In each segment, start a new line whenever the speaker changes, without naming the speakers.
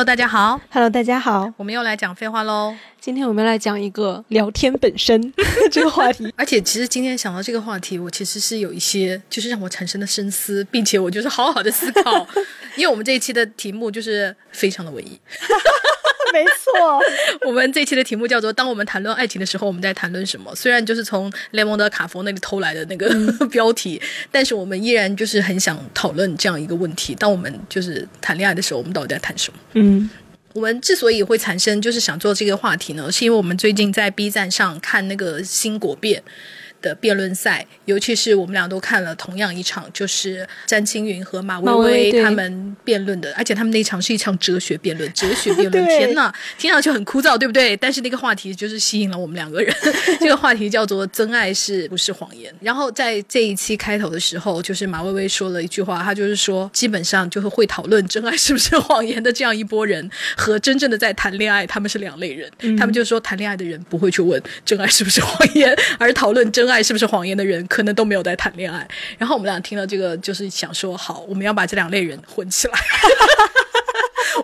Hello，大家好
，Hello，大家好，
我们又来讲废话喽。
今天我们来讲一个聊天本身 这个话题，
而且其实今天想到这个话题，我其实是有一些就是让我产生了深思，并且我就是好好的思考，因为我们这一期的题目就是非常的文艺。
没错，
我们这期的题目叫做“当我们谈论爱情的时候，我们在谈论什么？”虽然就是从雷蒙德·卡佛那里偷来的那个标题，但是我们依然就是很想讨论这样一个问题：当我们就是谈恋爱的时候，我们到底在谈什么？嗯，我们之所以会产生就是想做这个话题呢，是因为我们最近在 B 站上看那个《新国变》。的辩论赛，尤其是我们俩都看了同样一场，就是詹青云和马薇薇他们辩论的，而且他们那场是一场哲学辩论，哲学 辩论，天呐，听上去很枯燥，对不对？但是那个话题就是吸引了我们两个人，这个话题叫做“真爱是不是谎言”。然后在这一期开头的时候，就是马薇薇说了一句话，她就是说，基本上就是会讨论真爱是不是谎言的这样一波人，和真正的在谈恋爱，他们是两类人。他们就说，谈恋爱的人不会去问真爱是不是谎言，而讨论真。爱是不是谎言的人，可能都没有在谈恋爱。然后我们俩听了这个，就是想说，好，我们要把这两类人混起来。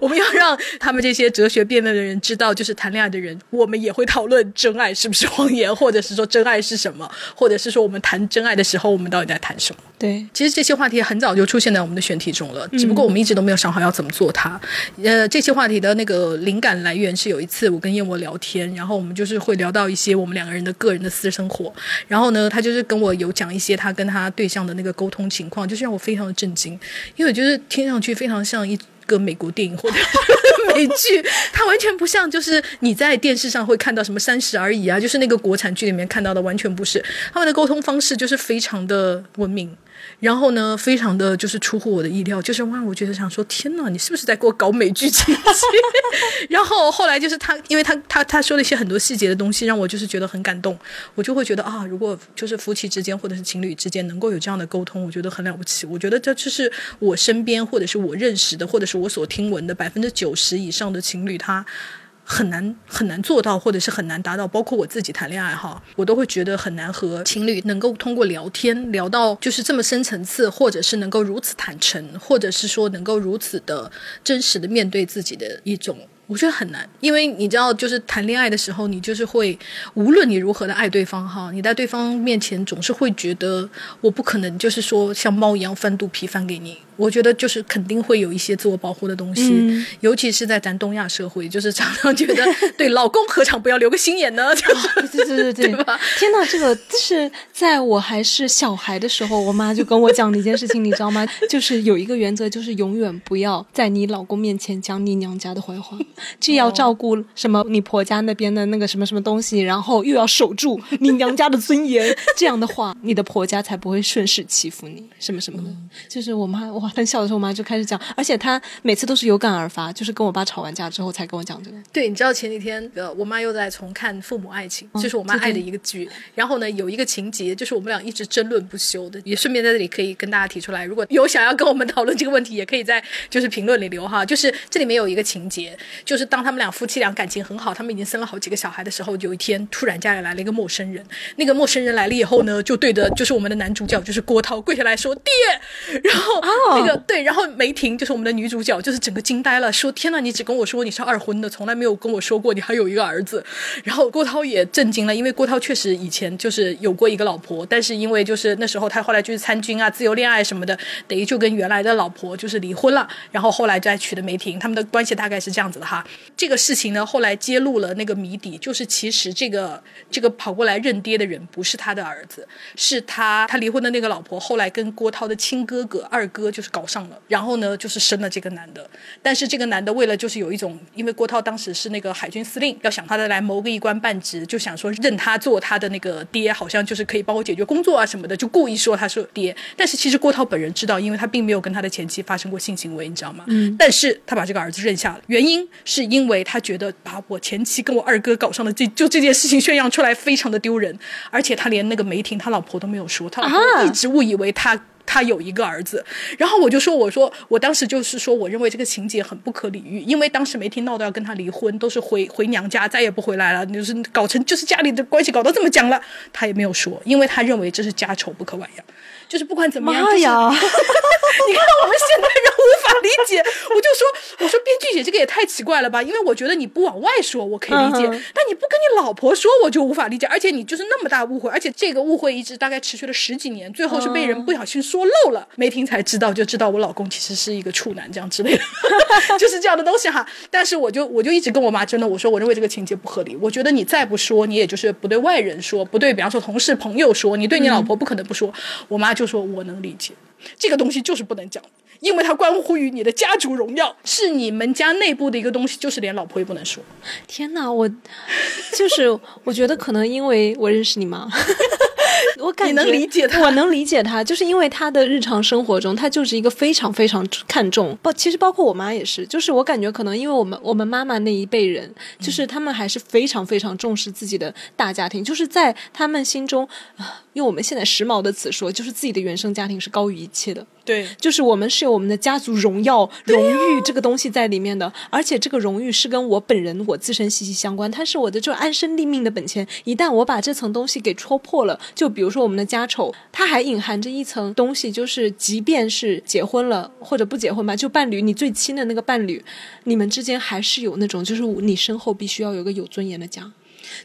我们要让他们这些哲学辩论的人知道，就是谈恋爱的人，我们也会讨论真爱是不是谎言，或者是说真爱是什么，或者是说我们谈真爱的时候，我们到底在谈什么？
对，
其实这些话题很早就出现在我们的选题中了，只不过我们一直都没有想好要怎么做它。呃，这些话题的那个灵感来源是有一次我跟燕窝聊天，然后我们就是会聊到一些我们两个人的个人的私生活，然后呢，他就是跟我有讲一些他跟他对象的那个沟通情况，就是让我非常的震惊，因为我觉得听上去非常像一。个美国电影或者 美剧，它完全不像，就是你在电视上会看到什么《三十而已》啊，就是那个国产剧里面看到的，完全不是。他们的沟通方式就是非常的文明。然后呢，非常的就是出乎我的意料，就是哇，我觉得想说，天哪，你是不是在给我搞美剧情节？然后后来就是他，因为他他他说了一些很多细节的东西，让我就是觉得很感动，我就会觉得啊，如果就是夫妻之间或者是情侣之间能够有这样的沟通，我觉得很了不起。我觉得这就是我身边或者是我认识的，或者是我所听闻的百分之九十以上的情侣，他。很难很难做到，或者是很难达到。包括我自己谈恋爱哈，我都会觉得很难和情侣能够通过聊天聊到就是这么深层次，或者是能够如此坦诚，或者是说能够如此的真实的面对自己的一种。我觉得很难，因为你知道，就是谈恋爱的时候，你就是会，无论你如何的爱对方哈，你在对方面前总是会觉得，我不可能就是说像猫一样翻肚皮翻给你。我觉得就是肯定会有一些自我保护的东西，尤其是在咱东亚社会，就是常常觉得，对老公何尝不要留个心眼呢？
对对对对，天哪，这个是在我还是小孩的时候，我妈就跟我讲的一件事情，你知道吗？就是有一个原则，就是永远不要在你老公面前讲你娘家的坏话。既要照顾什么你婆家那边的那个什么什么东西，然后又要守住你娘家的尊严，这样的话，你的婆家才不会顺势欺负你，什么什么的。就是我妈，我很小的时候，我妈就开始讲，而且她每次都是有感而发，就是跟我爸吵完架之后才跟我讲这个。
对，你知道前几天呃，我妈又在重看《父母爱情》，就是我妈爱的一个剧。然后呢，有一个情节就是我们俩一直争论不休的，也顺便在这里可以跟大家提出来，如果有想要跟我们讨论这个问题，也可以在就是评论里留哈。就是这里面有一个情节。就是当他们俩夫妻俩感情很好，他们已经生了好几个小孩的时候，有一天突然家里来了一个陌生人。那个陌生人来了以后呢，就对着就是我们的男主角，就是郭涛跪下来说：“爹。”然后那个对，然后梅婷就是我们的女主角，就是整个惊呆了，说：“天呐，你只跟我说你是二婚的，从来没有跟我说过你还有一个儿子。”然后郭涛也震惊了，因为郭涛确实以前就是有过一个老婆，但是因为就是那时候他后来就是参军啊、自由恋爱什么的，等于就跟原来的老婆就是离婚了，然后后来再娶的梅婷，他们的关系大概是这样子的哈。这个事情呢，后来揭露了那个谜底，就是其实这个这个跑过来认爹的人不是他的儿子，是他他离婚的那个老婆，后来跟郭涛的亲哥哥二哥就是搞上了，然后呢就是生了这个男的，但是这个男的为了就是有一种，因为郭涛当时是那个海军司令，要想他的来谋个一官半职，就想说认他做他的那个爹，好像就是可以帮我解决工作啊什么的，就故意说他是爹，但是其实郭涛本人知道，因为他并没有跟他的前妻发生过性行为，你知道吗？嗯，但是他把这个儿子认下了，原因是因。因为他觉得把我前妻跟我二哥搞上了这就这件事情宣扬出来非常的丢人，而且他连那个梅婷他老婆都没有说，他老婆一直误以为他他有一个儿子，然后我就说我说我当时就是说我认为这个情节很不可理喻，因为当时没听闹到要跟他离婚，都是回回娘家再也不回来了，就是搞成就是家里的关系搞到这么僵了，他也没有说，因为他认为这是家丑不可外扬。就是不管怎么样，
妈呀！
你看我们现代人无法理解，我就说，我说编剧姐这个也太奇怪了吧？因为我觉得你不往外说，我可以理解，但你不跟你老婆说，我就无法理解。而且你就是那么大误会，而且这个误会一直大概持续了十几年，最后是被人不小心说漏了，没听才知道，就知道我老公其实是一个处男，这样之类的，就是这样的东西哈。但是我就我就一直跟我妈争论，我说我认为这个情节不合理，我觉得你再不说，你也就是不对外人说，不对，比方说同事朋友说，你对你老婆不可能不说。我妈就说，我能理解。这个东西就是不能讲，因为它关乎于你的家族荣耀，是你们家内部的一个东西，就是连老婆也不能说。
天哪，我就是我觉得可能因为我认识你妈。我感觉
能理解他，
我能理解他，就是因为他的日常生活中，他就是一个非常非常看重。包其实包括我妈也是，就是我感觉可能因为我们我们妈妈那一辈人，就是他们还是非常非常重视自己的大家庭，就是在他们心中，用我们现在时髦的词说，就是自己的原生家庭是高于一切的。
对，
就是我们是有我们的家族荣耀、荣誉这个东西在里面的，而且这个荣誉是跟我本人我自身息息相关，它是我的就安身立命的本钱。一旦我把这层东西给戳破了，就比如说我们的家丑，它还隐含着一层东西，就是即便是结婚了或者不结婚吧，就伴侣你最亲的那个伴侣，你们之间还是有那种，就是你身后必须要有个有尊严的家。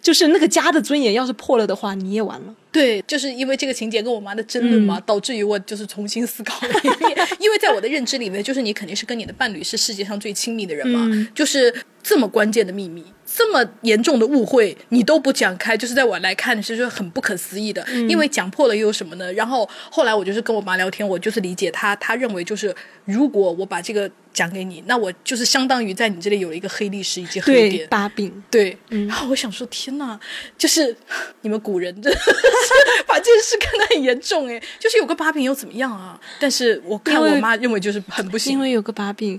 就是那个家的尊严要是破了的话，你也完了。
对，就是因为这个情节跟我妈的争论嘛，导致于我就是重新思考了一遍。因为在我的认知里面，就是你肯定是跟你的伴侣是世界上最亲密的人嘛，就是这么关键的秘密，这么严重的误会，你都不讲开，就是在我来看是很不可思议的。因为讲破了又有什么呢？然后后来我就是跟我妈聊天，我就是理解她，她认为就是如果我把这个。讲给你，那我就是相当于在你这里有一个黑历史以及黑点
把柄。
对，然后我想说，天哪，就是你们古人真的 把这件事看得很严重哎，就是有个把柄又怎么样啊？但是我看我妈认为就是很不行，
因为有个把柄。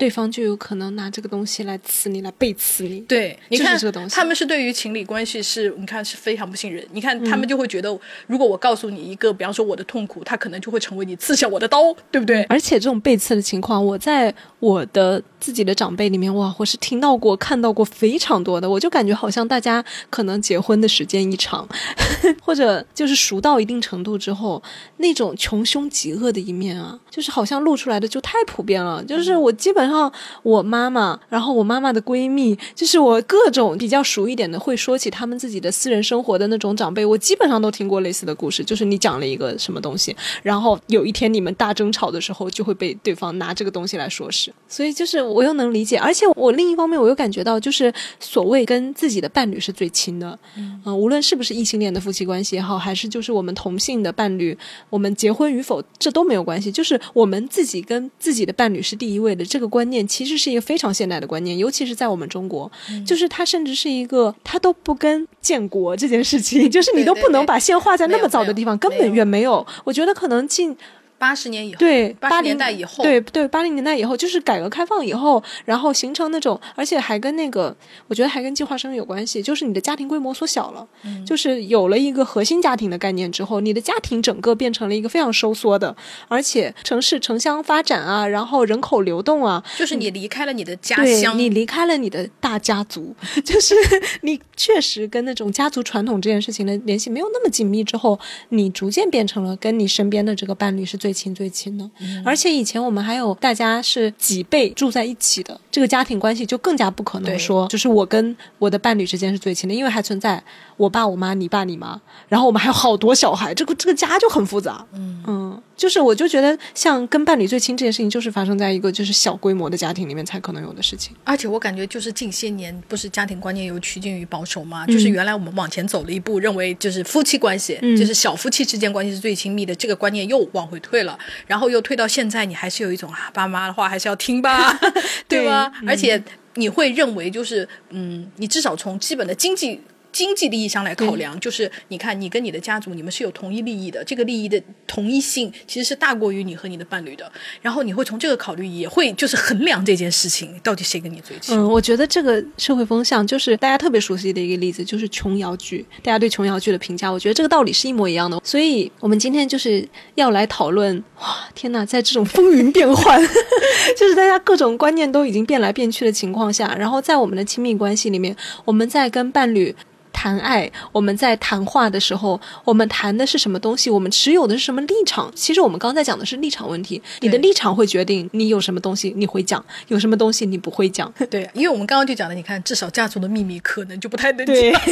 对方就有可能拿这个东西来刺你，来背刺你。
对，
你
看
这个东西，
他们是对于情侣关系是，你看是非常不信任。你看他们就会觉得，如果我告诉你一个，比方说我的痛苦，他可能就会成为你刺向我的刀，对不对？
而且这种背刺的情况，我在我的自己的长辈里面，哇，我是听到过、看到过非常多的。我就感觉好像大家可能结婚的时间一长，或者就是熟到一定程度之后，那种穷凶极恶的一面啊，就是好像露出来的就太普遍了。就是我基本上我。妈妈，然后我妈妈的闺蜜，就是我各种比较熟一点的，会说起他们自己的私人生活的那种长辈，我基本上都听过类似的故事。就是你讲了一个什么东西，然后有一天你们大争吵的时候，就会被对方拿这个东西来说事。所以就是我又能理解，而且我另一方面我又感觉到，就是所谓跟自己的伴侣是最亲的，嗯，无论是不是异性恋的夫妻关系也好，还是就是我们同性的伴侣，我们结婚与否这都没有关系，就是我们自己跟自己的伴侣是第一位的这个观念，其实是一个。非常现代的观念，尤其是在我们中国，就是它甚至是一个，它都不跟建国这件事情，就是你都不能把线画在那么早的地方，根本远没有。我觉得可能近。
八十年以后，
对
八零年代以后，
对对八零年代以后，就是改革开放以后，然后形成那种，而且还跟那个，我觉得还跟计划生育有关系，就是你的家庭规模缩小了，就是有了一个核心家庭的概念之后，你的家庭整个变成了一个非常收缩的，而且城市城乡发展啊，然后人口流动啊，
就是你离开了你的家乡，
你离开了你的大家族，就是你确实跟那种家族传统这件事情的联系没有那么紧密之后，你逐渐变成了跟你身边的这个伴侣是最。最亲最亲的，而且以前我们还有大家是几辈住在一起的，这个家庭关系就更加不可能说，就是我跟我的伴侣之间是最亲的，因为还存在我爸我妈你爸你妈，然后我们还有好多小孩，这个这个家就很复杂。嗯。嗯，就是我就觉得像跟伴侣最亲这件事情，就是发生在一个就是小规模的家庭里面才可能有的事情。
而且我感觉就是近些年不是家庭观念又趋近于保守嘛，就是原来我们往前走了一步，认为就是夫妻关系，就是小夫妻之间关系是最亲密的，这个观念又往回退。了，然后又退到现在，你还是有一种啊，爸妈的话还是要听吧，对吧？而且你会认为，就是嗯，你至少从基本的经济。经济利益上来考量，就是你看，你跟你的家族，你们是有同一利益的，这个利益的同一性其实是大过于你和你的伴侣的。然后你会从这个考虑，也会就是衡量这件事情到底谁跟你最亲。
嗯，我觉得这个社会风向就是大家特别熟悉的一个例子，就是琼瑶剧。大家对琼瑶剧的评价，我觉得这个道理是一模一样的。所以我们今天就是要来讨论，哇，天哪，在这种风云变幻，就是大家各种观念都已经变来变去的情况下，然后在我们的亲密关系里面，我们在跟伴侣。谈爱，我们在谈话的时候，我们谈的是什么东西？我们持有的是什么立场？其实我们刚才讲的是立场问题，你的立场会决定你有什么东西你会讲，有什么东西你不会讲。
对，因为我们刚刚就讲了，你看，至少家族的秘密可能就不太能
对
讲。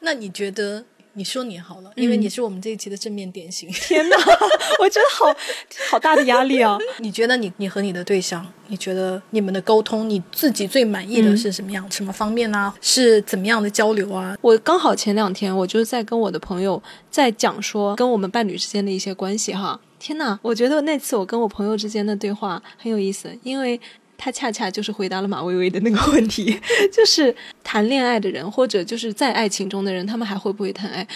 那你觉得？你说你好了，因为你是我们这一期的正面典型。
天哪，我觉得好好大的压力啊！
你觉得你你和你的对象，你觉得你们的沟通，你自己最满意的是什么样、什么方面呢？是怎么样的交流啊？
我刚好前两天我就是在跟我的朋友在讲说跟我们伴侣之间的一些关系哈。天哪，我觉得那次我跟我朋友之间的对话很有意思，因为。他恰恰就是回答了马薇薇的那个问题，就是谈恋爱的人，或者就是在爱情中的人，他们还会不会谈爱？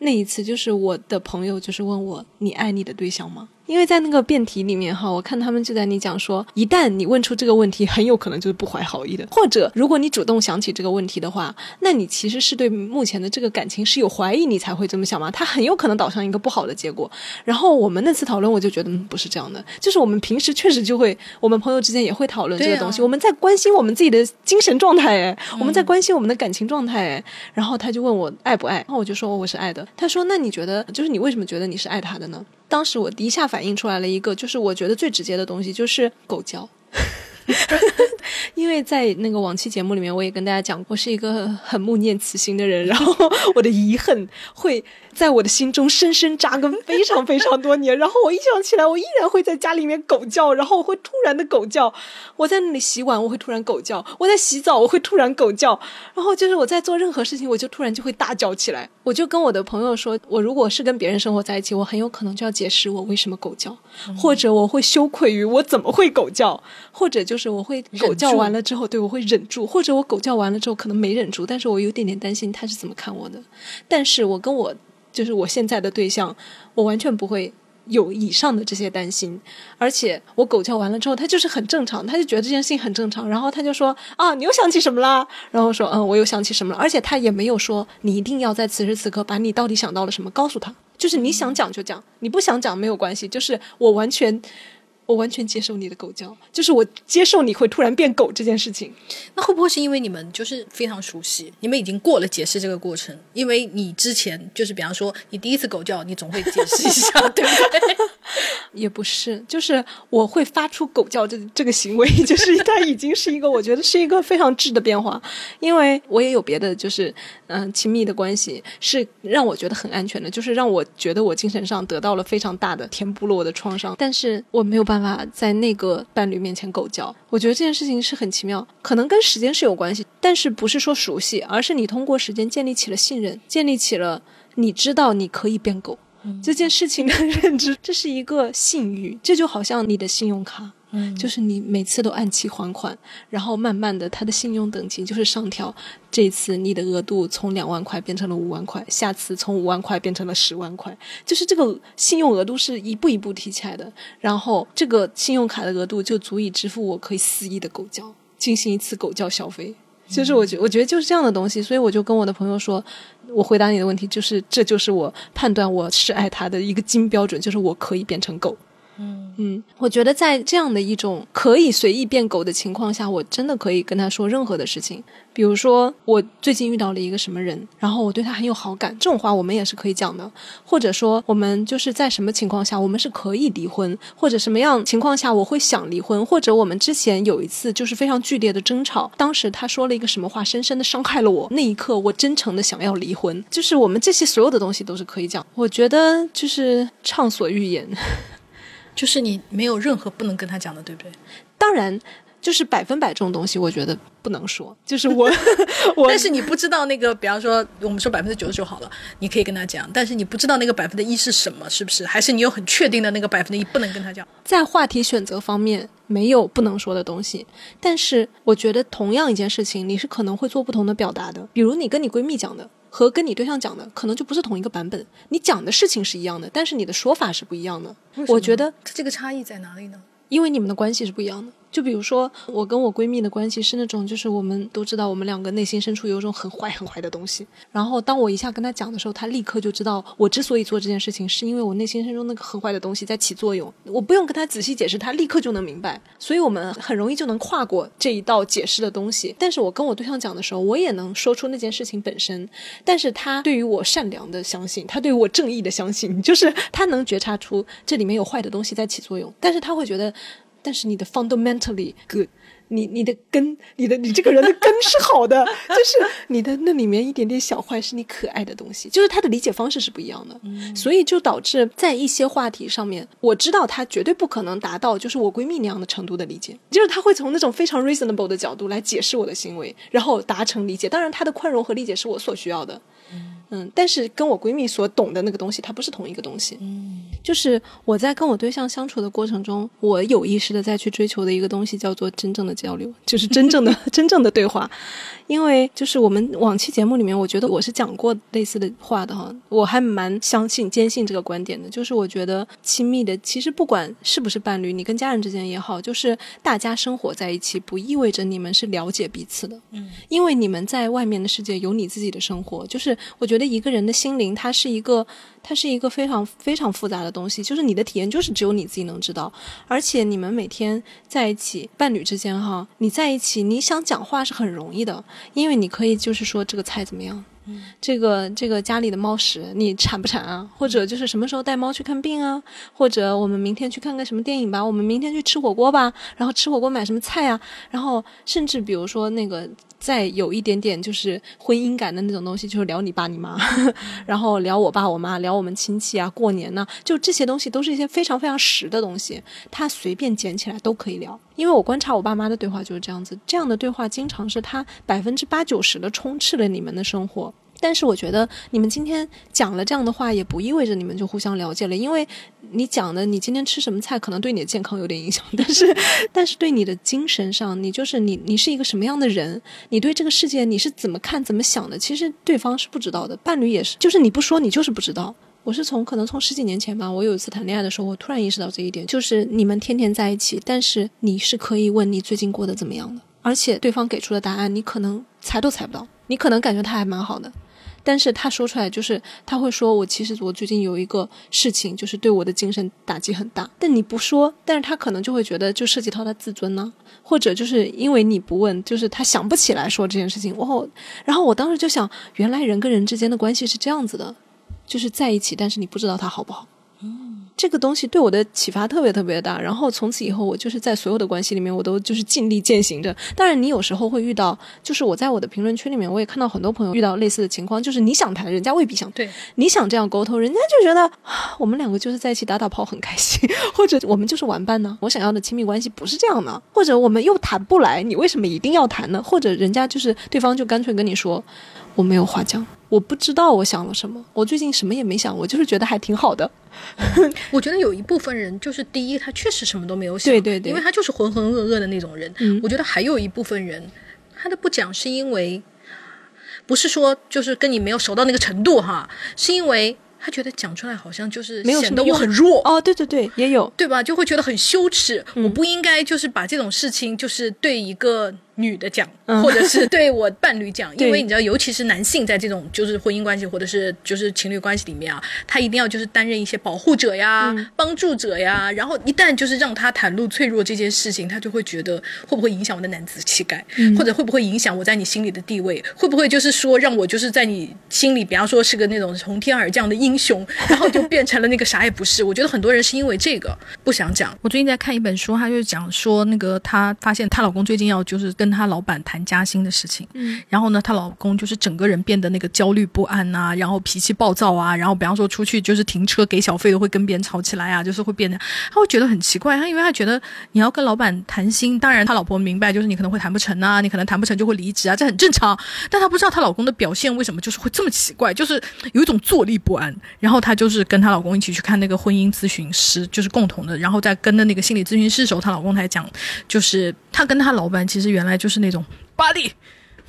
那一次，就是我的朋友就是问我：“你爱你的对象吗？”因为在那个辩题里面哈，我看他们就在你讲说，一旦你问出这个问题，很有可能就是不怀好意的，或者如果你主动想起这个问题的话，那你其实是对目前的这个感情是有怀疑，你才会这么想吗？他很有可能导向一个不好的结果。然后我们那次讨论，我就觉得嗯，不是这样的，就是我们平时确实就会，我们朋友之间也会讨论这个东西，我们在关心我们自己的精神状态，哎，我们在关心我们的感情状态，哎。然后他就问我爱不爱，然后我就说我是爱的。他说那你觉得，就是你为什么觉得你是爱他的呢？当时我一下反反映出来了一个，就是我觉得最直接的东西就是狗叫，因为在那个往期节目里面，我也跟大家讲，过是一个很慕念慈心的人，然后我的遗恨会。在我的心中深深扎根非常非常多年，然后我一想起来，我依然会在家里面狗叫，然后我会突然的狗叫。我在那里洗碗，我会突然狗叫；我在洗澡，我会突然狗叫。然后就是我在做任何事情，我就突然就会大叫起来。我就跟我的朋友说，我如果是跟别人生活在一起，我很有可能就要解释我为什么狗叫，或者我会羞愧于我怎么会狗叫，或者就是我会狗叫完了之后，对我会忍住，或者我狗叫完了之后可能没忍住，但是我有点点担心他是怎么看我的。但是我跟我。就是我现在的对象，我完全不会有以上的这些担心，而且我狗叫完了之后，他就是很正常，他就觉得这件事情很正常，然后他就说啊，你又想起什么啦？然后说嗯，我又想起什么了，而且他也没有说你一定要在此时此刻把你到底想到了什么告诉他，就是你想讲就讲，你不想讲没有关系，就是我完全。我完全接受你的狗叫，就是我接受你会突然变狗这件事情。
那会不会是因为你们就是非常熟悉，你们已经过了解释这个过程？因为你之前就是比方说你第一次狗叫，你总会解释一下，对不对？
也不是，就是我会发出狗叫这这个行为，就是它已经是一个我觉得是一个非常质的变化。因为我也有别的，就是嗯亲密的关系是让我觉得很安全的，就是让我觉得我精神上得到了非常大的填补了我的创伤，但是我没有办法。法在那个伴侣面前狗叫，我觉得这件事情是很奇妙，可能跟时间是有关系，但是不是说熟悉，而是你通过时间建立起了信任，建立起了你知道你可以变狗这件事情的认知，这是一个信誉，这就好像你的信用卡。嗯，就是你每次都按期还款，然后慢慢的，他的信用等级就是上调。这次你的额度从两万块变成了五万块，下次从五万块变成了十万块，就是这个信用额度是一步一步提起来的。然后这个信用卡的额度就足以支付我可以肆意的狗叫，进行一次狗叫消费。就是我觉我觉得就是这样的东西，所以我就跟我的朋友说，我回答你的问题就是，这就是我判断我是爱他的一个金标准，就是我可以变成狗。嗯，我觉得在这样的一种可以随意变狗的情况下，我真的可以跟他说任何的事情。比如说，我最近遇到了一个什么人，然后我对他很有好感，这种话我们也是可以讲的。或者说，我们就是在什么情况下我们是可以离婚，或者什么样情况下我会想离婚，或者我们之前有一次就是非常剧烈的争吵，当时他说了一个什么话，深深的伤害了我，那一刻我真诚的想要离婚。就是我们这些所有的东西都是可以讲，我觉得就是畅所欲言。
就是你没有任何不能跟他讲的，对不对？
当然，就是百分百这种东西，我觉得不能说。就是我，我，
但是你不知道那个，比方说，我们说百分之九十九好了，你可以跟他讲，但是你不知道那个百分之一是什么，是不是？还是你有很确定的那个百分之一不能跟他讲？
在话题选择方面，没有不能说的东西。但是我觉得，同样一件事情，你是可能会做不同的表达的。比如你跟你闺蜜讲的。和跟你对象讲的可能就不是同一个版本，你讲的事情是一样的，但是你的说法是不一样的。我觉得
这个差异在哪里呢？
因为你们的关系是不一样的。就比如说，我跟我闺蜜的关系是那种，就是我们都知道，我们两个内心深处有一种很坏、很坏的东西。然后，当我一下跟她讲的时候，她立刻就知道，我之所以做这件事情，是因为我内心深处那个很坏的东西在起作用。我不用跟她仔细解释，她立刻就能明白。所以我们很容易就能跨过这一道解释的东西。但是我跟我对象讲的时候，我也能说出那件事情本身。但是他对于我善良的相信，他对于我正义的相信，就是他能觉察出这里面有坏的东西在起作用。但是他会觉得。但是你的 fundamentally good，你你的根，你的你这个人的根是好的，就是你的那里面一点点小坏是你可爱的东西，就是他的理解方式是不一样的，所以就导致在一些话题上面，我知道他绝对不可能达到就是我闺蜜那样的程度的理解，就是他会从那种非常 reasonable 的角度来解释我的行为，然后达成理解。当然，他的宽容和理解是我所需要的。嗯，但是跟我闺蜜所懂的那个东西，它不是同一个东西。嗯，就是我在跟我对象相处的过程中，我有意识的再去追求的一个东西，叫做真正的交流，就是真正的 真正的对话。因为就是我们往期节目里面，我觉得我是讲过类似的话的哈，我还蛮相信、坚信这个观点的。就是我觉得亲密的，其实不管是不是伴侣，你跟家人之间也好，就是大家生活在一起，不意味着你们是了解彼此的。嗯，因为你们在外面的世界有你自己的生活，就是我觉得一个人的心灵，它是一个，它是一个非常非常复杂的东西。就是你的体验，就是只有你自己能知道。而且你们每天在一起，伴侣之间哈，你在一起，你想讲话是很容易的。因为你可以就是说这个菜怎么样，这个这个家里的猫屎你铲不铲啊？或者就是什么时候带猫去看病啊？或者我们明天去看个什么电影吧？我们明天去吃火锅吧？然后吃火锅买什么菜啊？然后甚至比如说那个。再有一点点就是婚姻感的那种东西，就是聊你爸你妈，然后聊我爸我妈，聊我们亲戚啊，过年呢，就这些东西都是一些非常非常实的东西，他随便捡起来都可以聊。因为我观察我爸妈的对话就是这样子，这样的对话经常是他百分之八九十的充斥了你们的生活。但是我觉得你们今天讲了这样的话，也不意味着你们就互相了解了，因为你讲的你今天吃什么菜，可能对你的健康有点影响，但是 但是对你的精神上，你就是你你是一个什么样的人，你对这个世界你是怎么看怎么想的，其实对方是不知道的，伴侣也是，就是你不说你就是不知道。我是从可能从十几年前吧，我有一次谈恋爱的时候，我突然意识到这一点，就是你们天天在一起，但是你是可以问你最近过得怎么样的，而且对方给出的答案你可能猜都猜不到，你可能感觉他还蛮好的。但是他说出来就是他会说，我其实我最近有一个事情，就是对我的精神打击很大。但你不说，但是他可能就会觉得就涉及到他自尊呢，或者就是因为你不问，就是他想不起来说这件事情。哦，然后我当时就想，原来人跟人之间的关系是这样子的，就是在一起，但是你不知道他好不好。这个东西对我的启发特别特别大，然后从此以后我就是在所有的关系里面，我都就是尽力践行着。当然，你有时候会遇到，就是我在我的评论区里面，我也看到很多朋友遇到类似的情况，就是你想谈，人家未必想；
对，
你想这样沟通，人家就觉得我们两个就是在一起打打炮很开心，或者我们就是玩伴呢。我想要的亲密关系不是这样的，或者我们又谈不来，你为什么一定要谈呢？或者人家就是对方就干脆跟你说。我没有话讲，我不知道我想了什么。我最近什么也没想，我就是觉得还挺好的。
我觉得有一部分人就是第一，他确实什么都没有想，
对对对，
因为他就是浑浑噩噩的那种人。我觉得还有一部分人，他的不讲是因为，不是说就是跟你没有熟到那个程度哈，是因为他觉得讲出来好像就是显得我很弱。
哦，对对对，也有，
对吧？就会觉得很羞耻，我不应该就是把这种事情就是对一个。女的讲，或者是对我伴侣讲，因为你知道，尤其是男性在这种就是婚姻关系或者是就是情侣关系里面啊，他一定要就是担任一些保护者呀、帮助者呀。然后一旦就是让他袒露脆弱这件事情，他就会觉得会不会影响我的男子气概，或者会不会影响我在你心里的地位？会不会就是说让我就是在你心里，比方说是个那种从天而降的英雄，然后就变成了那个啥也不是？我觉得很多人是因为这个不想讲。我最近在看一本书，他就讲说那个她发现她老公最近要就是跟。跟她老板谈加薪的事情，嗯，然后呢，她老公就是整个人变得那个焦虑不安呐，然后脾气暴躁啊，然后比方说出去就是停车给小费都会跟别人吵起来啊，就是会变得，他会觉得很奇怪，他因为他觉得你要跟老板谈薪，当然他老婆明白，就是你可能会谈不成啊，你可能谈不成就会离职啊，这很正常，但他不知道她老公的表现为什么就是会这么奇怪，就是有一种坐立不安，然后她就是跟她老公一起去看那个婚姻咨询师，就是共同的，然后在跟的那个心理咨询师的时候，她老公才讲，就是她跟她老板其实原来。就是那种巴力，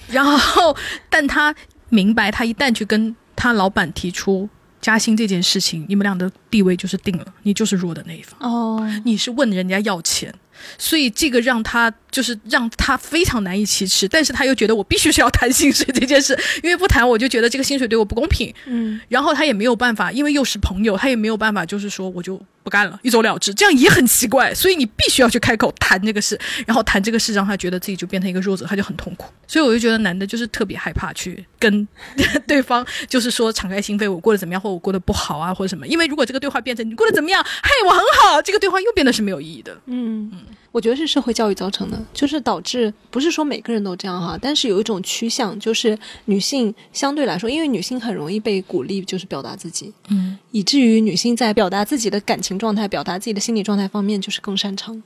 然后，但他明白，他一旦去跟他老板提出加薪这件事情，你们俩的地位就是定了，你就是弱的那一方。
哦，
你是问人家要钱，所以这个让他就是让他非常难以启齿，但是他又觉得我必须是要谈薪水这件事，因为不谈我就觉得这个薪水对我不公平。
嗯，
然后他也没有办法，因为又是朋友，他也没有办法，就是说我就不干了，一走了之，这样也很奇怪。所以你必须要去开口谈这个事，然后谈这个事让他觉得自己就变成一个弱者，他就很痛苦。所以我就觉得男的就是特别害怕去跟 对方，就是说敞开心扉，我过得怎么样，或我过得不好啊，或者什么。因为如果这个对话变成你过得怎么样，嘿，我很好，这个对话又变得是没有意义的。
嗯嗯，我觉得是社会教育造成的，就是导致不是说每个人都这样哈，但是有一种趋向，就是女性相对来说，因为女性很容易被鼓励就是表达自己，
嗯，
以至于女性在表达自己的感情状态、表达自己的心理状态方面就是更擅长。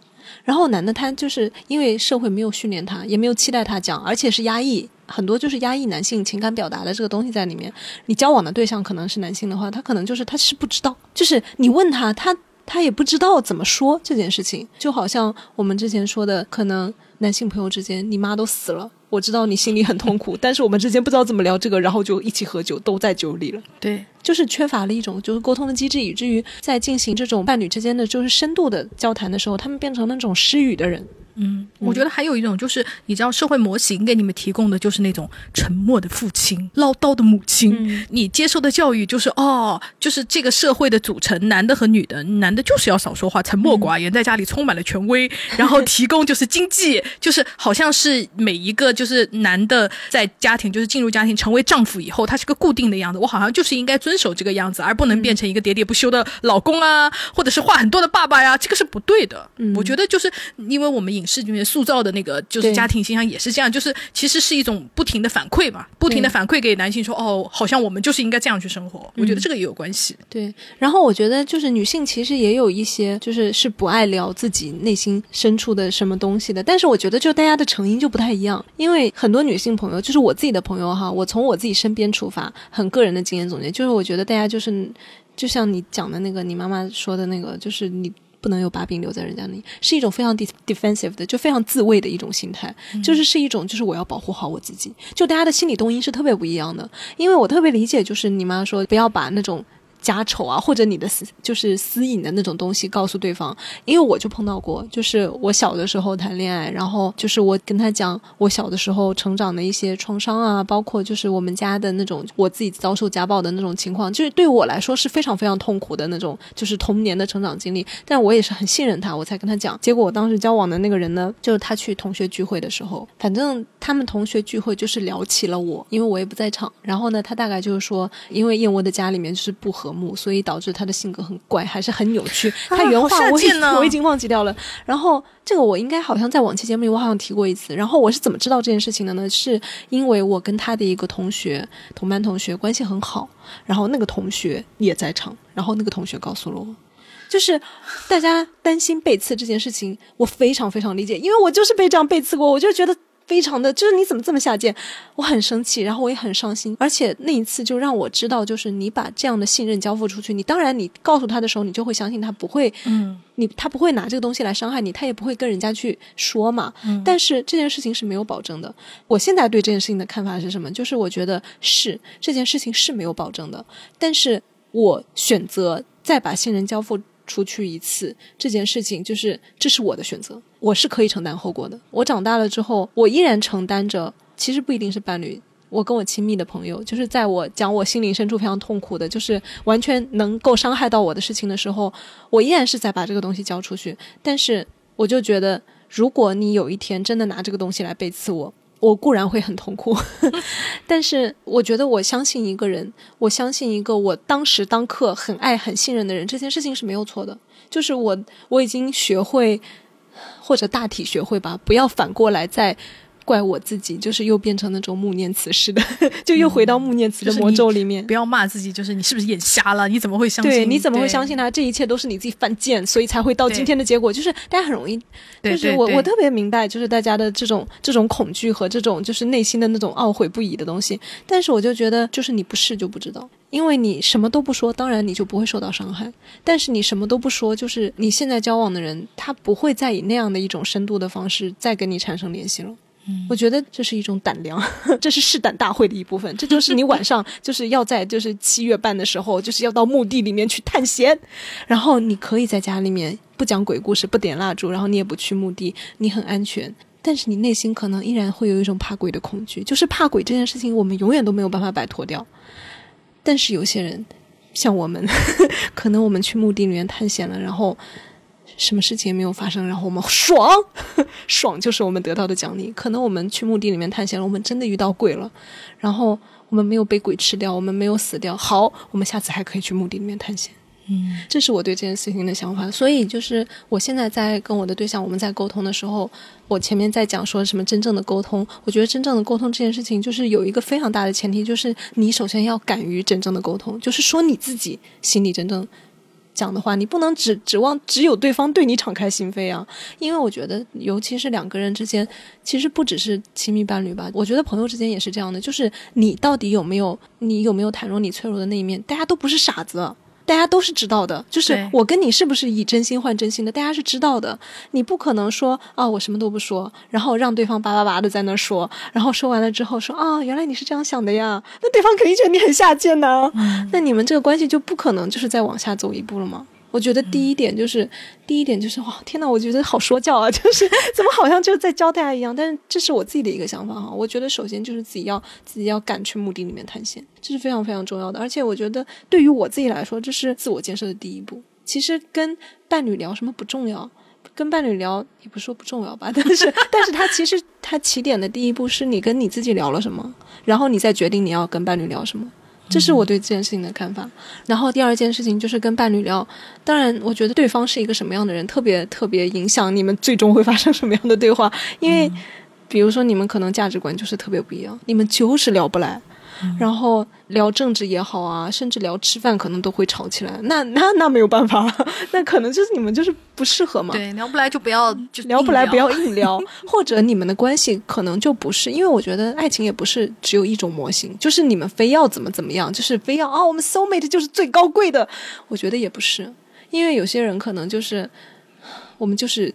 然后男的他就是因为社会没有训练他，也没有期待他讲，而且是压抑很多，就是压抑男性情感表达的这个东西在里面。你交往的对象可能是男性的话，他可能就是他是不知道，就是你问他，他他也不知道怎么说这件事情。就好像我们之前说的，可能男性朋友之间，你妈都死了，我知道你心里很痛苦，但是我们之间不知道怎么聊这个，然后就一起喝酒，都在酒里了。
对，
就是缺乏了一种就是沟通的机制，以至于在进行这种伴侣之间的就是深度的交谈的时候，他们变成那种失语的人。
嗯，我觉得还有一种就是，你知道社会模型给你们提供的就是那种沉默的父亲、唠叨的母亲。
嗯。
你接受的教育就是哦，就是这个社会的组成，男的和女的，男的就是要少说话，沉默寡言，在家里充满了权威，然后提供就是经济，就是好像是每一个就是男的在家庭就是进入家庭成为丈夫以后，他是个固定的样子，我好像就是应该遵守这个样子，而不能变成一个喋喋不休的老公啊，或者是话很多的爸爸呀，这个是不对的。
嗯。
我觉得就是因为我们影视里面塑造的那个就是家庭形象也是这样，就是其实是一种不停的反馈嘛，不停的反馈给男性说，哦，好像我们就是应该这样去生活。我觉得这个也有关系。
对，然后我觉得就是女性其实也有一些就是是不爱聊自己内心深处的什么东西的，但是我觉得就大家的成因就不太一样，因为很多女性朋友，就是我自己的朋友哈，我从我自己身边出发，很个人的经验总结，就是我觉得大家就是就像你讲的那个，你妈妈说的那个，就是你。不能有把柄留在人家那里，是一种非常 de- defensive 的，就非常自卫的一种心态，就是是一种就是我要保护好我自己，就大家的心理动因是特别不一样的。因为我特别理解，就是你妈说不要把那种家丑啊，或者你的私就是私隐的那种东西告诉对方，因为我就碰到过，就是我小的时候谈恋爱，然后就是我跟他讲我小的时候成长的一些创伤啊，包括就是我们家的那种我自己遭受家暴的那种情况，就是对我来说是非常非常痛苦的那种，就是童年的成长经历。但我也是很信任他，我才跟他讲。结果我当时交往的那个人呢，就是他去同学聚会的时候，反正他们同学聚会就是聊起了我，因为我也不在场。然后呢，他大概就是说，因为燕窝的家里面就是不和睦，所以导致他的性格很怪，还是很扭曲。他原话我已经忘记掉了。然后这个我应该好像在往期节目里我好像提过一次。然后我是怎么知道这件事情的呢？是因为我跟他的一个同学，同班同学关系很好，然后那个同学也在场，然后那个同学告诉了我。就是大家担心背刺这件事情，我非常非常理解，因为我就是被这样背刺过，我就觉得非常的，就是你怎么这么下贱，我很生气，然后我也很伤心，而且那一次就让我知道，就是你把这样的信任交付出去，你当然你告诉他的时候，你就会相信他不会，
嗯，
你他不会拿这个东西来伤害你，他也不会跟人家去说嘛。嗯但是这件事情是没有保证的。我现在对这件事情的看法是什么？就是我觉得是这件事情是没有保证的，但是我选择再把信任交付出去一次，这件事情就是这是我的选择，我是可以承担后果的。我长大了之后，我依然承担着，其实不一定是伴侣。我跟我亲密的朋友，就是在我讲我心灵深处非常痛苦的，就是完全能够伤害到我的事情的时候，我依然是在把这个东西交出去。但是我就觉得，如果你有一天真的拿这个东西来背刺我，我固然会很痛苦，但是我觉得我相信一个人，我相信一个我当时当刻很爱很信任的人，这件事情是没有错的。就是我我已经学会，或者大体学会吧，不要反过来再。怪我自己，就是又变成那种穆念慈似的，就又回到穆念慈的魔咒里面。
不要骂自己，就是你是不是眼瞎了？你怎么会相信？
对，你怎么会相信他？这一切都是你自己犯贱，所以才会到今天的结果。就是大家很容易，就是我我特别明白，就是大家的这种这种恐惧和这种就是内心的那种懊悔不已的东西。但是我就觉得，就是你不试就不知道，因为你什么都不说，当然你就不会受到伤害。但是你什么都不说，就是你现在交往的人，他不会再以那样的一种深度的方式再跟你产生联系了。我觉得这是一种胆量，这是试胆大会的一部分。这就是你晚上就是要在就是七月半的时候，就是要到墓地里面去探险，然后你可以在家里面不讲鬼故事，不点蜡烛，然后你也不去墓地，你很安全。但是你内心可能依然会有一种怕鬼的恐惧，就是怕鬼这件事情，我们永远都没有办法摆脱掉。但是有些人，像我们，可能我们去墓地里面探险了，然后。什么事情也没有发生，然后我们爽，爽就是我们得到的奖励。可能我们去墓地里面探险了，我们真的遇到鬼了，然后我们没有被鬼吃掉，我们没有死掉。好，我们下次还可以去墓地里面探险。
嗯，
这是我对这件事情的想法。所以就是我现在在跟我的对象我们在沟通的时候，我前面在讲说什么真正的沟通，我觉得真正的沟通这件事情就是有一个非常大的前提，就是你首先要敢于真正的沟通，就是说你自己心里真正。讲的话，你不能指指望只有对方对你敞开心扉啊！因为我觉得，尤其是两个人之间，其实不只是亲密伴侣吧，我觉得朋友之间也是这样的。就是你到底有没有，你有没有袒露你脆弱的那一面？大家都不是傻子。大家都是知道的，就是我跟你是不是以真心换真心的，大家是知道的。你不可能说啊，我什么都不说，然后让对方叭叭叭的在那说，然后说完了之后说啊，原来你是这样想的呀，那对方肯定觉得你很下贱呢。那你们这个关系就不可能就是再往下走一步了吗？我觉得第一点就是，第一点就是哇，天呐，我觉得好说教啊，就是怎么好像就在教大家一样。但是这是我自己的一个想法哈。我觉得首先就是自己要自己要敢去墓地里面探险，这是非常非常重要的。而且我觉得对于我自己来说，这是自我建设的第一步。其实跟伴侣聊什么不重要，跟伴侣聊也不说不重要吧，但是但是他其实他起点的第一步是你跟你自己聊了什么，然后你再决定你要跟伴侣聊什么。这是我对这件事情的看法。然后第二件事情就是跟伴侣聊，当然我觉得对方是一个什么样的人，特别特别影响你们最终会发生什么样的对话。因为，比如说你们可能价值观就是特别不一样，你们就是聊不来。然后聊政治也好啊，甚至聊吃饭可能都会吵起来。那 那那没有办法，那可能就是你们就是不适合嘛。
对，聊不来就不要就
聊不来不要硬聊，或者你们的关系可能就不是。因为我觉得爱情也不是只有一种模型，就是你们非要怎么怎么样，就是非要啊，我们 soul mate 就是最高贵的。我觉得也不是，因为有些人可能就是我们就是。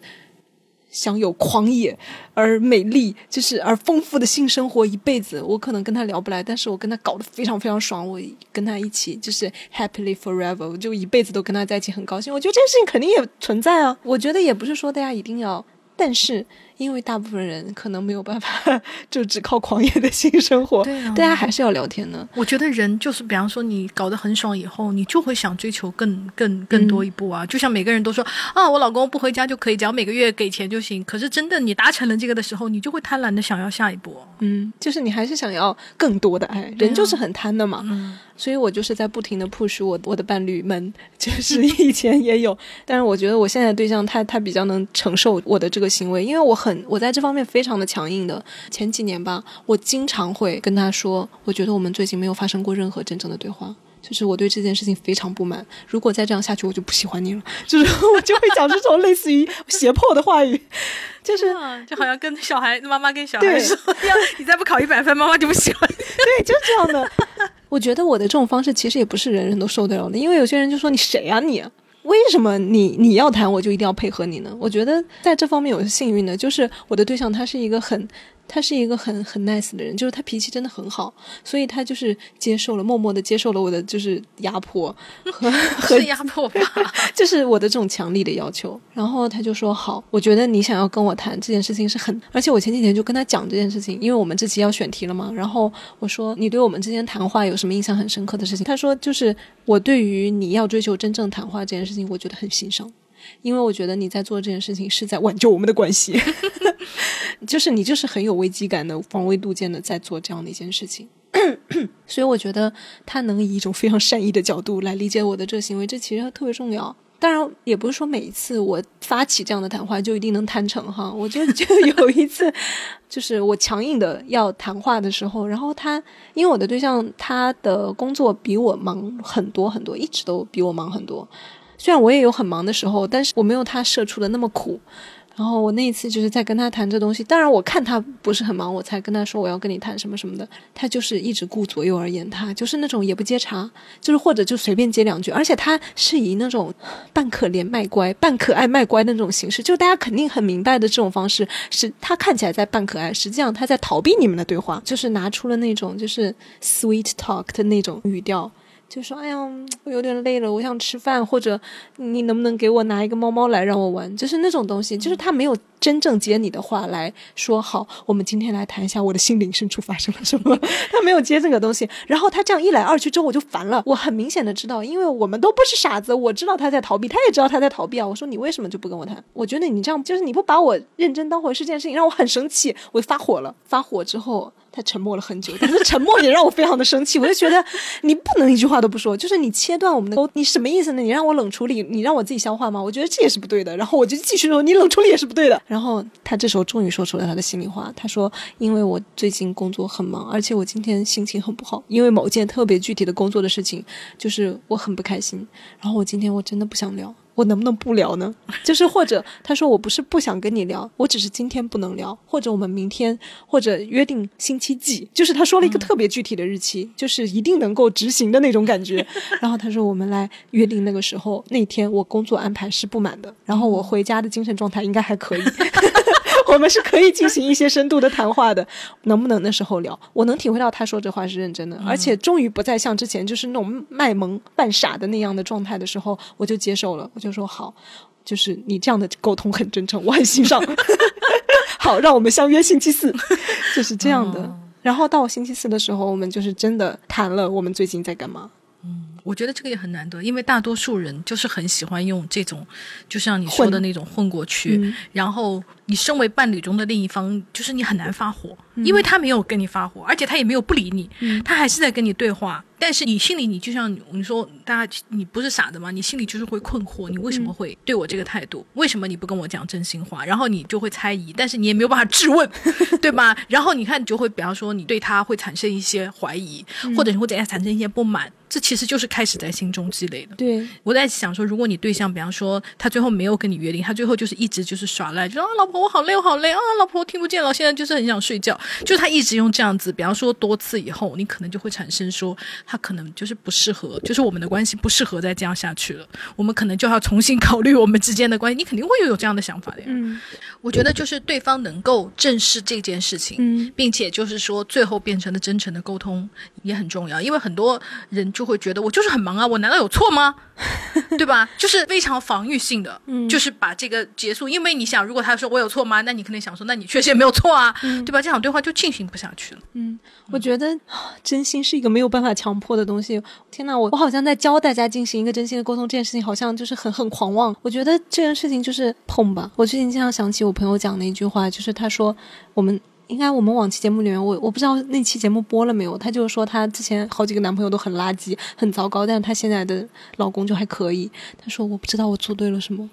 享有狂野而美丽，就是而丰富的性生活一辈子。我可能跟他聊不来，但是我跟他搞得非常非常爽。我跟他一起就是 happily forever，就一辈子都跟他在一起，很高兴。我觉得这件事情肯定也存在啊。我觉得也不是说大家一定要，但是。因为大部分人可能没有办法，就只靠狂野的性生活，
对啊，
大家还是要聊天的。
我觉得人就是，比方说你搞得很爽以后，你就会想追求更更更多一步啊。就像每个人都说啊，我老公不回家就可以，只要每个月给钱就行。可是真的你达成了这个的时候，你就会贪婪的想要下一步。
嗯，就是你还是想要更多的爱，人就是很贪的嘛。嗯。所以我就是在不停的 push 我我的伴侣们，就是以前也有，但是我觉得我现在对象他他比较能承受我的这个行为，因为我很我在这方面非常的强硬的。前几年吧，我经常会跟他说，我觉得我们最近没有发生过任何真正的对话，就是我对这件事情非常不满。如果再这样下去，我就不喜欢你了。就是我就会讲这种类似于胁迫的话语，就是
就好像跟小孩妈妈跟小孩说一样，你再不考一百分，妈妈就不喜欢你。
对，就是这样的。我觉得我的这种方式其实也不是人人都受得了的，因为有些人就说你谁啊你？为什么你你要谈我就一定要配合你呢？我觉得在这方面我是幸运的，就是我的对象他是一个很。他是一个很很 nice 的人，就是他脾气真的很好，所以他就是接受了，默默的接受了我的就是压迫和 和
压迫吧，
就是我的这种强力的要求。然后他就说好，我觉得你想要跟我谈这件事情是很，而且我前几天就跟他讲这件事情，因为我们这期要选题了嘛。然后我说你对我们之间谈话有什么印象很深刻的事情？他说就是我对于你要追求真正谈话这件事情，我觉得很欣赏。因为我觉得你在做这件事情是在挽救我们的关系，就是你就是很有危机感的、防微杜渐的在做这样的一件事情，所以我觉得他能以一种非常善意的角度来理解我的这个行为，这其实特别重要。当然，也不是说每一次我发起这样的谈话就一定能谈成哈。我觉得就 有一次，就是我强硬的要谈话的时候，然后他因为我的对象他的工作比我忙很多很多，一直都比我忙很多。虽然我也有很忙的时候，但是我没有他社畜的那么苦，然后我那一次就是在跟他谈这东西，当然我看他不是很忙，我才跟他说我要跟你谈什么什么的。他就是一直顾左右而言他，就是那种也不接茬，就是或者就随便接两句，而且他是以那种半可怜卖乖、半可爱卖乖的那种形式，就大家肯定很明白的这种方式，是他看起来在扮可爱，实际上他在逃避你们的对话，就是拿出了那种就是 sweet talk 的那种语调。就说：“哎呀，我有点累了，我想吃饭，或者你能不能给我拿一个猫猫来让我玩？就是那种东西，就是他没有真正接你的话来说。好，我们今天来谈一下我的心灵深处发生了什么。他没有接这个东西，然后他这样一来二去之后，我就烦了。我很明显的知道，因为我们都不是傻子，我知道他在逃避，他也知道他在逃避啊。我说你为什么就不跟我谈？我觉得你这样就是你不把我认真当回事，这件事情让我很生气，我发火了。发火之后。”他沉默了很久，但是沉默也让我非常的生气。我就觉得你不能一句话都不说，就是你切断我们的沟，你什么意思呢？你让我冷处理，你让我自己消化吗？我觉得这也是不对的。然后我就继续说，你冷处理也是不对的。然后他这时候终于说出了他的心里话，他说：“因为我最近工作很忙，而且我今天心情很不好，因为某件特别具体的工作的事情，就是我很不开心。然后我今天我真的不想聊。”我能不能不聊呢？就是或者他说我不是不想跟你聊，我只是今天不能聊，或者我们明天或者约定星期几，就是他说了一个特别具体的日期，就是一定能够执行的那种感觉。然后他说我们来约定那个时候，那天我工作安排是不满的，然后我回家的精神状态应该还可以。我们是可以进行一些深度的谈话的，能不能那时候聊？我能体会到他说这话是认真的，而且终于不再像之前就是那种卖萌扮傻的那样的状态的时候，我就接受了，我就说好，就是你这样的沟通很真诚，我很欣赏。好，让我们相约星期四，就是这样的。然后到星期四的时候，我们就是真的谈了我们最近在干嘛。
嗯我觉得这个也很难得，因为大多数人就是很喜欢用这种，就像你说的那种混过去。然后你身为伴侣中的另一方，就是你很难发火，因为他没有跟你发火，而且他也没有不理你，他还是在跟你对话。但是你心里，你就像你说，大家你不是傻的吗？你心里就是会困惑，你为什么会对我这个态度？为什么你不跟我讲真心话？然后你就会猜疑，但是你也没有办法质问，对吧？然后你看，你就会比方说，你对他会产生一些怀疑，或者你会对他产生一些不满。这其实就是开始在心中积累的。
对，
我在想说，如果你对象，比方说他最后没有跟你约定，他最后就是一直就是耍赖，就说啊，老婆我好累，我好累啊，老婆听不见了，现在就是很想睡觉。就他一直用这样子，比方说多次以后，你可能就会产生说，他可能就是不适合，就是我们的关系不适合再这样下去了。我们可能就要重新考虑我们之间的关系。你肯定会有这样的想法的呀。
嗯，
我觉得就是对方能够正视这件事情，
嗯，
并且就是说最后变成了真诚的沟通也很重要，因为很多人就会觉得我就是很。忙啊，我难道有错吗？对吧？就是非常防御性的，就是把这个结束。因为你想，如果他说我有错吗？那你肯定想说，那你确实也没有错啊，对吧？这场对话就进行不下去了。
嗯，我觉得真心是一个没有办法强迫的东西。天哪，我我好像在教大家进行一个真心的沟通，这件事情好像就是很很狂妄。我觉得这件事情就是碰吧。我最近经常想起我朋友讲的一句话，就是他说我们。应该我们往期节目里面，我我不知道那期节目播了没有。他就是说，她之前好几个男朋友都很垃圾、很糟糕，但是她现在的老公就还可以。他说：“我不知道我做对了什么，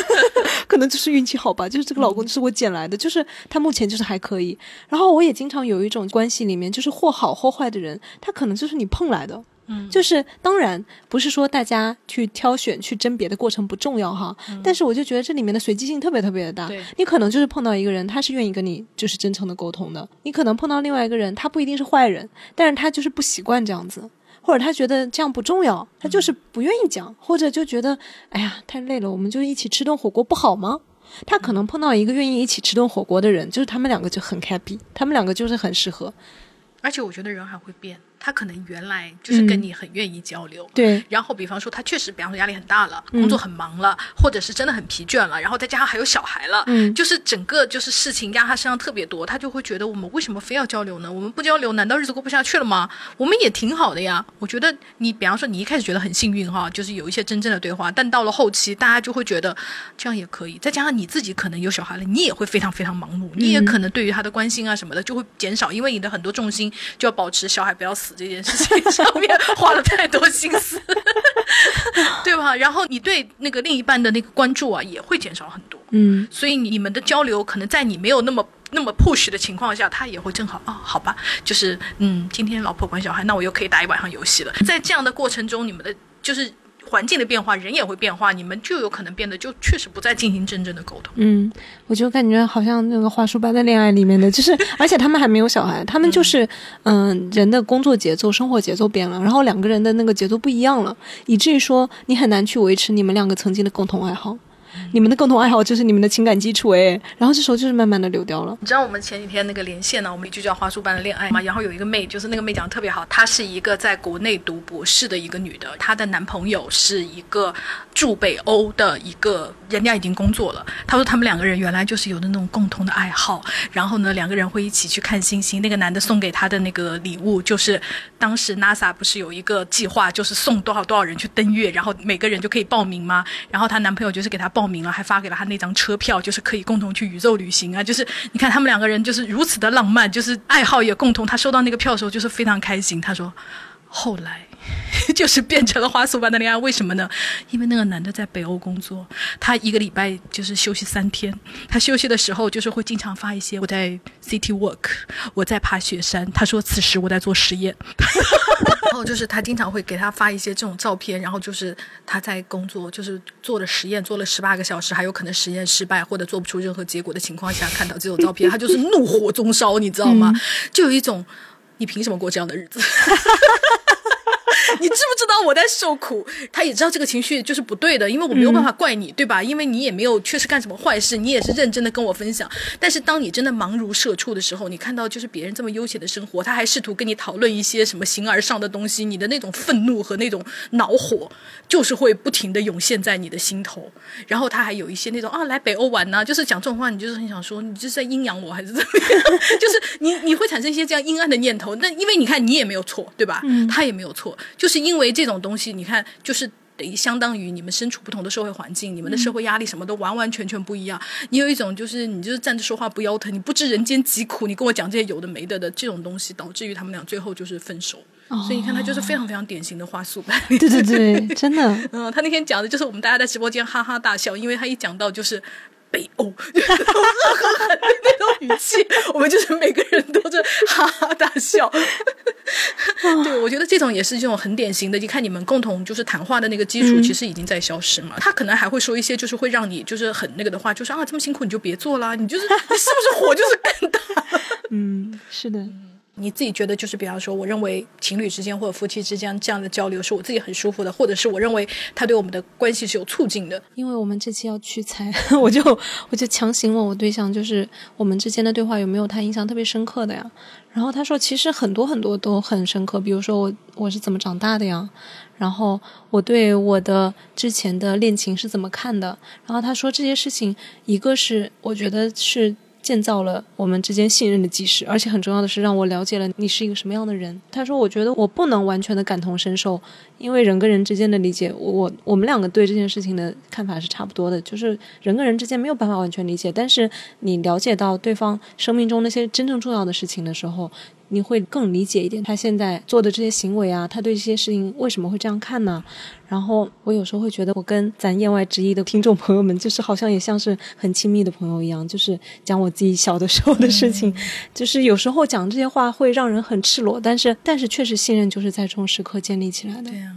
可能就是运气好吧。就是这个老公是我捡来的，就是他目前就是还可以。然后我也经常有一种关系里面，就是或好或坏的人，他可能就是你碰来的。”
嗯，
就是当然不是说大家去挑选去甄别的过程不重要哈，但是我就觉得这里面的随机性特别特别的大。你可能就是碰到一个人，他是愿意跟你就是真诚的沟通的；你可能碰到另外一个人，他不一定是坏人，但是他就是不习惯这样子，或者他觉得这样不重要，他就是不愿意讲，或者就觉得哎呀太累了，我们就一起吃顿火锅不好吗？他可能碰到一个愿意一起吃顿火锅的人，就是他们两个就很 happy，他们两个就是很适合。
而且我觉得人还会变。他可能原来就是跟你很愿意交流，
对。
然后比方说他确实，比方说压力很大了，工作很忙了，或者是真的很疲倦了，然后再加上还有小孩了，
嗯，
就是整个就是事情压他身上特别多，他就会觉得我们为什么非要交流呢？我们不交流，难道日子过不下去了吗？我们也挺好的呀。我觉得你比方说你一开始觉得很幸运哈，就是有一些真正的对话，但到了后期，大家就会觉得这样也可以。再加上你自己可能有小孩了，你也会非常非常忙碌，你也可能对于他的关心啊什么的就会减少，因为你的很多重心就要保持小孩不要死这件事情。上面花了太多心思，对吧？然后你对那个另一半的那个关注啊，也会减少很多。
嗯，
所以你们的交流可能在你没有那么那么 push 的情况下，他也会正好啊，好吧，就是嗯，今天老婆管小孩，那我又可以打一晚上游戏了。在这样的过程中，你们的就是。环境的变化，人也会变化，你们就有可能变得就确实不再进行真正的沟通。
嗯，我就感觉好像那个花束般的恋爱里面的，就是而且他们还没有小孩，他们就是嗯，人的工作节奏、生活节奏变了，然后两个人的那个节奏不一样了，以至于说你很难去维持你们两个曾经的共同爱好。你们的共同爱好就是你们的情感基础哎，然后这时候就是慢慢的流掉了。
你知道我们前几天那个连线呢，我们就叫《花束般的恋爱》嘛，然后有一个妹，就是那个妹讲的特别好，她是一个在国内读博士的一个女的，她的男朋友是一个驻北欧的一个，人家已经工作了。她说他们两个人原来就是有的那种共同的爱好，然后呢两个人会一起去看星星。那个男的送给她的那个礼物就是当时 NASA 不是有一个计划，就是送多少多少人去登月，然后每个人就可以报名吗？然后她男朋友就是给她报。报名了，还发给了他那张车票，就是可以共同去宇宙旅行啊！就是你看他们两个人就是如此的浪漫，就是爱好也共同。他收到那个票的时候就是非常开心。他说，后来 就是变成了花束般的恋爱。为什么呢？因为那个男的在北欧工作，他一个礼拜就是休息三天。他休息的时候就是会经常发一些我在 city work，我在爬雪山。他说此时我在做实验。然后就是他经常会给他发一些这种照片，然后就是他在工作，就是做了实验，做了十八个小时，还有可能实验失败或者做不出任何结果的情况下，看到这种照片，他就是怒火中烧，你知道吗？就有一种，你凭什么过这样的日子？你知不知道我在受苦？他也知道这个情绪就是不对的，因为我没有办法怪你，对吧？因为你也没有确实干什么坏事，你也是认真的跟我分享。但是当你真的忙如社畜的时候，你看到就是别人这么悠闲的生活，他还试图跟你讨论一些什么形而上的东西，你的那种愤怒和那种恼火，就是会不停的涌现在你的心头。然后他还有一些那种啊，来北欧玩呢，就是讲这种话，你就是很想说，你就是在阴阳我还是怎么样？就是你你会产生一些这样阴暗的念头。那因为你看你也没有错，对吧？他也没有错。就是因为这种东西，你看，就是等于相当于你们身处不同的社会环境，你们的社会压力什么都完完全全不一样。你有一种就是你就是站着说话不腰疼，你不知人间疾苦，你跟我讲这些有的没的的这种东西，导致于他们俩最后就是分手。所以你看，他就是非常非常典型的花束般。
对对对，真的。
嗯，他那天讲的就是我们大家在直播间哈哈大笑，因为他一讲到就是。北欧，那种语气，我们就是每个人都是哈哈大笑。对，我觉得这种也是这种很典型的。一看你们共同就是谈话的那个基础，其实已经在消失嘛。他可能还会说一些就是会让你就是很那个的话，就是啊，这么辛苦你就别做了，你就是你是不是火就是更大？
嗯，是的。
你自己觉得就是，比方说，我认为情侣之间或者夫妻之间这样的交流是我自己很舒服的，或者是我认为他对我们的关系是有促进的。
因为我们这期要取材，我就我就强行问我对象，就是我们之间的对话有没有他印象特别深刻的呀？然后他说，其实很多很多都很深刻，比如说我我是怎么长大的呀？然后我对我的之前的恋情是怎么看的？然后他说这些事情，一个是我觉得是。建造了我们之间信任的基石，而且很重要的是让我了解了你是一个什么样的人。他说：“我觉得我不能完全的感同身受，因为人跟人之间的理解，我我们两个对这件事情的看法是差不多的，就是人跟人之间没有办法完全理解。但是你了解到对方生命中那些真正重要的事情的时候。”你会更理解一点他现在做的这些行为啊，他对这些事情为什么会这样看呢？然后我有时候会觉得，我跟咱言外之意的听众朋友们，就是好像也像是很亲密的朋友一样，就是讲我自己小的时候的事情，就是有时候讲这些话会让人很赤裸，但是但是确实信任就是在这种时刻建立起来的。
对呀。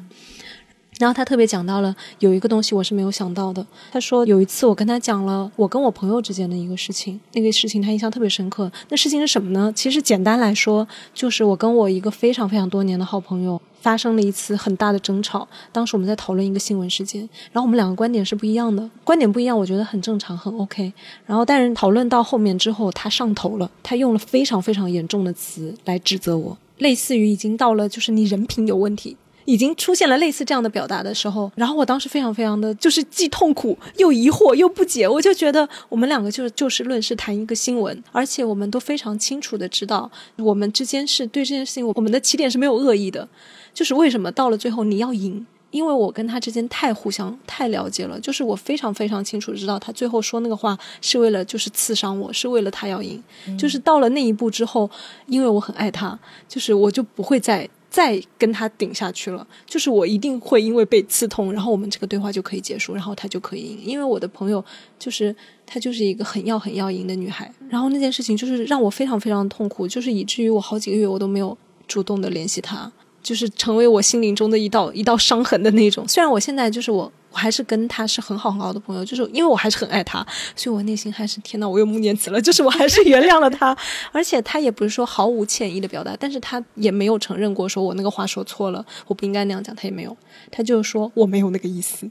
然后他特别讲到了有一个东西我是没有想到的。他说有一次我跟他讲了我跟我朋友之间的一个事情，那个事情他印象特别深刻。那事情是什么呢？其实简单来说，就是我跟我一个非常非常多年的好朋友发生了一次很大的争吵。当时我们在讨论一个新闻事件，然后我们两个观点是不一样的。观点不一样，我觉得很正常，很 OK。然后但是讨论到后面之后，他上头了，他用了非常非常严重的词来指责我，类似于已经到了就是你人品有问题。已经出现了类似这样的表达的时候，然后我当时非常非常的就是既痛苦又疑惑又不解，我就觉得我们两个就是就事论事谈一个新闻，而且我们都非常清楚的知道我们之间是对这件事情，我们的起点是没有恶意的，就是为什么到了最后你要赢？因为我跟他之间太互相太了解了，就是我非常非常清楚知道他最后说那个话是为了就是刺伤我，是为了他要赢，就是到了那一步之后，因为我很爱他，就是我就不会再。再跟他顶下去了，就是我一定会因为被刺痛，然后我们这个对话就可以结束，然后他就可以赢。因为我的朋友就是她就是一个很要很要赢的女孩，然后那件事情就是让我非常非常痛苦，就是以至于我好几个月我都没有主动的联系他。就是成为我心灵中的一道一道伤痕的那种。虽然我现在就是我。我还是跟他是很好很好的朋友，就是因为我还是很爱他，所以我内心还是天呐，我又慕念词了，就是我还是原谅了他，而且他也不是说毫无歉意的表达，但是他也没有承认过说我那个话说错了，我不应该那样讲，他也没有，他就说我没有那个意思。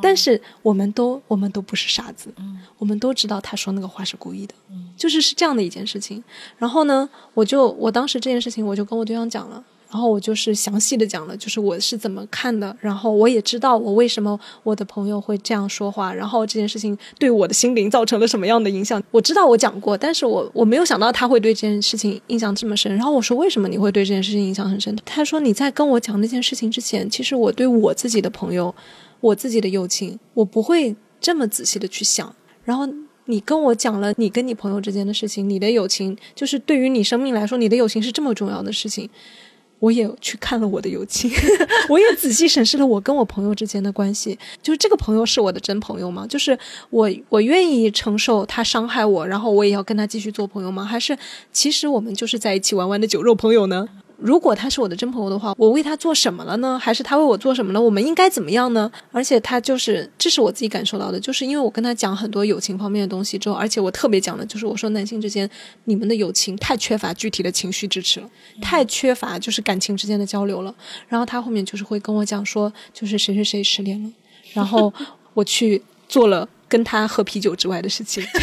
但是我们都我们都不是傻子，我们都知道他说那个话是故意的，就是是这样的一件事情。然后呢，我就我当时这件事情，我就跟我对象讲了。然后我就是详细的讲了，就是我是怎么看的，然后我也知道我为什么我的朋友会这样说话，然后这件事情对我的心灵造成了什么样的影响。我知道我讲过，但是我我没有想到他会对这件事情印象这么深。然后我说为什么你会对这件事情印象很深？他说你在跟我讲那件事情之前，其实我对我自己的朋友，我自己的友情，我不会这么仔细的去想。然后你跟我讲了你跟你朋友之间的事情，你的友情就是对于你生命来说，你的友情是这么重要的事情。我也去看了我的友情，我也仔细审视了我跟我朋友之间的关系。就是这个朋友是我的真朋友吗？就是我我愿意承受他伤害我，然后我也要跟他继续做朋友吗？还是其实我们就是在一起玩玩的酒肉朋友呢？如果他是我的真朋友的话，我为他做什么了呢？还是他为我做什么了？我们应该怎么样呢？而且他就是，这是我自己感受到的，就是因为我跟他讲很多友情方面的东西之后，而且我特别讲的就是我说男性之间你们的友情太缺乏具体的情绪支持了，太缺乏就是感情之间的交流了。然后他后面就是会跟我讲说，就是谁谁谁失恋了，然后我去做了跟他喝啤酒之外的事情。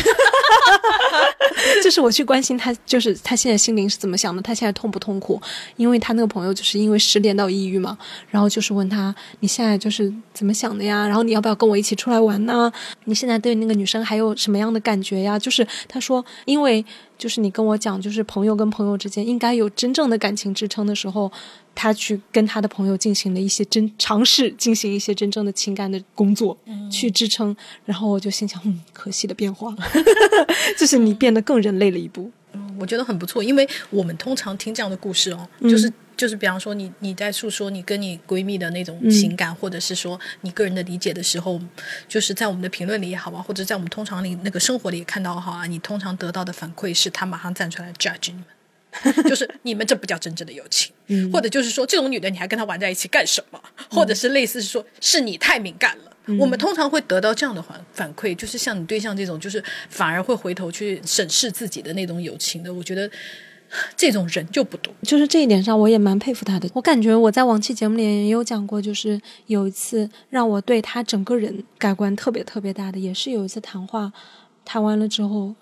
就是我去关心他，就是他现在心灵是怎么想的，他现在痛不痛苦？因为他那个朋友就是因为失恋到抑郁嘛，然后就是问他你现在就是怎么想的呀？然后你要不要跟我一起出来玩呢？你现在对那个女生还有什么样的感觉呀？就是他说，因为就是你跟我讲，就是朋友跟朋友之间应该有真正的感情支撑的时候。他去跟他的朋友进行了一些真尝试，进行一些真正的情感的工作，去支撑。然后我就心想，嗯，可惜的变化，就是你变得更人类了一步。
嗯，我觉得很不错，因为我们通常听这样的故事哦，就是就是比方说你你在诉说你跟你闺蜜的那种情感，或者是说你个人的理解的时候，就是在我们的评论里也好啊，或者在我们通常里那个生活里也看到好啊，你通常得到的反馈是他马上站出来 judge 你们。就是你们这不叫真正的友情，或者就是说这种女的你还跟她玩在一起干什么？或者是类似是说是你太敏感了。我们通常会得到这样的反反馈，就是像你对象这种，就是反而会回头去审视自己的那种友情的。我觉得这种人就不多。
就是这一点上，我也蛮佩服他的。我感觉我在往期节目里也有讲过，就是有一次让我对他整个人改观特别特别大的，也是有一次谈话，谈完了之后，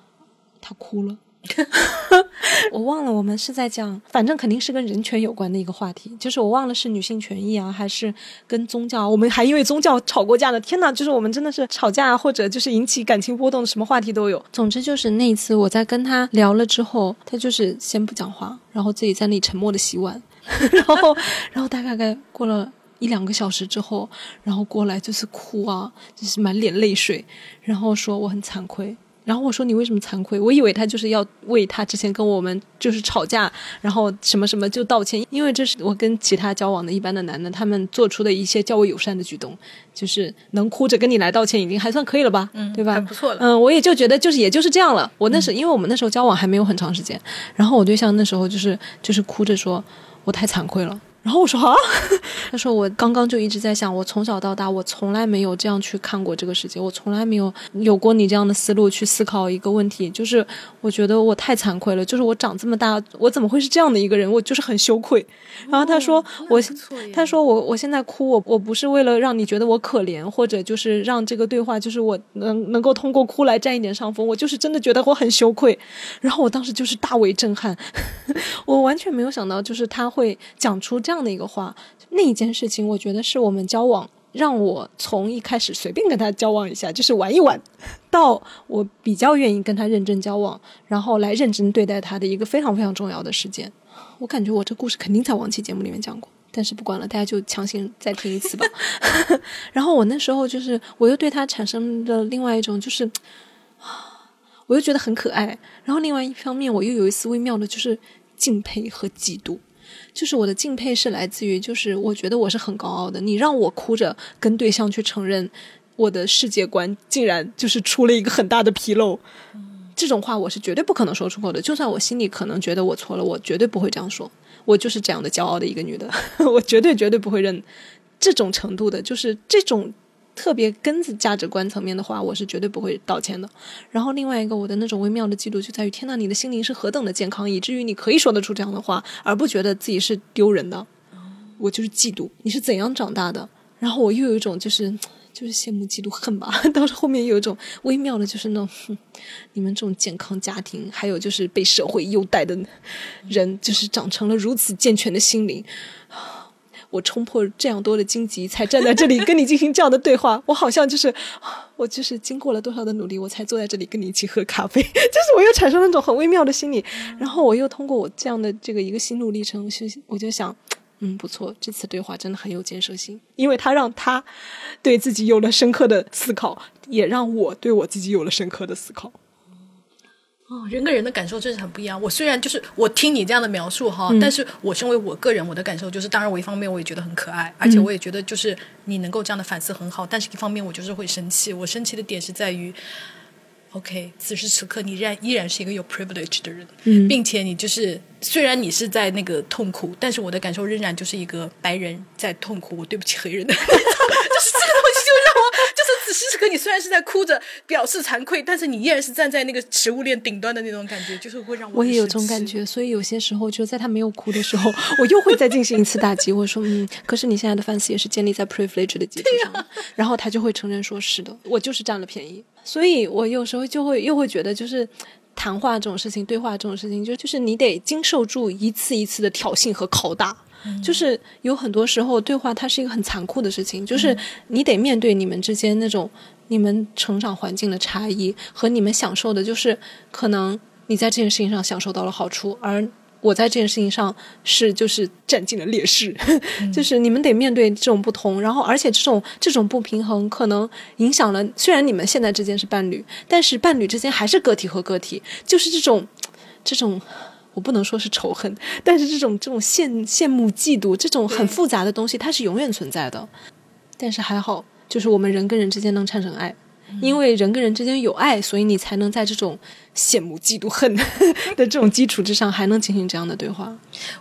他哭了。我忘了，我们是在讲，反正肯定是跟人权有关的一个话题，就是我忘了是女性权益啊，还是跟宗教，我们还因为宗教吵过架呢。天呐，就是我们真的是吵架，或者就是引起感情波动的，什么话题都有。总之就是那一次我在跟他聊了之后，他就是先不讲话，然后自己在那里沉默的洗碗，然后然后大概过了一两个小时之后，然后过来就是哭啊，就是满脸泪水，然后说我很惭愧。然后我说你为什么惭愧？我以为他就是要为他之前跟我们就是吵架，然后什么什么就道歉，因为这是我跟其他交往的一般的男的他们做出的一些较为友善的举动，就是能哭着跟你来道歉，已经还算可以了吧？嗯，对吧？
不错了。
嗯，我也就觉得就是也就是这样了。我那时因为我们那时候交往还没有很长时间，然后我对象那时候就是就是哭着说，我太惭愧了。然后我说啊，他说我刚刚就一直在想，我从小到大我从来没有这样去看过这个世界，我从来没有有过你这样的思路去思考一个问题，就是我觉得我太惭愧了，就是我长这么大，我怎么会是这样的一个人？我就是很羞愧。然后他说我，他说我我现在哭，我我不是为了让你觉得我可怜，或者就是让这个对话就是我能能够通过哭来占一点上风，我就是真的觉得我很羞愧。然后我当时就是大为震撼，我完全没有想到，就是他会讲出这。这样的一个话，那一件事情，我觉得是我们交往让我从一开始随便跟他交往一下，就是玩一玩，到我比较愿意跟他认真交往，然后来认真对待他的一个非常非常重要的时间。我感觉我这故事肯定在往期节目里面讲过，但是不管了，大家就强行再听一次吧。然后我那时候就是，我又对他产生了另外一种，就是我又觉得很可爱。然后另外一方面，我又有一丝微妙的，就是敬佩和嫉妒。就是我的敬佩是来自于，就是我觉得我是很高傲的。你让我哭着跟对象去承认我的世界观，竟然就是出了一个很大的纰漏。这种话我是绝对不可能说出口的。就算我心里可能觉得我错了，我绝对不会这样说。我就是这样的骄傲的一个女的，我绝对绝对不会认这种程度的，就是这种。特别根子价值观层面的话，我是绝对不会道歉的。然后另外一个我的那种微妙的嫉妒就在于，天呐，你的心灵是何等的健康，以至于你可以说得出这样的话，而不觉得自己是丢人的。我就是嫉妒你是怎样长大的，然后我又有一种就是就是羡慕嫉妒恨吧。到后面有一种微妙的，就是那种你们这种健康家庭，还有就是被社会优待的人，就是长成了如此健全的心灵。我冲破这样多的荆棘，才站在这里跟你进行这样的对话。我好像就是，我就是经过了多少的努力，我才坐在这里跟你一起喝咖啡。就是我又产生了那种很微妙的心理，然后我又通过我这样的这个一个心路历程，我就想，嗯，不错，这次对话真的很有建设性，因为他让他对自己有了深刻的思考，也让我对我自己有了深刻的思考。
哦，人跟人的感受真是很不一样。我虽然就是我听你这样的描述哈，但是我身为我个人，我的感受就是，当然我一方面我也觉得很可爱，而且我也觉得就是你能够这样的反思很好。但是一方面我就是会生气，我生气的点是在于，OK，此时此刻你然依然是一个有 privilege 的人，并且你就是虽然你是在那个痛苦，但是我的感受仍然就是一个白人在痛苦，我对不起黑人的，就是这个东西就是。此时此刻，你虽然是在哭着表示惭愧，但是你依然是站在那个食物链顶端的那种感觉，就是会让
我我也有这种感觉。所以有些时候，就在他没有哭的时候，我又会再进行一次打击。我说：“嗯，可是你现在的反思也是建立在 privilege 的基础上。”然后他就会承认说：“是的，我就是占了便宜。”所以我有时候就会又会觉得，就是谈话这种事情，对话这种事情，就就是你得经受住一次一次的挑衅和拷打。就是有很多时候，对话它是一个很残酷的事情，就是你得面对你们之间那种你们成长环境的差异和你们享受的，就是可能你在这件事情上享受到了好处，而我在这件事情上是就是占尽了劣势，就是你们得面对这种不同，然后而且这种这种不平衡可能影响了，虽然你们现在之间是伴侣，但是伴侣之间还是个体和个体，就是这种这种。我不能说是仇恨，但是这种这种羡羡慕、嫉妒这种很复杂的东西，它是永远存在的。但是还好，就是我们人跟人之间能产生爱，因为人跟人之间有爱，所以你才能在这种羡慕、嫉妒、恨 的这种基础之上，还能进行这样的对话。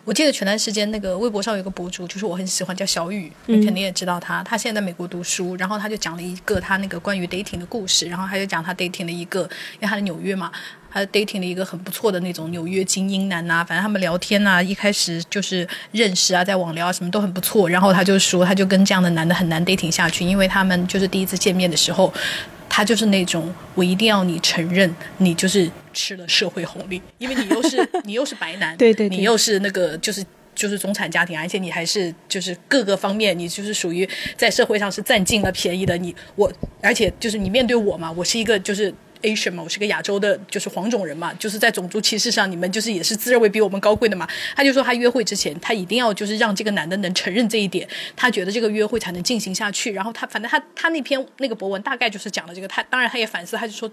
我记得前段时间那个微博上有个博主，就是我很喜欢，叫小雨，你肯定也知道他。他现在在美国读书，然后他就讲了一个他那个关于 dating 的故事，然后他就讲他 dating 的一个，因为他在纽约嘛。他 dating 了一个很不错的那种纽约精英男呐，反正他们聊天呐，一开始就是认识啊，在网聊啊，什么都很不错。然后他就说，他就跟这样的男的很难 dating 下去，因为他们就是第一次见面的时候，他就是那种我一定要你承认你就是吃了社会红利，因为你又是 你又是白男，
对对，
你又是那个就是就是中产家庭，而且你还是就是各个方面你就是属于在社会上是占尽了便宜的。你我而且就是你面对我嘛，我是一个就是。Asian 嘛，我是个亚洲的，就是黄种人嘛，就是在种族歧视上，你们就是也是自认为比我们高贵的嘛。他就说他约会之前，他一定要就是让这个男的能承认这一点，他觉得这个约会才能进行下去。然后他反正他他那篇那个博文大概就是讲了这个，他当然他也反思，他就说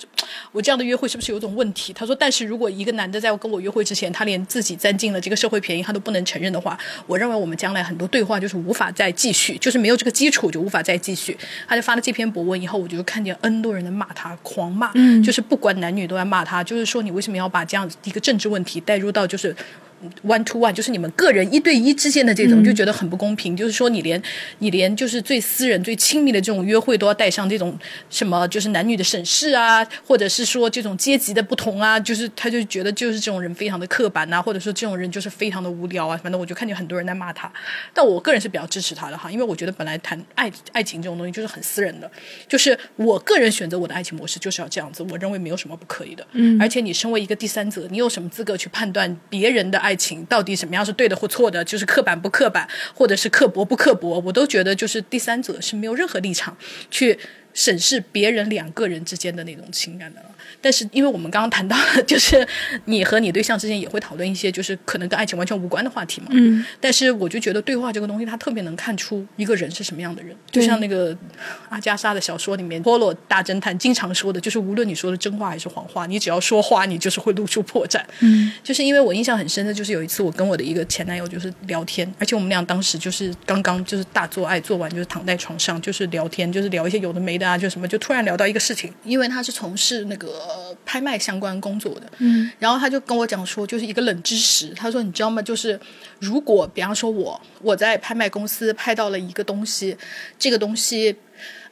我这样的约会是不是有种问题？他说，但是如果一个男的在跟我约会之前，他连自己占尽了这个社会便宜他都不能承认的话，我认为我们将来很多对话就是无法再继续，就是没有这个基础就无法再继续。他就发了这篇博文以后，我就看见 N 多人在骂他，狂骂。就是不管男女都在骂他，就是说你为什么要把这样一个政治问题带入到就是。One to one 就是你们个人一对一之间的这种，就觉得很不公平。就是说，你连你连就是最私人、最亲密的这种约会都要带上这种什么，就是男女的审视啊，或者是说这种阶级的不同啊，就是他就觉得就是这种人非常的刻板呐，或者说这种人就是非常的无聊啊。反正我就看见很多人在骂他，但我个人是比较支持他的哈，因为我觉得本来谈爱爱情这种东西就是很私人的，就是我个人选择我的爱情模式就是要这样子，我认为没有什么不可以的。嗯，而且你身为一个第三者，你有什么资格去判断别人的爱？情到底什么样是对的或错的？就是刻板不刻板，或者是刻薄不刻薄？我都觉得就是第三者是没有任何立场去审视别人两个人之间的那种情感的。但是，因为我们刚刚谈到，就是你和你对象之间也会讨论一些，就是可能跟爱情完全无关的话题嘛。嗯。但是，我就觉得对话这个东西，它特别能看出一个人是什么样的人。就像那个阿加莎的小说里面，波洛大侦探经常说的，就是无论你说的真话还是谎话，你只要说话，你就是会露出破绽。嗯。就是因为我印象很深的，就是有一次我跟我的一个前男友就是聊天，而且我们俩当时就是刚刚就是大做爱做完，就是躺在床上就是聊天，就是聊一些有的没的，啊，就什么就突然聊到一个事情，因为他是从事那个拍卖相关工作的，
嗯，
然后他就跟我讲说，就是一个冷知识，他说你知道吗？就是如果比方说我我在拍卖公司拍到了一个东西，这个东西，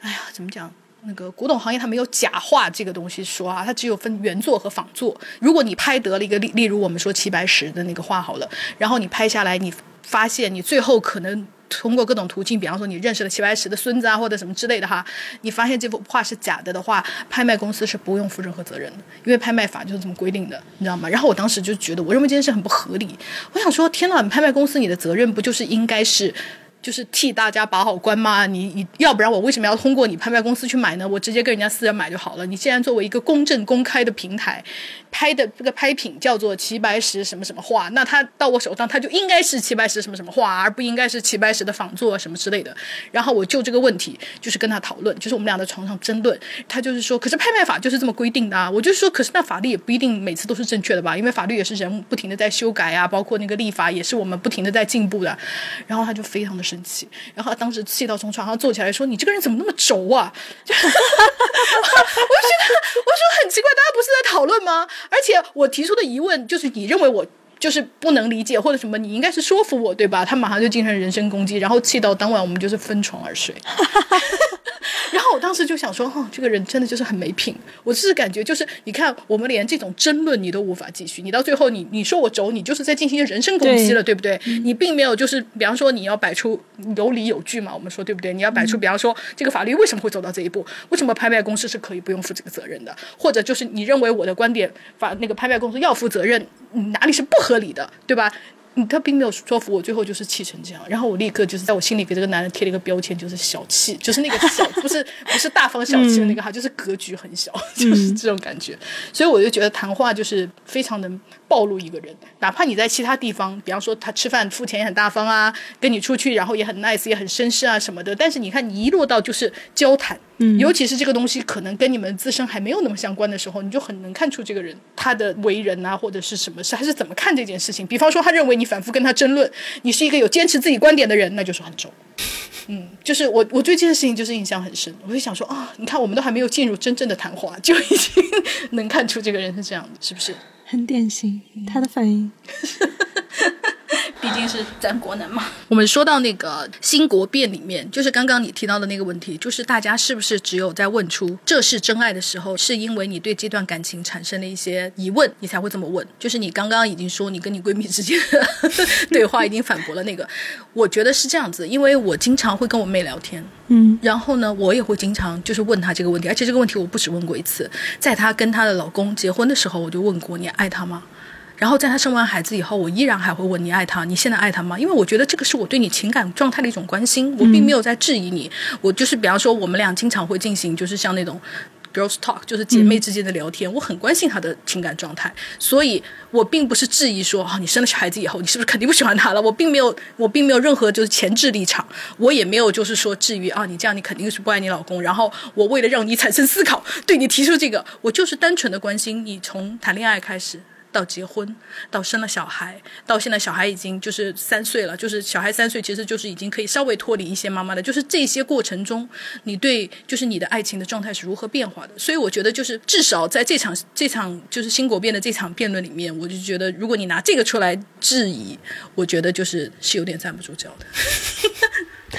哎呀，怎么讲？那个古董行业它没有假画这个东西说啊，它只有分原作和仿作。如果你拍得了一个例，例如我们说齐白石的那个画好了，然后你拍下来，你发现你最后可能通过各种途径，比方说你认识了齐白石的孙子啊，或者什么之类的哈，你发现这幅画是假的的话，拍卖公司是不用负任何责任的，因为拍卖法就是这么规定的，你知道吗？然后我当时就觉得，我认为这件事很不合理。我想说，天呐，拍卖公司你的责任不就是应该是？就是替大家把好关吗？你你要不然我为什么要通过你拍卖公司去买呢？我直接跟人家私人买就好了。你既然作为一个公正公开的平台，拍的这个拍品叫做齐白石什么什么画，那他到我手上他就应该是齐白石什么什么画，而不应该是齐白石的仿作什么之类的。然后我就这个问题就是跟他讨论，就是我们俩在床上争论。他就是说，可是拍卖法就是这么规定的啊。我就说，可是那法律也不一定每次都是正确的吧？因为法律也是人不停的在修改啊，包括那个立法也是我们不停的在进步的。然后他就非常的生生气，然后他当时气到从床上坐起来说：“你这个人怎么那么轴啊？” 我就觉得，我说很奇怪，大家不是在讨论吗？而且我提出的疑问就是，你认为我就是不能理解或者什么？你应该是说服我对吧？他马上就进行人身攻击，然后气到当晚我们就是分床而睡。然后我当时就想说，哦，这个人真的就是很没品。我是感觉就是，你看我们连这种争论你都无法继续，你到最后你你说我轴，你就是在进行人身攻击了，对不对？你并没有就是，比方说你要摆出有理有据嘛，我们说对不对？你要摆出，比方说这个法律为什么会走到这一步？为什么拍卖公司是可以不用负这个责任的？或者就是你认为我的观点，法那个拍卖公司要负责任，哪里是不合合理的，对吧？他并没有说服我，最后就是气成这样。然后我立刻就是在我心里给这个男人贴了一个标签，就是小气，就是那个小，不是不是大方小气的那个哈，就是格局很小，就是这种感觉。所以我就觉得谈话就是非常能暴露一个人，哪怕你在其他地方，比方说他吃饭付钱也很大方啊，跟你出去然后也很 nice 也很绅士啊什么的，但是你看你一落到就是交谈。
嗯，
尤其是这个东西可能跟你们自身还没有那么相关的时候，你就很能看出这个人他的为人啊，或者是什么事，还是怎么看这件事情。比方说，他认为你反复跟他争论，你是一个有坚持自己观点的人，那就是很重。嗯，就是我我对这件事情就是印象很深，我就想说啊，你看我们都还没有进入真正的谈话，就已经 能看出这个人是这样的，是不是？
很典型，他的反应。
毕竟是咱国男嘛。我们说到那个新国变里面，就是刚刚你提到的那个问题，就是大家是不是只有在问出这是真爱的时候，是因为你对这段感情产生了一些疑问，你才会这么问？就是你刚刚已经说你跟你闺蜜之间的对话已经反驳了那个，我觉得是这样子，因为我经常会跟我妹聊天，
嗯，
然后呢，我也会经常就是问她这个问题，而且这个问题我不止问过一次，在她跟她的老公结婚的时候，我就问过你爱他吗？然后在她生完孩子以后，我依然还会问你爱他，你现在爱他吗？因为我觉得这个是我对你情感状态的一种关心，我并没有在质疑你。我就是比方说，我们俩经常会进行就是像那种 girls talk，就是姐妹之间的聊天，我很关心她的情感状态，所以我并不是质疑说啊，你生了孩子以后，你是不是肯定不喜欢他了？我并没有，我并没有任何就是前置立场，我也没有就是说质疑啊，你这样你肯定是不爱你老公。然后我为了让你产生思考，对你提出这个，我就是单纯的关心你从谈恋爱开始。到结婚，到生了小孩，到现在小孩已经就是三岁了，就是小孩三岁，其实就是已经可以稍微脱离一些妈妈的。就是这些过程中，你对就是你的爱情的状态是如何变化的？所以我觉得，就是至少在这场这场就是新国辩的这场辩论里面，我就觉得，如果你拿这个出来质疑，我觉得就是是有点站不住脚的。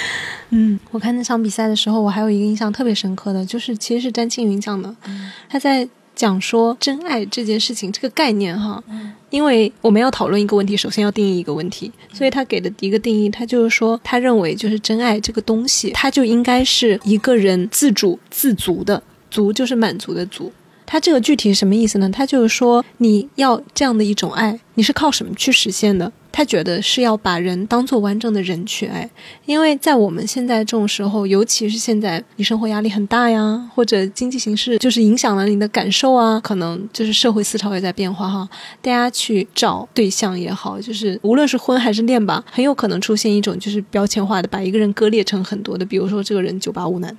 嗯，我看那场比赛的时候，我还有一个印象特别深刻的就是，其实是詹青云讲的，他在。讲说真爱这件事情这个概念哈，因为我们要讨论一个问题，首先要定义一个问题，所以他给的一个定义，他就是说，他认为就是真爱这个东西，它就应该是一个人自主自足的，足就是满足的足。他这个具体是什么意思呢？他就是说，你要这样的一种爱，你是靠什么去实现的？他觉得是要把人当做完整的人去爱，因为在我们现在这种时候，尤其是现在你生活压力很大呀，或者经济形势就是影响了你的感受啊，可能就是社会思潮也在变化哈。大家去找对象也好，就是无论是婚还是恋吧，很有可能出现一种就是标签化的，把一个人割裂成很多的，比如说这个人九八五男，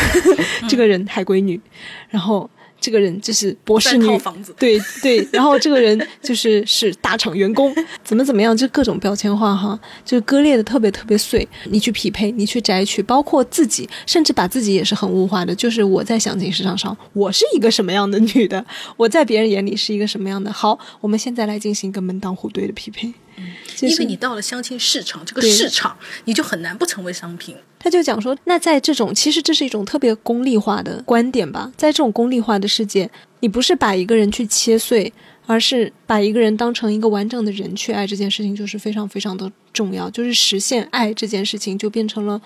这个人海归女，然后。这个人就是博士女，对对，然后这个人就是 是大厂员工，怎么怎么样，就各种标签化哈，就割裂的特别特别碎。你去匹配，你去摘取，包括自己，甚至把自己也是很物化的。就是我在相亲市场上，我是一个什么样的女的，我在别人眼里是一个什么样的。好，我们现在来进行一个门当户对的匹配。
嗯，因为你到了相亲市场，这个市场你就很难不成为商品。
他就讲说，那在这种其实这是一种特别功利化的观点吧，在这种功利化的世界，你不是把一个人去切碎，而是把一个人当成一个完整的人去爱，这件事情就是非常非常的重要，就是实现爱这件事情就变成了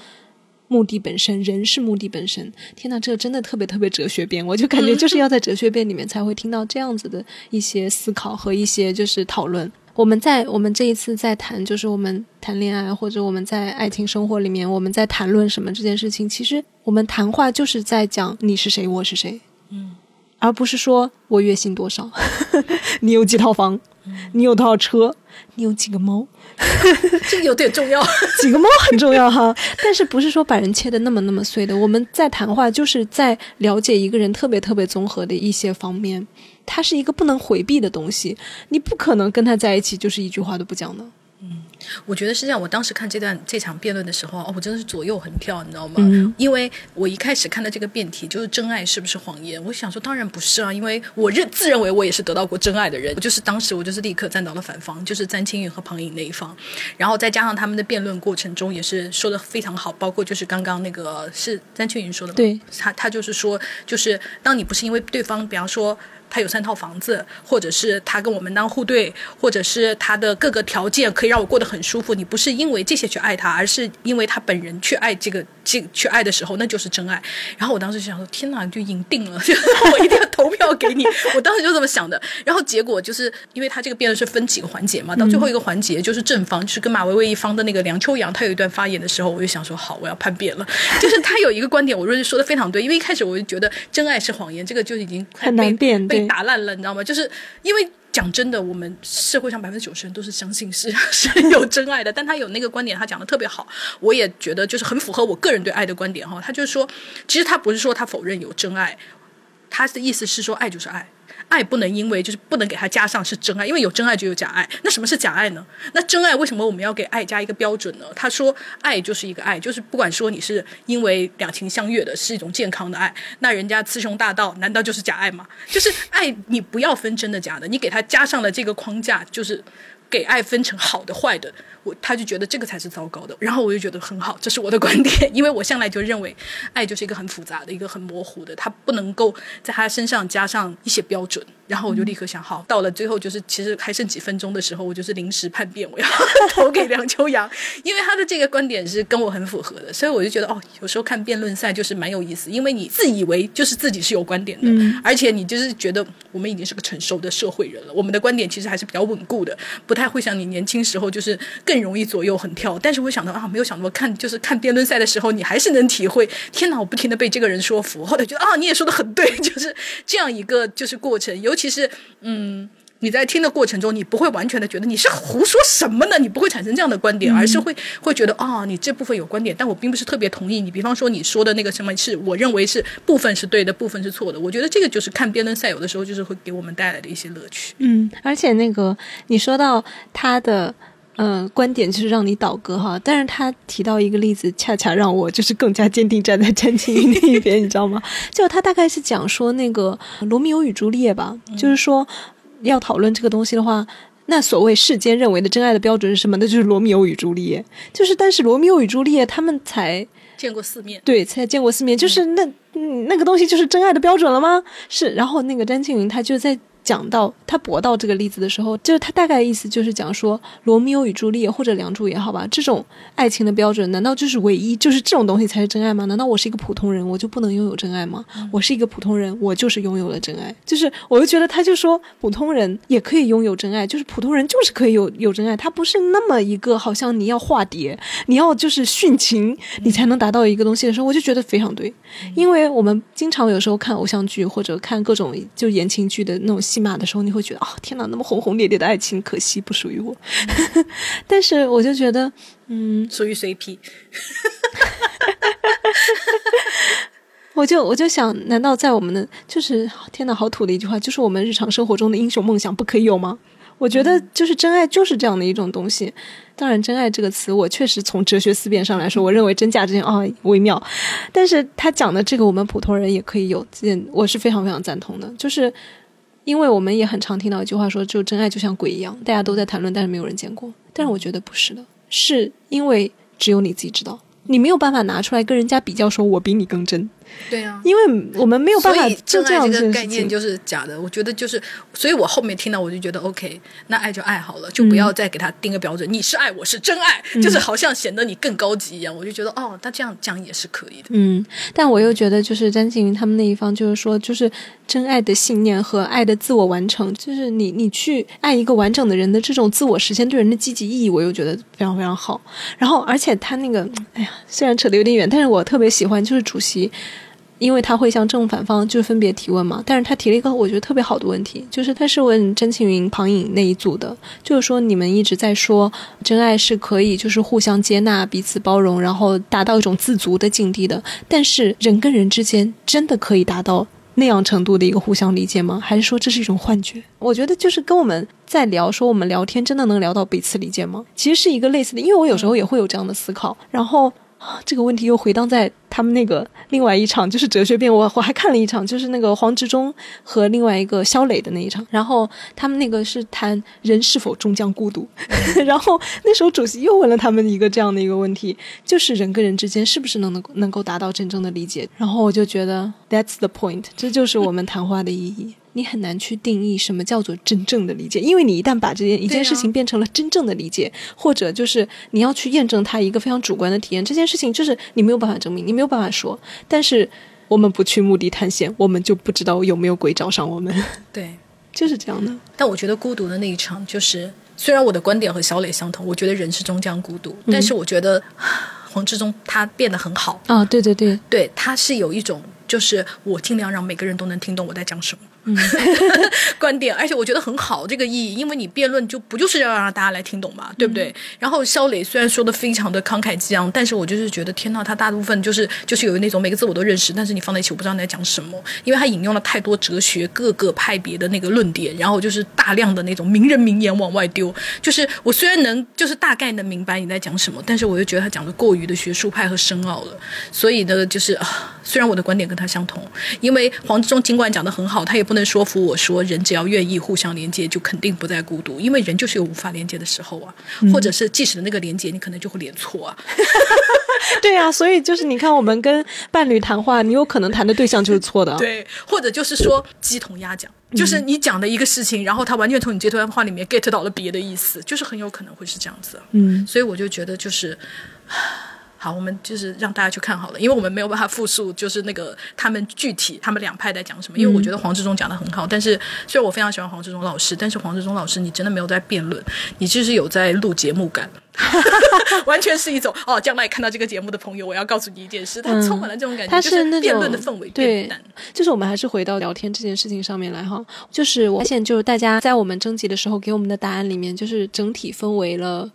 目的本身，人是目的本身。天呐，这真的特别特别哲学辩，我就感觉就是要在哲学辩里面才会听到这样子的一些思考和一些就是讨论。我们在我们这一次在谈，就是我们谈恋爱或者我们在爱情生活里面，我们在谈论什么这件事情，其实我们谈话就是在讲你是谁，我是谁，
嗯，
而不是说我月薪多少，你有几套房，你有多少车，你有几个猫，
这个有点重要，
几个猫很重要哈，但是不是说把人切的那么那么碎的？我们在谈话就是在了解一个人特别特别综合的一些方面。它是一个不能回避的东西，你不可能跟他在一起就是一句话都不讲的。
嗯，我觉得是这样。我当时看这段这场辩论的时候，哦，我真的是左右横跳，你知道吗？嗯。因为我一开始看到这个辩题就是真爱是不是谎言，我想说当然不是啊，因为我认自认为我也是得到过真爱的人，就是当时我就是立刻站到了反方，就是詹青云和庞颖那一方，然后再加上他们的辩论过程中也是说的非常好，包括就是刚刚那个是詹青云说的，
对，
他他就是说，就是当你不是因为对方，比方说。他有三套房子，或者是他跟我门当户对，或者是他的各个条件可以让我过得很舒服。你不是因为这些去爱他，而是因为他本人去爱这个。这去爱的时候，那就是真爱。然后我当时就想说：“天哪，就赢定了！我一定要投票给你。”我当时就这么想的。然后结果就是，因为他这个辩论是分几个环节嘛，到最后一个环节就是正方，就是跟马薇薇一方的那个梁秋阳，他有一段发言的时候，我就想说：“好，我要叛变了。”就是他有一个观点，我认为说的非常对。因为一开始我就觉得真爱是谎言，这个就已经
很难辩，
被打烂了，你知道吗？就是因为。讲真的，我们社会上百分之九十人都是相信是 是有真爱的，但他有那个观点，他讲的特别好，我也觉得就是很符合我个人对爱的观点哈。他就是说，其实他不是说他否认有真爱，他的意思是说爱就是爱。爱不能因为就是不能给他加上是真爱，因为有真爱就有假爱。那什么是假爱呢？那真爱为什么我们要给爱加一个标准呢？他说爱就是一个爱，就是不管说你是因为两情相悦的，是一种健康的爱，那人家雌雄大盗难道就是假爱吗？就是爱你不要分真的假的，你给他加上了这个框架，就是给爱分成好的坏的。我他就觉得这个才是糟糕的，然后我就觉得很好，这是我的观点，因为我向来就认为，爱就是一个很复杂的一个很模糊的，他不能够在他身上加上一些标准，然后我就立刻想，好，到了最后就是其实还剩几分钟的时候，我就是临时叛变，我要 投给梁秋阳，因为他的这个观点是跟我很符合的，所以我就觉得哦，有时候看辩论赛就是蛮有意思，因为你自以为就是自己是有观点的，而且你就是觉得我们已经是个成熟的社会人了，我们的观点其实还是比较稳固的，不太太会像你年轻时候就是。更容易左右横跳，但是我想到啊，没有想到看就是看辩论赛的时候，你还是能体会。天哪，我不停的被这个人说服，后来觉得啊，你也说的很对，就是这样一个就是过程。尤其是嗯，你在听的过程中，你不会完全的觉得你是胡说什么呢？你不会产生这样的观点，而是会会觉得啊，你这部分有观点，但我并不是特别同意你。比方说你说的那个什么是我认为是部分是对的，部分是错的。我觉得这个就是看辩论赛有的时候就是会给我们带来的一些乐趣。
嗯，而且那个你说到他的。嗯，观点就是让你倒戈哈，但是他提到一个例子，恰恰让我就是更加坚定站在詹青云那一边，你知道吗？就他大概是讲说那个《罗密欧与朱丽叶》吧，就是说要讨论这个东西的话，那所谓世间认为的真爱的标准是什么？那就是《罗密欧与朱丽叶》，就是但是《罗密欧与朱丽叶》他们才
见过四面，
对，才见过四面，就是那嗯那个东西就是真爱的标准了吗？是，然后那个詹青云他就在。讲到他博到这个例子的时候，就是他大概意思就是讲说，罗密欧与朱丽叶或者梁祝也好吧，这种爱情的标准难道就是唯一，就是这种东西才是真爱吗？难道我是一个普通人，我就不能拥有真爱吗？我是一个普通人，我就是拥有了真爱。就是我就觉得他就说，普通人也可以拥有真爱，就是普通人就是可以有有真爱，他不是那么一个好像你要化蝶，你要就是殉情，你才能达到一个东西的时候，我就觉得非常对，因为我们经常有时候看偶像剧或者看各种就言情剧的那种。戏码的时候，你会觉得啊，天哪，那么轰轰烈烈的爱情，可惜不属于我。但是我就觉得，嗯，
属于 CP。
我就我就想，难道在我们的就是天哪，好土的一句话，就是我们日常生活中的英雄梦想不可以有吗？我觉得就是真爱就是这样的一种东西。当然，真爱这个词，我确实从哲学思辨上来说，我认为真假之间啊微妙。但是他讲的这个，我们普通人也可以有，我是非常非常赞同的。就是因为我们也很常听到一句话说，就真爱就像鬼一样，大家都在谈论，但是没有人见过。但是我觉得不是的，是因为只有你自己知道。你没有办法拿出来跟人家比较，说我比你更真。
对啊，
因为我们没有办法就这样
这个概念就是假的。我觉得就是，所以我后面听到我就觉得 OK，那爱就爱好了，就不要再给他定个标准。你是爱，我是真爱，就是好像显得你更高级一样。我就觉得哦，那这样讲也是可以的。
嗯，但我又觉得就是詹静云他们那一方就是说，就是真爱的信念和爱的自我完成，就是你你去爱一个完整的人的这种自我实现对人的积极意义，我又觉得非常非常好。然后而且他那个，哎呀，虽然扯得有点远，但是我特别喜欢就是主席。因为他会向正反方就分别提问嘛，但是他提了一个我觉得特别好的问题，就是他是问甄庆云、庞颖那一组的，就是说你们一直在说真爱是可以就是互相接纳、彼此包容，然后达到一种自足的境地的，但是人跟人之间真的可以达到那样程度的一个互相理解吗？还是说这是一种幻觉？我觉得就是跟我们在聊说我们聊天真的能聊到彼此理解吗？其实是一个类似的，因为我有时候也会有这样的思考，然后。这个问题又回荡在他们那个另外一场，就是哲学辩。我我还看了一场，就是那个黄执中和另外一个肖磊的那一场。然后他们那个是谈人是否终将孤独。然后那时候主席又问了他们一个这样的一个问题，就是人跟人之间是不是能能能够达到真正的理解？然后我就觉得 that's the point，这就是我们谈话的意义。你很难去定义什么叫做真正的理解，因为你一旦把这件一件事情变成了真正的理解，或者就是你要去验证它一个非常主观的体验，这件事情就是你没有办法证明，你没有办法说。但是我们不去墓地探险，我们就不知道有没有鬼找上我们。
对，
就是这样的。
但我觉得孤独的那一场，就是虽然我的观点和小磊相同，我觉得人是终将孤独，但是我觉得黄志忠他变得很好
啊！对对对，
对，他是有一种，就是我尽量让每个人都能听懂我在讲什么。
嗯，
观点，而且我觉得很好，这个意义，因为你辩论就不就是要让大家来听懂嘛，对不对？然后肖磊虽然说的非常的慷慨激昂，但是我就是觉得天呐，他大部分就是就是有那种每个字我都认识，但是你放在一起我不知道你在讲什么，因为他引用了太多哲学各个派别的那个论点，然后就是大量的那种名人名言往外丢，就是我虽然能就是大概能明白你在讲什么，但是我又觉得他讲的过于的学术派和深奥了，所以呢，就是啊，虽然我的观点跟他相同，因为黄志忠尽管讲的很好，他也。不能说服我说，人只要愿意互相连接，就肯定不再孤独，因为人就是有无法连接的时候啊，或者是即使的那个连接，你可能就会连错啊。
对呀，所以就是你看，我们跟伴侣谈话，你有可能谈的对象就是错的。
对，或者就是说鸡同鸭讲，就是你讲的一个事情，然后他完全从你这段话里面 get 到了别的意思，就是很有可能会是这样子。
嗯，
所以我就觉得就是。好，我们就是让大家去看好了，因为我们没有办法复述，就是那个他们具体他们两派在讲什么。因为我觉得黄志忠讲的很好，但是虽然我非常喜欢黄志忠老师，但是黄志忠老师你真的没有在辩论，你就是有在录节目感，完全是一种哦，将来看到这个节目的朋友，我要告诉你一件事，他充满了这种感觉，就是辩论的氛围
对，就是我们还是回到聊天这件事情上面来哈，就是我发现就是大家在我们征集的时候给我们的答案里面，就是整体分为了。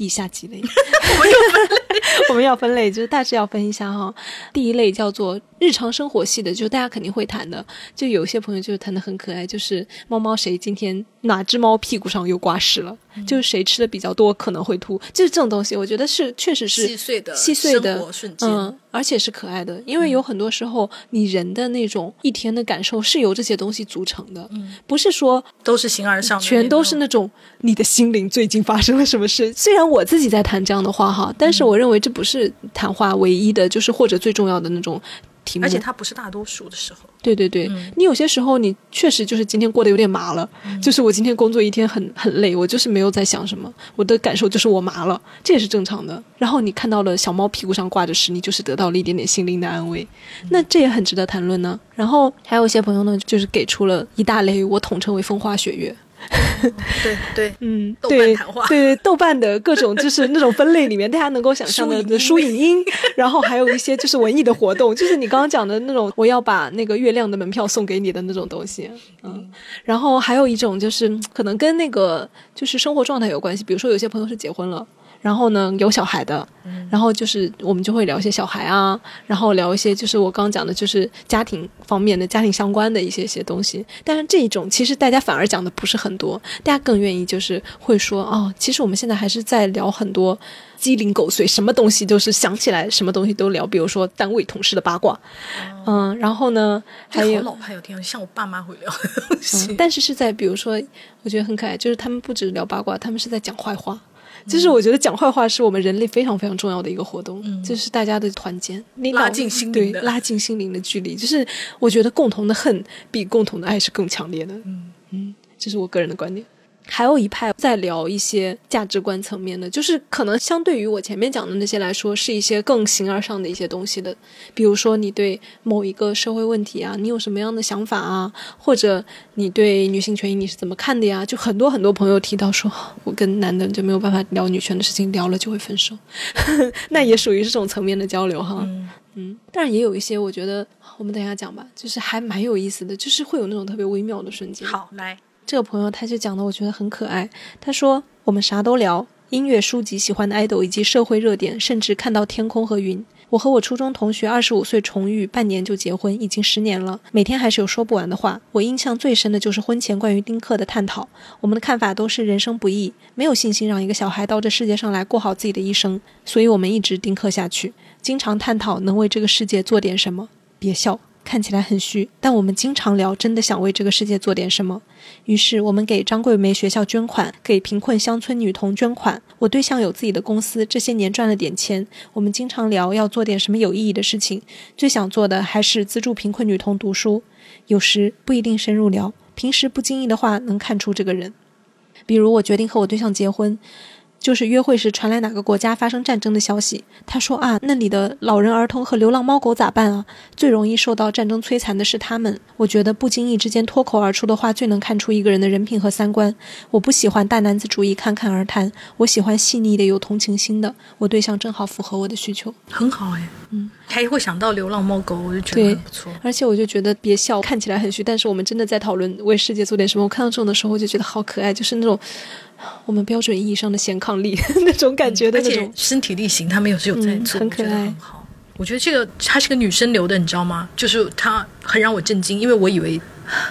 以下几类，
我又分类，
我们要分类，就是大致要分一下哈。第一类叫做日常生活系的，就大家肯定会谈的，就有些朋友就是谈的很可爱，就是猫猫谁今天哪只猫屁股上又刮屎了，就是谁吃的比较多可能会吐，就是这种东西，我觉得是确实是
细碎的
细碎的
瞬间，
嗯，而且是可爱的，因为有很多时候你人的那种一天的感受是由这些东西组成的，
嗯，
不是说
都是形而上，
全都是那种你的心灵最近发生了什么事，虽然。我自己在谈这样的话哈，但是我认为这不是谈话唯一的，就是或者最重要的那种题目。
而且它不是大多数的时候。
对对对，你有些时候你确实就是今天过得有点麻了，就是我今天工作一天很很累，我就是没有在想什么，我的感受就是我麻了，这也是正常的。然后你看到了小猫屁股上挂着屎，你就是得到了一点点心灵的安慰，那这也很值得谈论呢。然后还有一些朋友呢，就是给出了一大类，我统称为风花雪月。
对对，
嗯，
豆瓣谈话，
对豆瓣的各种就是那种分类里面，大家能够想象的书影音，然后还有一些就是文艺的活动，就是你刚刚讲的那种，我要把那个月亮的门票送给你的那种东西，嗯，然后还有一种就是可能跟那个就是生活状态有关系，比如说有些朋友是结婚了。然后呢有小孩的，然后就是我们就会聊一些小孩啊，然后聊一些就是我刚刚讲的，就是家庭方面的、家庭相关的一些些东西。但是这一种其实大家反而讲的不是很多，大家更愿意就是会说哦，其实我们现在还是在聊很多鸡零狗碎，什么东西都是想起来什么东西都聊，比如说单位同事的八卦，嗯，然后呢还有
老派有听，像我爸妈会聊的东西，
但是是在比如说我觉得很可爱，就是他们不止聊八卦，他们是在讲坏话。就是我觉得讲坏话是我们人类非常非常重要的一个活动，就是大家的团结，
拉近心灵
的拉近心灵的距离。就是我觉得共同的恨比共同的爱是更强烈的。嗯嗯，这是我个人的观点。还有一派在聊一些价值观层面的，就是可能相对于我前面讲的那些来说，是一些更形而上的一些东西的。比如说，你对某一个社会问题啊，你有什么样的想法啊？或者你对女性权益你是怎么看的呀？就很多很多朋友提到说，我跟男的就没有办法聊女权的事情，聊了就会分手。那也属于这种层面的交流哈。嗯，当然也有一些，我觉得我们等一下讲吧，就是还蛮有意思的，就是会有那种特别微妙的瞬间。
好，来。
这个朋友他就讲的，我觉得很可爱。他说：“我们啥都聊，音乐、书籍、喜欢的 idol 以及社会热点，甚至看到天空和云。我和我初中同学二十五岁重遇，半年就结婚，已经十年了。每天还是有说不完的话。我印象最深的就是婚前关于丁克的探讨。我们的看法都是人生不易，没有信心让一个小孩到这世界上来过好自己的一生，所以我们一直丁克下去，经常探讨能为这个世界做点什么。别笑。”看起来很虚，但我们经常聊，真的想为这个世界做点什么。于是我们给张桂梅学校捐款，给贫困乡村女童捐款。我对象有自己的公司，这些年赚了点钱。我们经常聊要做点什么有意义的事情，最想做的还是资助贫困女童读书。有时不一定深入聊，平时不经意的话能看出这个人。比如我决定和我对象结婚。就是约会时传来哪个国家发生战争的消息，他说啊，那里的老人、儿童和流浪猫狗咋办啊？最容易受到战争摧残的是他们。我觉得不经意之间脱口而出的话，最能看出一个人的人品和三观。我不喜欢大男子主义侃侃而谈，我喜欢细腻的、有同情心的。我对象正好符合我的需求，
很好哎，嗯，还会想到流浪猫狗，我就觉得很不错。
而且我就觉得别笑，看起来很虚，但是我们真的在讨论为世界做点什么。我看到这种的时候，我就觉得好可爱，就是那种。我们标准意义上的显抗力 那种感觉的那种
身体力行，他们有是有在做，
很可爱，
很好。我觉得这个她是个女生留的，你知道吗？就是她很让我震惊，因为我以为。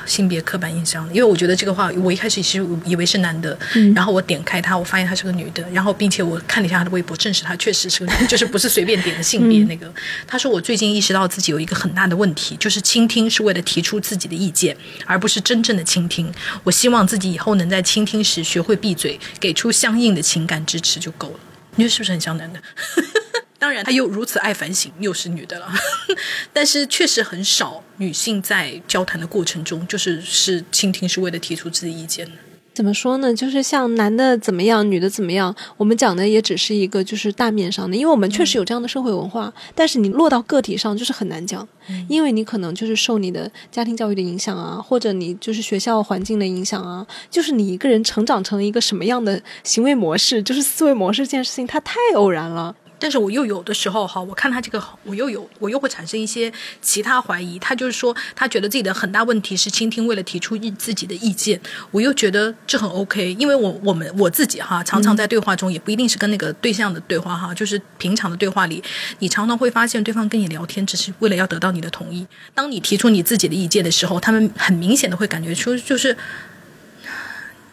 性别刻板印象，因为我觉得这个话，我一开始其实以为是男的，然后我点开他，我发现他是个女的，然后并且我看了一下他的微博，证实他确实是个，就是不是随便点的性别那个。他说我最近意识到自己有一个很大的问题，就是倾听是为了提出自己的意见，而不是真正的倾听。我希望自己以后能在倾听时学会闭嘴，给出相应的情感支持就够了。你觉得是不是很像男的？当然，她又如此爱反省，又是女的了。但是确实很少女性在交谈的过程中，就是是倾听是为了提出自己意见的。
怎么说呢？就是像男的怎么样，女的怎么样，我们讲的也只是一个就是大面上的，因为我们确实有这样的社会文化。但是你落到个体上，就是很难讲，因为你可能就是受你的家庭教育的影响啊，或者你就是学校环境的影响啊，就是你一个人成长成一个什么样的行为模式，就是思维模式这件事情，它太偶然了。
但是我又有的时候哈，我看他这个，我又有我又会产生一些其他怀疑。他就是说，他觉得自己的很大问题是倾听，为了提出意自己的意见。我又觉得这很 OK，因为我我们我自己哈，常常在对话中，也不一定是跟那个对象的对话哈，就是平常的对话里，你常常会发现对方跟你聊天只是为了要得到你的同意。当你提出你自己的意见的时候，他们很明显的会感觉出，就是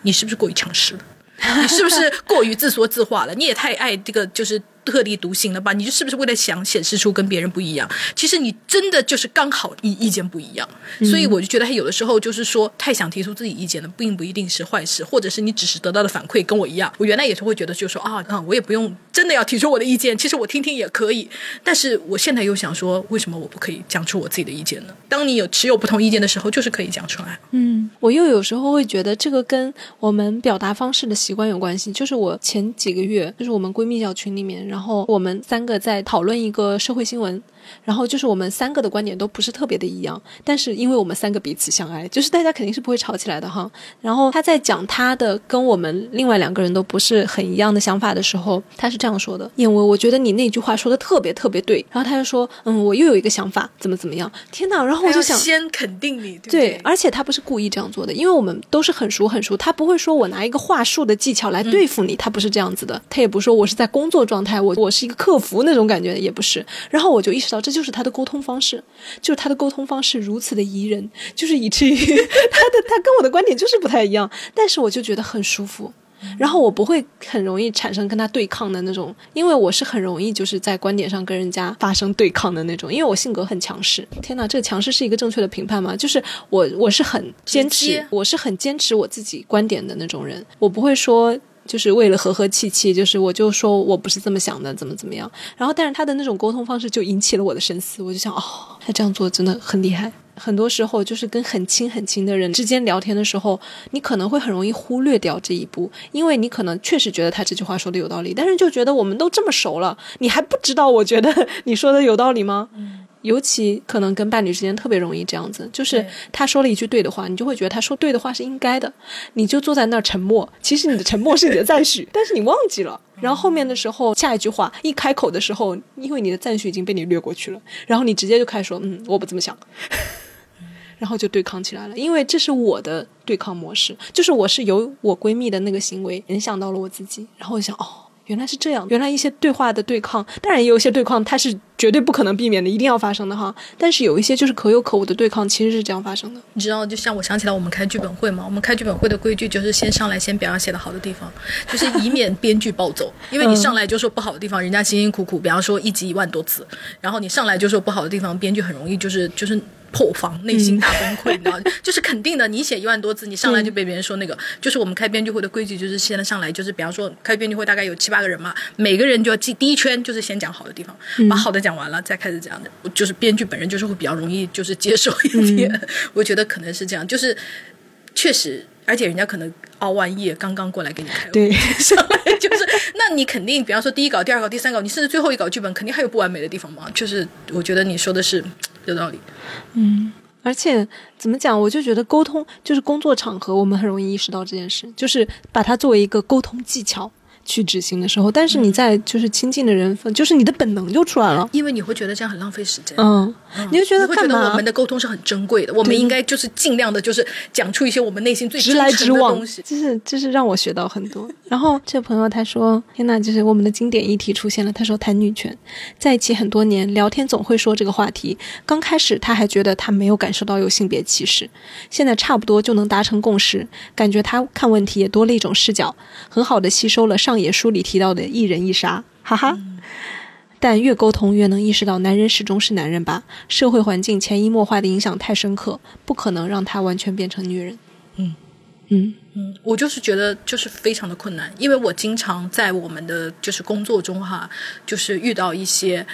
你是不是过于强势了？你是不是过于自说自话了？你也太爱这个，就是。特立独行了吧？你就是不是为了想显示出跟别人不一样？其实你真的就是刚好意意见不一样，所以我就觉得他有的时候就是说太想提出自己意见了，并不一定是坏事，或者是你只是得到的反馈跟我一样。我原来也是会觉得，就说啊，嗯，我也不用真的要提出我的意见，其实我听听也可以。但是我现在又想说，为什么我不可以讲出我自己的意见呢？当你有持有不同意见的时候，就是可以讲出来。
嗯，我又有时候会觉得这个跟我们表达方式的习惯有关系。就是我前几个月，就是我们闺蜜小群里面。然后我们三个在讨论一个社会新闻，然后就是我们三个的观点都不是特别的一样，但是因为我们三个彼此相爱，就是大家肯定是不会吵起来的哈。然后他在讲他的跟我们另外两个人都不是很一样的想法的时候，他是这样说的：燕薇，我觉得你那句话说的特别特别对。然后他就说，嗯，我又有一个想法，怎么怎么样？天哪！然后我就想
先肯定你，对
对，而且他不是故意这样做的，因为我们都是很熟很熟，他不会说我拿一个话术的技巧来对付你，他不是这样子的，他也不说我是在工作状态，我我是一个客服那种感觉，也不是。然后我就意识到，这就是他的沟通方式，就是他的沟通方式如此的宜人，就是以至于 他的他跟我的观点就是不太一样，但是我就觉得很舒服。然后我不会很容易产生跟他对抗的那种，因为我是很容易就是在观点上跟人家发生对抗的那种，因为我性格很强势。天哪，这个强势是一个正确的评判吗？就是我我是很坚持，我是很坚持我自己观点的那种人，我不会说就是为了和和气气，就是我就说我不是这么想的，怎么怎么样。然后但是他的那种沟通方式就引起了我的深思，我就想哦，他这样做真的很厉害。很多时候，就是跟很亲很亲的人之间聊天的时候，你可能会很容易忽略掉这一步，因为你可能确实觉得他这句话说的有道理，但是就觉得我们都这么熟了，你还不知道我觉得你说的有道理吗？尤其可能跟伴侣之间特别容易这样子，就是他说了一句对的话，你就会觉得他说对的话是应该的，你就坐在那儿沉默。其实你的沉默是你的赞许，但是你忘记了。然后后面的时候，下一句话一开口的时候，因为你的赞许已经被你略过去了，然后你直接就开始说：“嗯，我不这么想。”然后就对抗起来了，因为这是我的对抗模式，就是我是由我闺蜜的那个行为影响到了我自己，然后我想，哦，原来是这样，原来一些对话的对抗，当然也有一些对抗，它是绝对不可能避免的，一定要发生的哈。但是有一些就是可有可无的对抗，其实是这样发生的。
你知道，就像我想起来，我们开剧本会嘛，我们开剧本会的规矩就是先上来先表扬写的好的地方，就是以免编剧暴走，因为你上来就说不好的地方，人家辛辛苦苦，比方说一集一万多字，然后你上来就说不好的地方，编剧很容易就是就是。破防，内心大崩溃，你知道 就是肯定的。你写一万多字，你上来就被别人说那个，就是我们开编剧会的规矩，就是现在上来就是，比方说开编剧会大概有七八个人嘛，每个人就要记第一圈，就是先讲好的地方，把好的讲完了，再开始讲的。就是编剧本人就是会比较容易就是接受一点，我觉得可能是这样，就是确实。而且人家可能熬完夜刚刚过来给你开，
对，
上 来就是，那你肯定，比方说第一稿、第二稿、第三稿，你甚至最后一稿剧本，肯定还有不完美的地方嘛。就是我觉得你说的是有道理，
嗯，而且怎么讲，我就觉得沟通就是工作场合，我们很容易意识到这件事，就是把它作为一个沟通技巧。去执行的时候，但是你在就是亲近的人，就是你的本能就出来了，
因为你会觉得这样很浪费时间。
嗯，你就觉得
会觉得我们的沟通是很珍贵的，我们应该就是尽量的，就是讲出一些我们内心最
直来直往
的东西。
就是就是让我学到很多。然后这个朋友他说：“天呐，就是我们的经典议题出现了。”他说：“谈女权，在一起很多年，聊天总会说这个话题。刚开始他还觉得他没有感受到有性别歧视，现在差不多就能达成共识，感觉他看问题也多了一种视角，很好的吸收了上。”也书里提到的一人一杀，哈哈。但越沟通越能意识到，男人始终是男人吧。社会环境潜移默化的影响太深刻，不可能让他完全变成女人。
嗯
嗯
嗯，我就是觉得就是非常的困难，因为我经常在我们的就是工作中哈，就是遇到一些。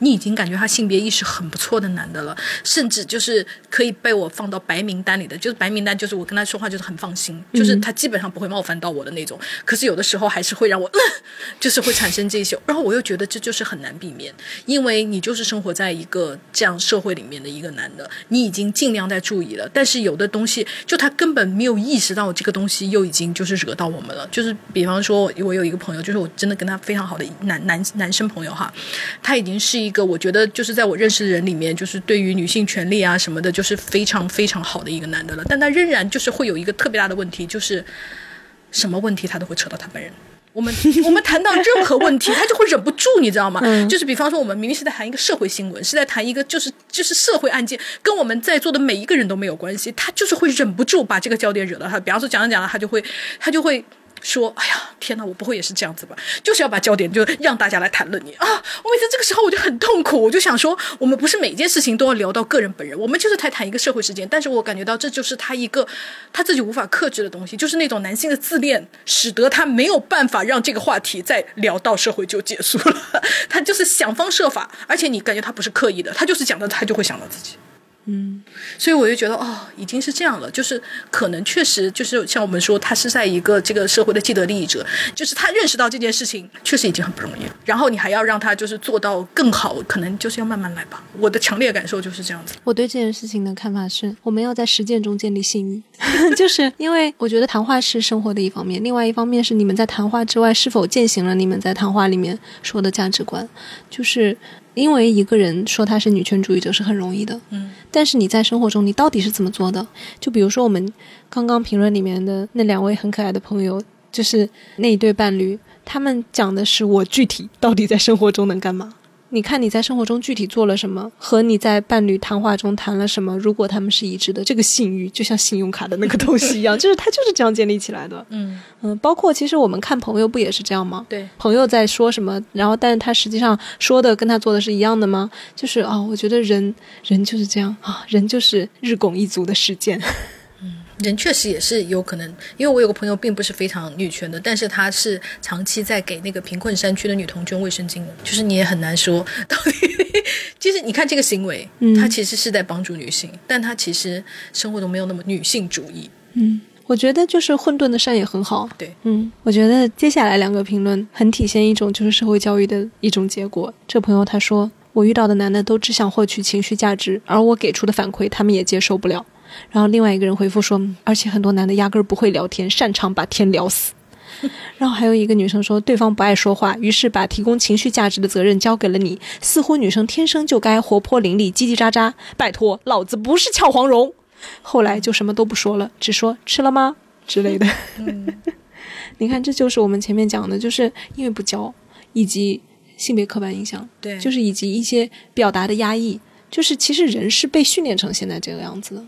你已经感觉他性别意识很不错的男的了，甚至就是可以被我放到白名单里的，就是白名单，就是我跟他说话就是很放心，就是他基本上不会冒犯到我的那种。可是有的时候还是会让我，就是会产生这些，然后我又觉得这就是很难避免，因为你就是生活在一个这样社会里面的一个男的，你已经尽量在注意了，但是有的东西就他根本没有意识到这个东西又已经就是惹到我们了。就是比方说，我有一个朋友，就是我真的跟他非常好的男男男生朋友哈，他已经是一。一个我觉得就是在我认识的人里面，就是对于女性权利啊什么的，就是非常非常好的一个男的了。但他仍然就是会有一个特别大的问题，就是什么问题他都会扯到他本人。我们 我们谈到任何问题，他就会忍不住，你知道吗？就是比方说，我们明明是在谈一个社会新闻，是在谈一个就是就是社会案件，跟我们在座的每一个人都没有关系，他就是会忍不住把这个焦点惹到他。比方说讲着讲着，他就会他就会。说，哎呀，天哪，我不会也是这样子吧？就是要把焦点就让大家来谈论你啊！我每次这个时候我就很痛苦，我就想说，我们不是每件事情都要聊到个人本人，我们就是在谈一个社会事件。但是我感觉到这就是他一个他自己无法克制的东西，就是那种男性的自恋，使得他没有办法让这个话题再聊到社会就结束了。他就是想方设法，而且你感觉他不是刻意的，他就是讲到，他就会想到自己。
嗯，
所以我就觉得哦，已经是这样了，就是可能确实就是像我们说，他是在一个这个社会的既得利益者，就是他认识到这件事情确实已经很不容易了，然后你还要让他就是做到更好，可能就是要慢慢来吧。我的强烈感受就是这样子。
我对这件事情的看法是，我们要在实践中建立信誉，就是因为我觉得谈话是生活的一方面，另外一方面是你们在谈话之外是否践行了你们在谈话里面说的价值观，就是。因为一个人说他是女权主义者是很容易的，
嗯，
但是你在生活中你到底是怎么做的？就比如说我们刚刚评论里面的那两位很可爱的朋友，就是那一对伴侣，他们讲的是我具体到底在生活中能干嘛。你看你在生活中具体做了什么，和你在伴侣谈话中谈了什么，如果他们是一致的，这个信誉就像信用卡的那个东西一样，就是它就是这样建立起来的。
嗯
嗯，包括其实我们看朋友不也是这样吗？
对，
朋友在说什么，然后但是他实际上说的跟他做的是一样的吗？就是啊，我觉得人人就是这样啊，人就是日拱一卒的实践。
人确实也是有可能，因为我有个朋友并不是非常女权的，但是她是长期在给那个贫困山区的女童捐卫生巾的，就是你也很难说 到底。其实你看这个行为，
嗯
她其实是在帮助女性，但她其实生活中没有那么女性主义。
嗯，我觉得就是混沌的善也很好。
对，
嗯，我觉得接下来两个评论很体现一种就是社会教育的一种结果。这朋友他说，我遇到的男的都只想获取情绪价值，而我给出的反馈他们也接受不了。然后另外一个人回复说，嗯而且很多男的压根儿不会聊天，擅长把天聊死。然后还有一个女生说，对方不爱说话，于是把提供情绪价值的责任交给了你。似乎女生天生就该活泼伶俐、叽叽喳喳。拜托，老子不是俏黄蓉。后来就什么都不说了，只说吃了吗之类的。你看，这就是我们前面讲的，就是因为不教，以及性别刻板印象，
对
就是以及一些表达的压抑，就是其实人是被训练成现在这个样子的。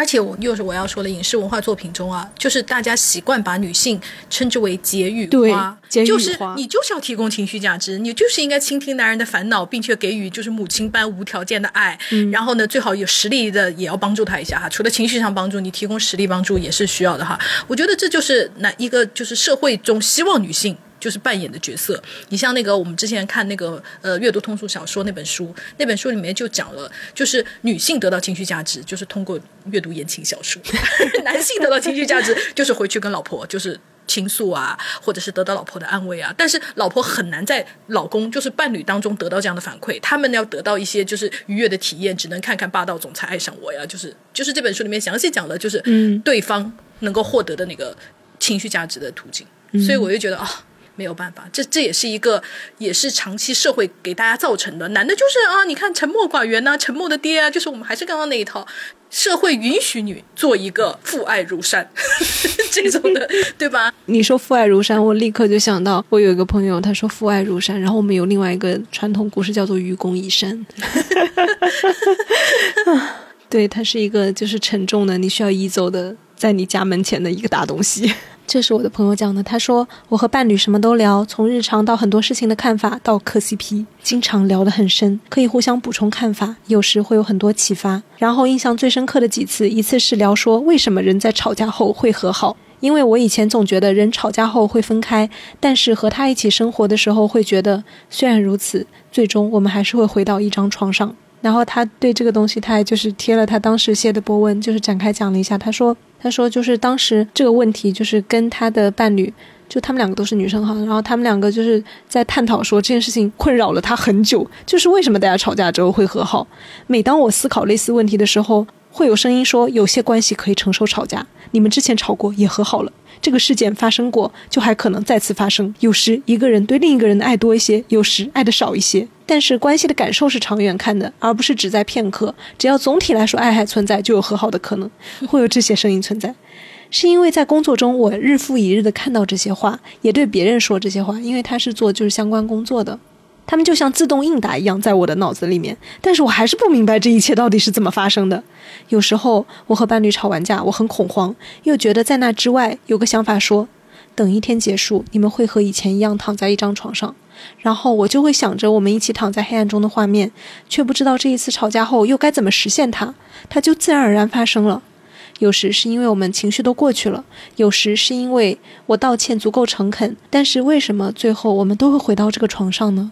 而且我又是我要说的影视文化作品中啊，就是大家习惯把女性称之为解语
对
花，就是你就是要提供情绪价值，你就是应该倾听男人的烦恼，并且给予就是母亲般无条件的爱。
嗯
然后呢，最好有实力的也要帮助他一下哈，除了情绪上帮助，你提供实力帮助也是需要的哈。我觉得这就是那一个就是社会中希望女性。就是扮演的角色，你像那个我们之前看那个呃阅读通俗小说那本书，那本书里面就讲了，就是女性得到情绪价值，就是通过阅读言情小说；男性得到情绪价值，就是回去跟老婆就是倾诉啊，或者是得到老婆的安慰啊。但是老婆很难在老公就是伴侣当中得到这样的反馈，他们要得到一些就是愉悦的体验，只能看看霸道总裁爱上我呀，就是就是这本书里面详细讲了，就是
嗯
对方能够获得的那个情绪价值的途径。所以我就觉得啊。没有办法，这这也是一个，也是长期社会给大家造成的。男的就是啊，你看沉默寡言呐、沉默的爹啊，就是我们还是刚刚那一套，社会允许你做一个父爱如山 这种的，对吧？
你说父爱如山，我立刻就想到，我有一个朋友，他说父爱如山，然后我们有另外一个传统故事叫做愚公移山。对，他是一个就是沉重的，你需要移走的，在你家门前的一个大东西。这是我的朋友讲的，他说我和伴侣什么都聊，从日常到很多事情的看法，到磕 CP，经常聊得很深，可以互相补充看法，有时会有很多启发。然后印象最深刻的几次，一次是聊说为什么人在吵架后会和好。因为我以前总觉得人吵架后会分开，但是和他一起生活的时候，会觉得虽然如此，最终我们还是会回到一张床上。然后他对这个东西，他还就是贴了他当时写的博文，就是展开讲了一下。他说，他说就是当时这个问题，就是跟他的伴侣，就他们两个都是女生哈，然后他们两个就是在探讨说这件事情困扰了他很久，就是为什么大家吵架之后会和好。每当我思考类似问题的时候，会有声音说，有些关系可以承受吵架，你们之前吵过也和好了。这个事件发生过，就还可能再次发生。有时一个人对另一个人的爱多一些，有时爱的少一些。但是关系的感受是长远看的，而不是只在片刻。只要总体来说爱还存在，就有和好的可能。会有这些声音存在，是因为在工作中我日复一日的看到这些话，也对别人说这些话，因为他是做就是相关工作的。他们就像自动应答一样，在我的脑子里面，但是我还是不明白这一切到底是怎么发生的。有时候我和伴侣吵完架，我很恐慌，又觉得在那之外有个想法说，等一天结束，你们会和以前一样躺在一张床上，然后我就会想着我们一起躺在黑暗中的画面，却不知道这一次吵架后又该怎么实现它，它就自然而然发生了。有时是因为我们情绪都过去了，有时是因为我道歉足够诚恳，但是为什么最后我们都会回到这个床上呢？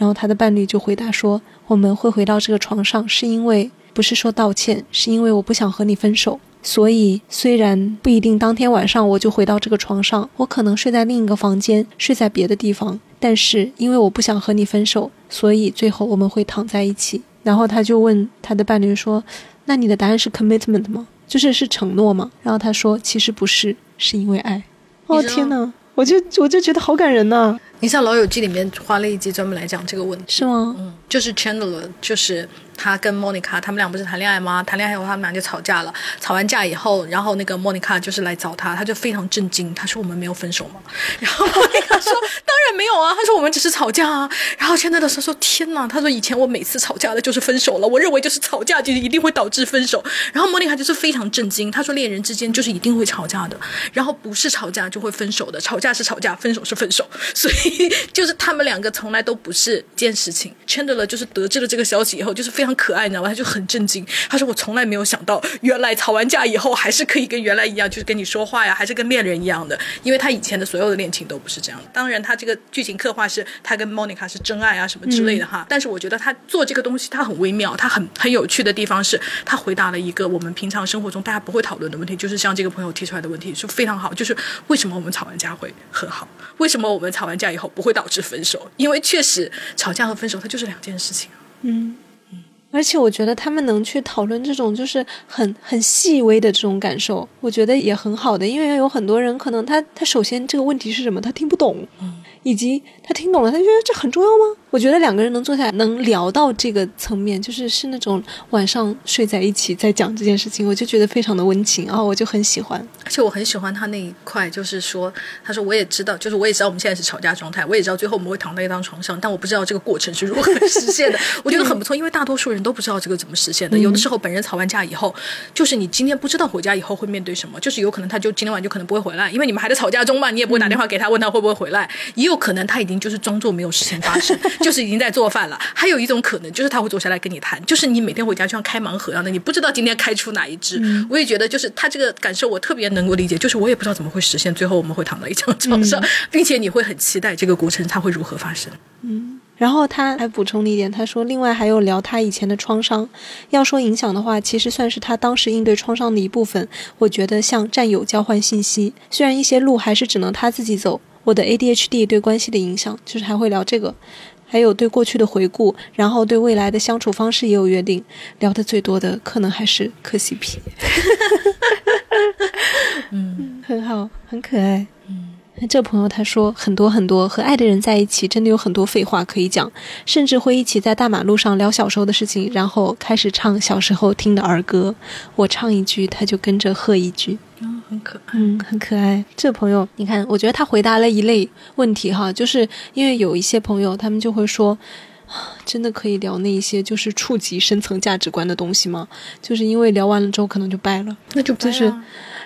然后他的伴侣就回答说：“我们会回到这个床上，是因为不是说道歉，是因为我不想和你分手。所以，虽然不一定当天晚上我就回到这个床上，我可能睡在另一个房间，睡在别的地方，但是因为我不想和你分手，所以最后我们会躺在一起。然后他就问他的伴侣说：“那你的答案是 commitment 吗？就是是承诺吗？”然后他说：“其实不是，是因为爱。”哦天哪，我就我就觉得好感人呐！
你像《老友记》里面花了一集专门来讲这个问题，
是吗？
嗯，就是 Chandler，就是。他跟莫妮卡，他们俩不是谈恋爱吗？谈恋爱以后，他们俩就吵架了。吵完架以后，然后那个莫妮卡就是来找他，他就非常震惊，他说：“我们没有分手吗？” 然后莫妮卡说：“当然没有啊。”他说：“我们只是吵架啊。”然后现在的时候说：“天哪！”他说：“以前我每次吵架的就是分手了，我认为就是吵架就一定会导致分手。”然后莫妮卡就是非常震惊，他说：“恋人之间就是一定会吵架的，然后不是吵架就会分手的，吵架是吵架，分手是分手。所以 就是他们两个从来都不是一件事情。Chandler 就是得知了这个消息以后，就是非常可爱，你知道吗？他就。很震惊，他说：“我从来没有想到，原来吵完架以后还是可以跟原来一样，就是跟你说话呀，还是跟恋人一样的。因为他以前的所有的恋情都不是这样的。当然，他这个剧情刻画是他跟 Monica 是真爱啊什么之类的哈。但是我觉得他做这个东西，他很微妙，他很很有趣的地方是，他回答了一个我们平常生活中大家不会讨论的问题，就是像这个朋友提出来的问题是非常好，就是为什么我们吵完架会和好？为什么我们吵完架以后不会导致分手？因为确实吵架和分手它就是两件事情
嗯。而且我觉得他们能去讨论这种就是很很细微的这种感受，我觉得也很好的，因为有很多人可能他他首先这个问题是什么，他听不懂。以及他听懂了，他觉得这很重要吗？我觉得两个人能坐下来，能聊到这个层面，就是是那种晚上睡在一起在讲这件事情，我就觉得非常的温情啊，我就很喜欢。
而且我很喜欢他那一块，就是说，他说我也知道，就是我也知道我们现在是吵架状态，我也知道最后我们会躺在一张床上，但我不知道这个过程是如何 实现的。我觉得很不错，因为大多数人都不知道这个怎么实现的。有的时候本人吵完架以后，就是你今天不知道回家以后会面对什么，就是有可能他就今天晚就可能不会回来，因为你们还在吵架中嘛，你也不会打电话给他问他会不会回来，也有可能他已经就是装作没有事情发生，就是已经在做饭了。还有一种可能，就是他会坐下来跟你谈，就是你每天回家就像开盲盒一样的，你不知道今天开出哪一只。我也觉得，就是他这个感受，我特别能够理解。就是我也不知道怎么会实现，最后我们会躺在一张床上，并且你会很期待这个过程它会如何发生。
嗯，然后他还补充了一点，他说，另外还有聊他以前的创伤。要说影响的话，其实算是他当时应对创伤的一部分。我觉得像战友交换信息，虽然一些路还是只能他自己走。我的 ADHD 对关系的影响，就是还会聊这个，还有对过去的回顾，然后对未来的相处方式也有约定。聊的最多的可能还是磕 CP，嗯，很好，很可爱。嗯，这朋友他说很多很多，和爱的人在一起真的有很多废话可以讲，甚至会一起在大马路上聊小时候的事情，然后开始唱小时候听的儿歌。我唱一句，他就跟着和一句。
很可爱，
嗯，很可爱。这朋友，你看，我觉得他回答了一类问题哈，就是因为有一些朋友，他们就会说，真的可以聊那一些就是触及深层价值观的东西吗？就是因为聊完了之后可能就掰了，
那就
就是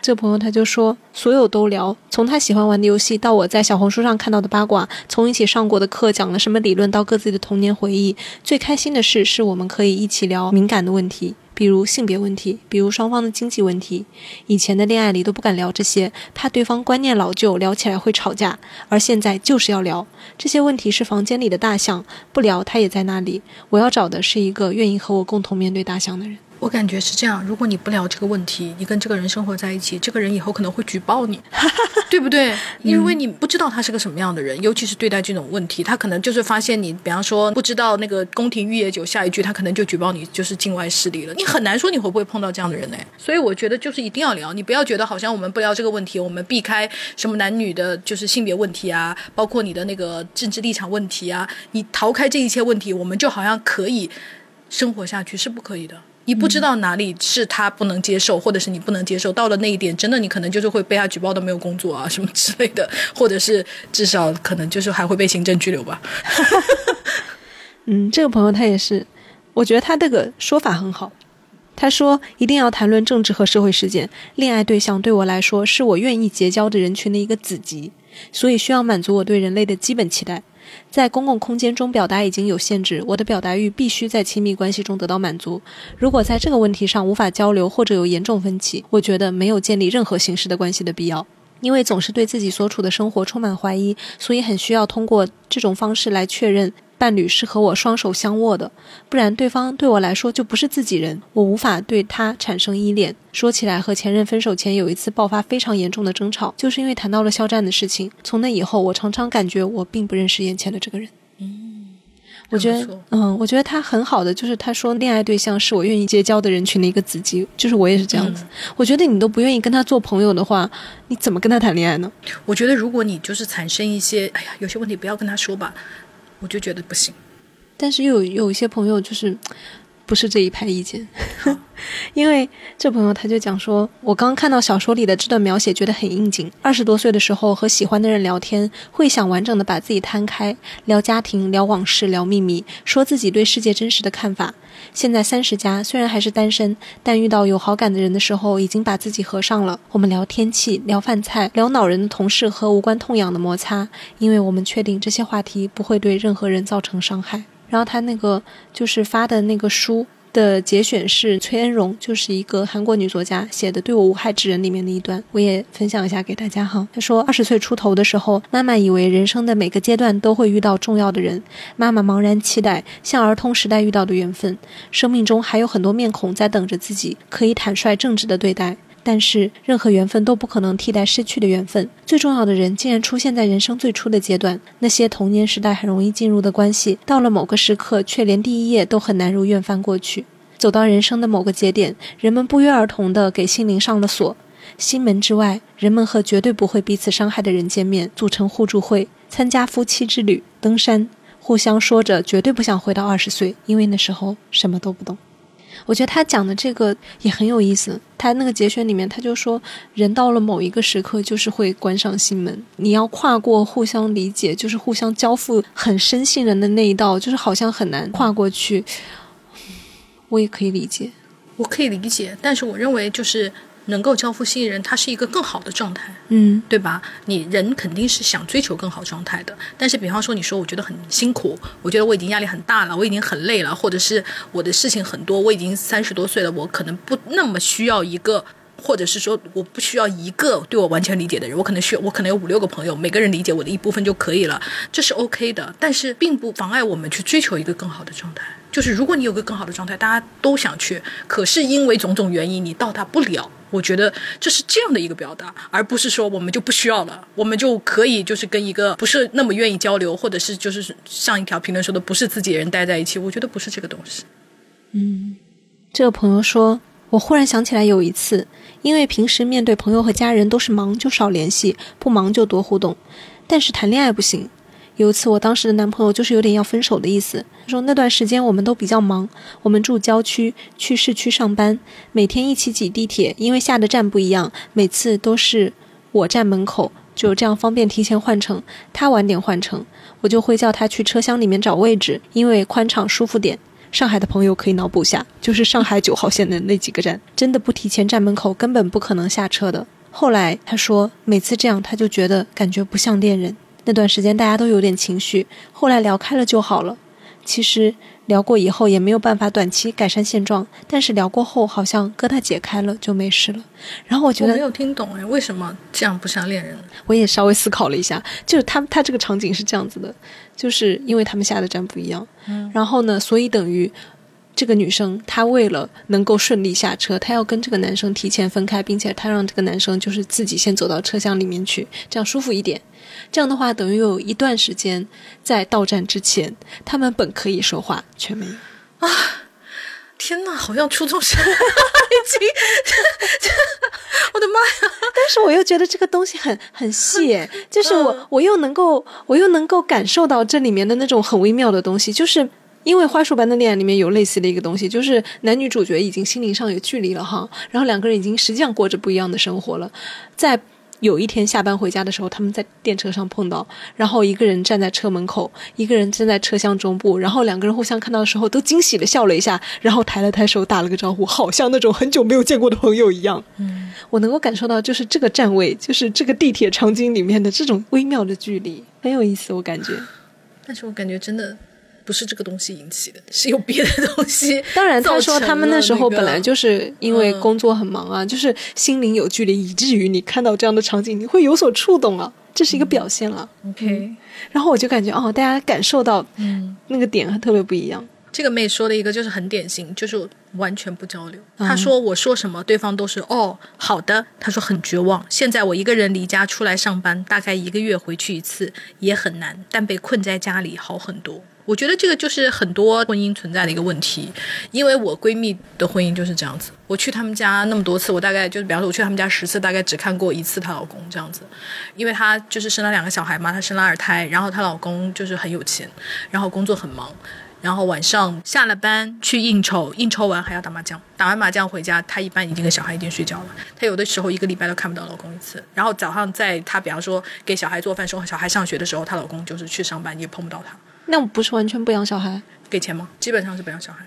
这朋友他就说，所有都聊，从他喜欢玩的游戏到我在小红书上看到的八卦，从一起上过的课讲了什么理论到各自的童年回忆，最开心的事是我们可以一起聊敏感的问题。比如性别问题，比如双方的经济问题，以前的恋爱里都不敢聊这些，怕对方观念老旧，聊起来会吵架。而现在就是要聊这些问题，是房间里的大象，不聊它也在那里。我要找的是一个愿意和我共同面对大象的人。
我感觉是这样，如果你不聊这个问题，你跟这个人生活在一起，这个人以后可能会举报你，对不对？因为你不知道他是个什么样的人，尤其是对待这种问题，他可能就是发现你，比方说不知道那个宫廷玉液酒，下一句他可能就举报你就是境外势力了。你很难说你会不会碰到这样的人呢？所以我觉得就是一定要聊，你不要觉得好像我们不聊这个问题，我们避开什么男女的，就是性别问题啊，包括你的那个政治立场问题啊，你逃开这一切问题，我们就好像可以生活下去，是不可以的。你不知道哪里是他不能接受，或者是你不能接受，到了那一点，真的你可能就是会被他举报到没有工作啊什么之类的，或者是至少可能就是还会被行政拘留吧。
嗯，这个朋友他也是，我觉得他这个说法很好。他说一定要谈论政治和社会事件，恋爱对象对我来说是我愿意结交的人群的一个子集，所以需要满足我对人类的基本期待。在公共空间中表达已经有限制，我的表达欲必须在亲密关系中得到满足。如果在这个问题上无法交流或者有严重分歧，我觉得没有建立任何形式的关系的必要。因为总是对自己所处的生活充满怀疑，所以很需要通过这种方式来确认伴侣是和我双手相握的，不然对方对我来说就不是自己人，我无法对他产生依恋。说起来，和前任分手前有一次爆发非常严重的争吵，就是因为谈到了肖战的事情。从那以后，我常常感觉我并不认识眼前的这个人。
嗯，
我觉得，嗯，我觉得他很好的，就是他说恋爱对象是我愿意结交的人群的一个子集，就是我也是这样子。我觉得你都不愿意跟他做朋友的话，你怎么跟他谈恋爱呢？
我觉得如果你就是产生一些，哎呀，有些问题不要跟他说吧。我就觉得不行，
但是又有有一些朋友就是不是这一派意见，因为这朋友他就讲说，我刚看到小说里的这段描写，觉得很应景。二十多岁的时候和喜欢的人聊天，会想完整的把自己摊开，聊家庭、聊往事、聊秘密，说自己对世界真实的看法。现在三十加，虽然还是单身，但遇到有好感的人的时候，已经把自己合上了。我们聊天气，聊饭菜，聊恼人的同事和无关痛痒的摩擦，因为我们确定这些话题不会对任何人造成伤害。然后他那个就是发的那个书。的节选是崔恩荣，就是一个韩国女作家写的《对我无害之人》里面的一段，我也分享一下给大家哈。她说，二十岁出头的时候，妈妈以为人生的每个阶段都会遇到重要的人，妈妈茫然期待像儿童时代遇到的缘分，生命中还有很多面孔在等着自己，可以坦率正直的对待。但是，任何缘分都不可能替代失去的缘分。最重要的人竟然出现在人生最初的阶段，那些童年时代很容易进入的关系，到了某个时刻，却连第一页都很难如愿翻过去。走到人生的某个节点，人们不约而同地给心灵上了锁。心门之外，人们和绝对不会彼此伤害的人见面，组成互助会，参加夫妻之旅，登山，互相说着绝对不想回到二十岁，因为那时候什么都不懂。我觉得他讲的这个也很有意思。他那个节选里面，他就说，人到了某一个时刻，就是会关上心门。你要跨过互相理解，就是互相交付很深信任的那一道，就是好像很难跨过去。我也可以理解，
我可以理解，但是我认为就是。能够交付新人，他是一个更好的状态，
嗯，
对吧？你人肯定是想追求更好状态的。但是，比方说，你说我觉得很辛苦，我觉得我已经压力很大了，我已经很累了，或者是我的事情很多，我已经三十多岁了，我可能不那么需要一个，或者是说我不需要一个对我完全理解的人，我可能需要，我可能有五六个朋友，每个人理解我的一部分就可以了，这是 OK 的。但是，并不妨碍我们去追求一个更好的状态。就是如果你有个更好的状态，大家都想去，可是因为种种原因你到达不了。我觉得这是这样的一个表达，而不是说我们就不需要了，我们就可以就是跟一个不是那么愿意交流，或者是就是上一条评论说的不是自己人待在一起。我觉得不是这个东西。
嗯，这个朋友说，我忽然想起来有一次，因为平时面对朋友和家人都是忙就少联系，不忙就多互动，但是谈恋爱不行。有一次，我当时的男朋友就是有点要分手的意思。他说那段时间我们都比较忙，我们住郊区，去市区上班，每天一起挤地铁，因为下的站不一样，每次都是我站门口，就这样方便提前换乘。他晚点换乘，我就会叫他去车厢里面找位置，因为宽敞舒服点。上海的朋友可以脑补下，就是上海九号线的那几个站，真的不提前站门口，根本不可能下车的。后来他说，每次这样他就觉得感觉不像恋人。那段时间大家都有点情绪，后来聊开了就好了。其实聊过以后也没有办法短期改善现状，但是聊过后好像疙瘩解开了就没事了。然后我觉得
没有听懂哎，为什么这样不像恋人？
我也稍微思考了一下，就是他他这个场景是这样子的，就是因为他们下的站不一样，
嗯，
然后呢，所以等于。这个女生，她为了能够顺利下车，她要跟这个男生提前分开，并且她让这个男生就是自己先走到车厢里面去，这样舒服一点。这样的话，等于有一段时间在到站之前，他们本可以说话，却没有。
啊！天哪，好像初中生，已经，我的妈呀！
但是我又觉得这个东西很很细，就是我我又能够我又能够感受到这里面的那种很微妙的东西，就是。因为《花束般的恋爱》里面有类似的一个东西，就是男女主角已经心灵上有距离了哈，然后两个人已经实际上过着不一样的生活了。在有一天下班回家的时候，他们在电车上碰到，然后一个人站在车门口，一个人站在车厢中部，然后两个人互相看到的时候都惊喜的笑了一下，然后抬了抬手打了个招呼，好像那种很久没有见过的朋友一样。
嗯，
我能够感受到，就是这个站位，就是这个地铁场景里面的这种微妙的距离，很有意思，我感觉。
但是我感觉真的。不是这个东西引起的，是有别的东西。
当然，他说他们那时候本来就是因为工作很忙啊，就是心灵有距离，以至于你看到这样的场景，你会有所触动啊。这是一个表现了。
OK，
然后我就感觉哦，大家感受到
嗯，
那个点特别不一样。
这个妹说的一个就是很典型，就是完全不交流。
嗯
她说我说什么，对方都是哦好的。她说很绝望，现在我一个人离家出来上班，大概一个月回去一次也很难，但被困在家里好很多。我觉得这个就是很多婚姻存在的一个问题，因为我闺蜜的婚姻就是这样子。我去他们家那么多次，我大概就是，比方说我去他们家十次，大概只看过一次她老公这样子，因为她就是生了两个小孩嘛，她生了二胎，然后她老公就是很有钱，然后工作很忙，然后晚上下了班去应酬，应酬完还要打麻将，打完麻将回家，她一般已经跟小孩已经睡觉了。她有的时候一个礼拜都看不到老公一次。然后早上在她比方说给小孩做饭、时候小孩上学的时候，她老公就是去上班，也碰不到她。
那不是完全不养小孩？
给钱吗？基本上是不养小孩。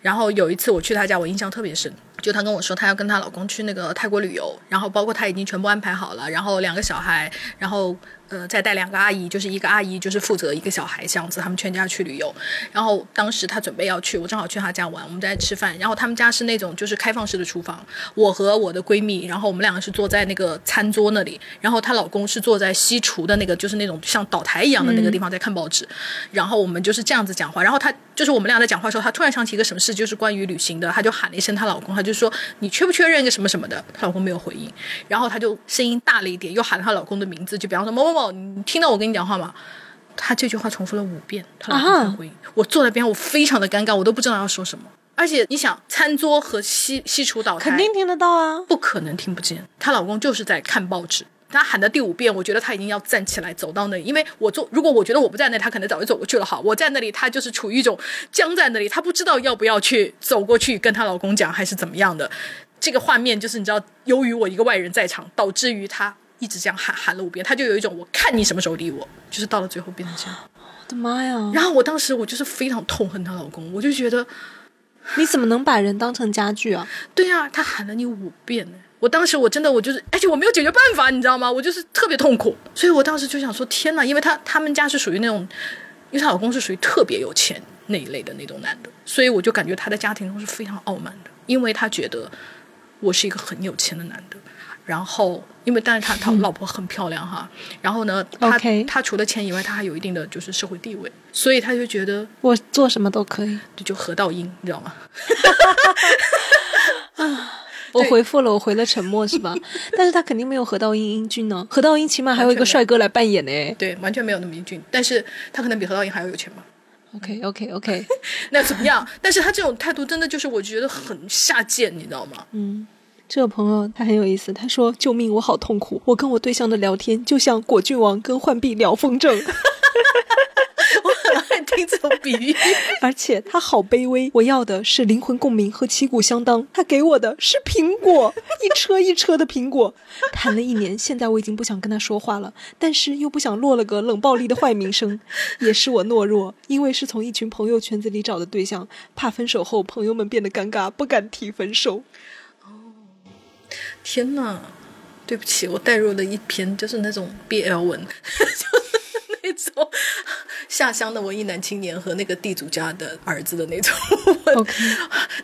然后有一次我去他家，我印象特别深，就她跟我说她要跟她老公去那个泰国旅游，然后包括他已经全部安排好了，然后两个小孩，然后呃再带两个阿姨，就是一个阿姨就是负责一个小孩这样子，他们全家去旅游。然后当时她准备要去，我正好去她家玩，我们在吃饭，然后他们家是那种就是开放式的厨房，我和我的闺蜜，然后我们两个是坐在那个餐桌那里，然后她老公是坐在西厨的那个就是那种像岛台一样的那个地方在看报纸，然后我们就是这样子讲话，然后她就是我们俩在讲话的时候，她突然想起一个什么事，就是关于旅行的，她就喊了一声她老公，她就说你确不确认一个什么什么的，她老公没有回应，然后她就声音大了一点，又喊了她老公的名字，就比方说某某某，你听到我跟你讲话吗？她这句话重复了五遍，她老公才回应。我坐在边上，我非常的尴尬，我都不知道要说什么。而且你想，餐桌和西西厨岛
肯定听得到啊。
不可能听不见。她老公就是在看报纸。她喊的第五遍，我觉得她已经要站起来走到那里，因为我坐，如果我觉得我不在那里，她可能早就走过去了。好，我在那里，她就是处于一种僵在那里，她不知道要不要去走过去跟她老公讲，还是怎么样的。这个画面就是你知道，由于我一个外人在场，导致于她一直这样喊喊了五遍，他就有一种我看你什么时候理我，就是到了最后变成这样。
我的妈呀！
然后我当时我就是非常痛恨她老公，我就觉得
你怎么能把人当成家具啊？
对呀、他喊了你五遍呢。我当时我真的我就是，而且我没有解决办法，你知道吗？我就是特别痛苦，所以我当时就想说，天呐！因为他他们家是属于那种，因为她老公是属于特别有钱那一类的那种男的，所以我就感觉他的家庭中是非常傲慢的，因为他觉得我是一个很有钱的男的。然后，因为但是他他老婆很漂亮哈，然后呢，他
OK
他除了钱以外，他还有一定的就是社会地位，所以他就觉得
我做什么都可以。
这就何道英，你知道吗？
我回复了，我回了沉默是吧？但是他肯定没有何道英英俊呢。何道英起码还有一个帅哥来扮演呢。
对，完全没有那么英俊，但是他可能比何道英还要有钱吧。
OK OK OK，
那怎么样？但是他这种态度真的就是我觉得很下贱，你知道吗？
嗯，这个朋友他很有意思，他说：“救命，我好痛苦，我跟我对象的聊天就像果郡王跟浣碧聊风筝。”
我很爱听这种比喻。
而且他好卑微，我要的是灵魂共鸣和旗鼓相当，他给我的是苹果，一车一车的苹果。谈了一年，现在我已经不想跟他说话了，但是又不想落了个冷暴力的坏名声，也是我懦弱，因为是从一群朋友圈子里找的对象，怕分手后朋友们变得尴尬，不敢提分手。
天哪，对不起，我带入了一篇就是那种 BL 文，就是那种下乡的文艺男青年和那个地主家的儿子的那种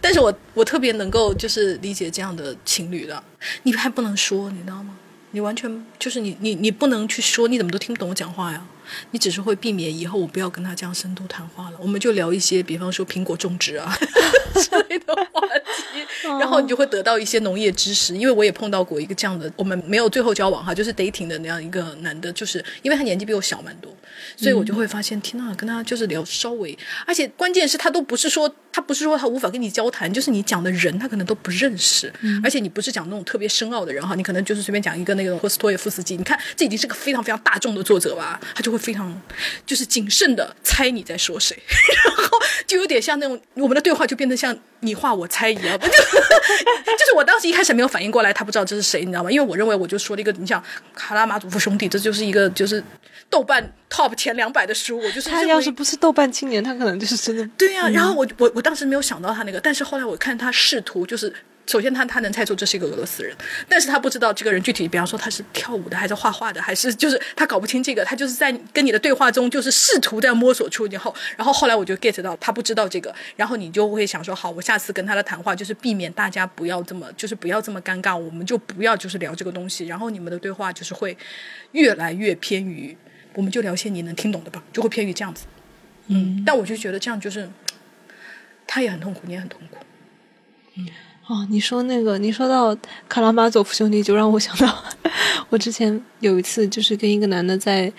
但是我我特别能够就是理解这样的情侣的，你还不能说，你知道吗？你完全就是你你你不能去说，你怎么都听不懂我讲话呀？你只是会避免以后我不要跟他这样深度谈话了，我们就聊一些，比方说苹果种植啊 之类的话题，然后你就会得到一些农业知识。因为我也碰到过一个这样的，我们没有最后交往哈，就是 dating 的那样一个男的，就是因为他年纪比我小蛮多，所以我就会发现，天呐，跟他就是聊稍微，而且关键是他都不是说他不是说他无法跟你交谈，就是你讲的人他可能都不认识，而且你不是讲那种特别深奥的人哈，你可能就是随便讲一个那个托斯托耶夫斯基，你看这已经是个非常非常大众的作者吧，他就会非常就是谨慎的猜你在说谁，然后就有点像那种我们的对话就变得像你画我猜一样，就就是我当时一开始没有反应过来，他不知道这是谁，你知道吗？因为我认为我就说了一个，你像卡拉马祖夫兄弟，这就是一个就是豆瓣 top 前两百的书，我就是
他要是不是豆瓣青年，他可能就是真的
对呀、然后我我我当时没有想到他那个，但是后来我看他试图就是首先他他能猜出这是一个俄罗斯人，但是他不知道这个人具体，比方说他是跳舞的，还是画画的，还是就是他搞不清这个，他就是在跟你的对话中就是试图在摸索出以后，然后后来我就 get 到他不知道这个，然后你就会想说好，我下次跟他的谈话就是避免大家不要这么就是不要这么尴尬，我们就不要就是聊这个东西，然后你们的对话就是会越来越偏于，我们就聊些你能听懂的吧，就会偏于这样子，嗯，但我就觉得这样就是他也很痛苦，你也很痛苦，
嗯。哦，你说那个，你说到卡拉马佐夫兄弟，就让我想到 我之前有一次，就是跟一个男的在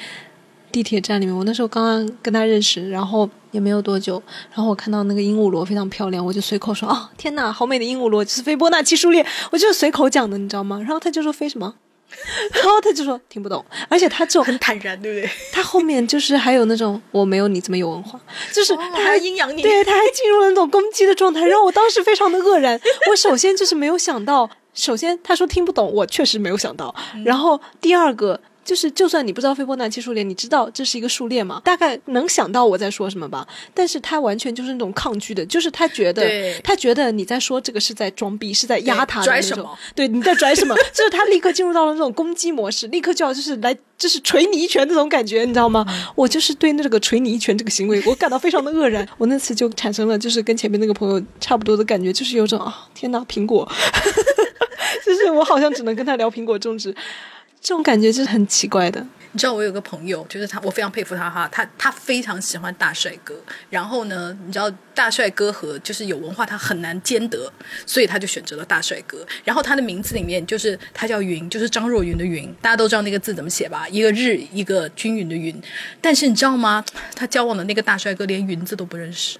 地铁站里面，我那时候刚刚跟他认识，然后也没有多久，然后我看到那个鹦鹉螺非常漂亮，我就随口说哦，天呐，好美的鹦鹉螺，就是斐波那契数列，我就是随口讲的，你知道吗？然后他就说飞什么？然后他就说听不懂，而且他就
很坦然，对不对？
他后面就是还有那种我没有你这么有文化，就是他
还阴阳你，
对，他还进入了那种攻击的状态，让我当时非常的愕然。我首先就是没有想到，首先他说听不懂，我确实没有想到。然后第二个。就是，就算你不知道斐波那契数列，你知道这是一个数列吗？大概能想到我在说什么吧。但是他完全就是那种抗拒的，就是他觉得，他觉得你在说这个是在装逼，是在压他的那种。对，你在拽什么？就是他立刻进入到了那种攻击模式，立刻就要就是来就是捶你一拳那种感觉，你知道吗？我就是对那个捶你一拳这个行为，我感到非常的愕然。我那次就产生了就是跟前面那个朋友差不多的感觉，就是有种啊，天哪，苹果，就是我好像只能跟他聊苹果种植。这种感觉就是很奇怪的。
你知道我有个朋友，就是他，我非常佩服他哈。他他非常喜欢大帅哥，然后呢，你知道大帅哥和就是有文化，他很难兼得，所以他就选择了大帅哥。然后他的名字里面就是他叫云，就是张若昀的云，大家都知道那个字怎么写吧？一个日，一个均匀的匀。但是你知道吗？他交往的那个大帅哥连云字都不认识。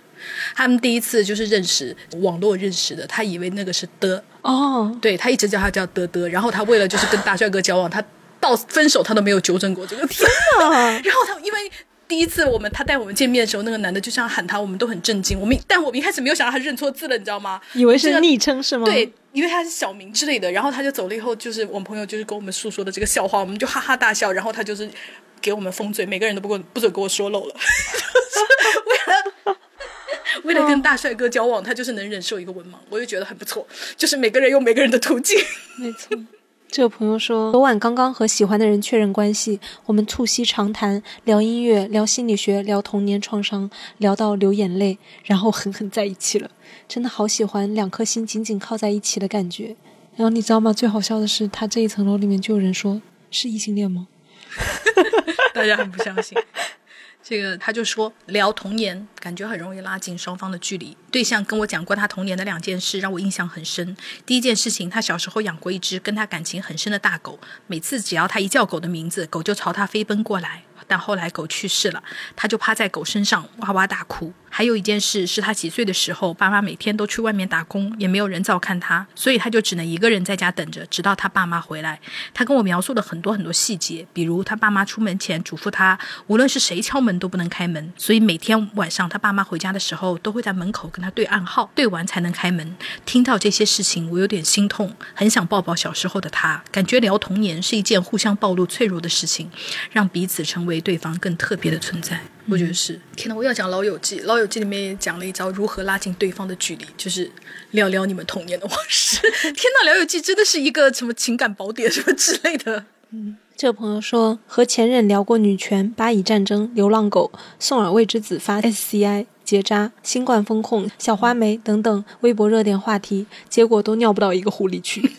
他们第一次就是认识网络认识的，他以为那个是的
哦，
对他一直叫他叫的的。然后他为了就是跟大帅哥交往，他。到分手他都没有纠正过这个天 然后他因为第一次我们他带我们见面的时候，那个男的就像喊他，我们都很震惊。我们但我们一开始没有想到他认错字了，你知道吗？
以为是昵称是吗？
对，因为他是小名之类的。然后他就走了以后，就是我们朋友就是跟我们诉说的这个笑话，我们就哈哈大笑。然后他就是给我们封嘴，每个人都不过不准给我说漏了。为了 为了跟大帅哥交往，他就是能忍受一个文盲，我就觉得很不错。就是每个人有每个人的途径，
没错。这个朋友说，昨晚刚刚和喜欢的人确认关系，我们促膝长谈，聊音乐，聊心理学，聊童年创伤，聊到流眼泪，然后狠狠在一起了。真的好喜欢两颗心紧紧靠在一起的感觉。然后你知道吗？最好笑的是，他这一层楼里面就有人说是异性恋吗？
大家很不相信。这个他就说聊童年，感觉很容易拉近双方的距离。对象跟我讲过他童年的两件事，让我印象很深。第一件事情，他小时候养过一只跟他感情很深的大狗，每次只要他一叫狗的名字，狗就朝他飞奔过来。但后来狗去世了，他就趴在狗身上哇哇大哭。还有一件事是他几岁的时候，爸妈每天都去外面打工，也没有人照看他，所以他就只能一个人在家等着，直到他爸妈回来。他跟我描述了很多很多细节，比如他爸妈出门前嘱咐他，无论是谁敲门都不能开门，所以每天晚上他爸妈回家的时候，都会在门口跟他对暗号，对完才能开门。听到这些事情，我有点心痛，很想抱抱小时候的他，感觉聊童年是一件互相暴露脆弱的事情，让彼此成为对方更特别的存在。我觉得是。天呐，我要讲《老友记》，《老友记》里面也讲了一招如何拉近对方的距离，就是聊聊你们童年的往事。天呐，《老友记》真的是一个什么情感宝典什么之类的。
嗯，这个朋友说和前任聊过女权、巴以战争、流浪狗、送尔未之子发 SCI。结扎、新冠风控、小花梅等等微博热点话题，结果都尿不到一个壶里去。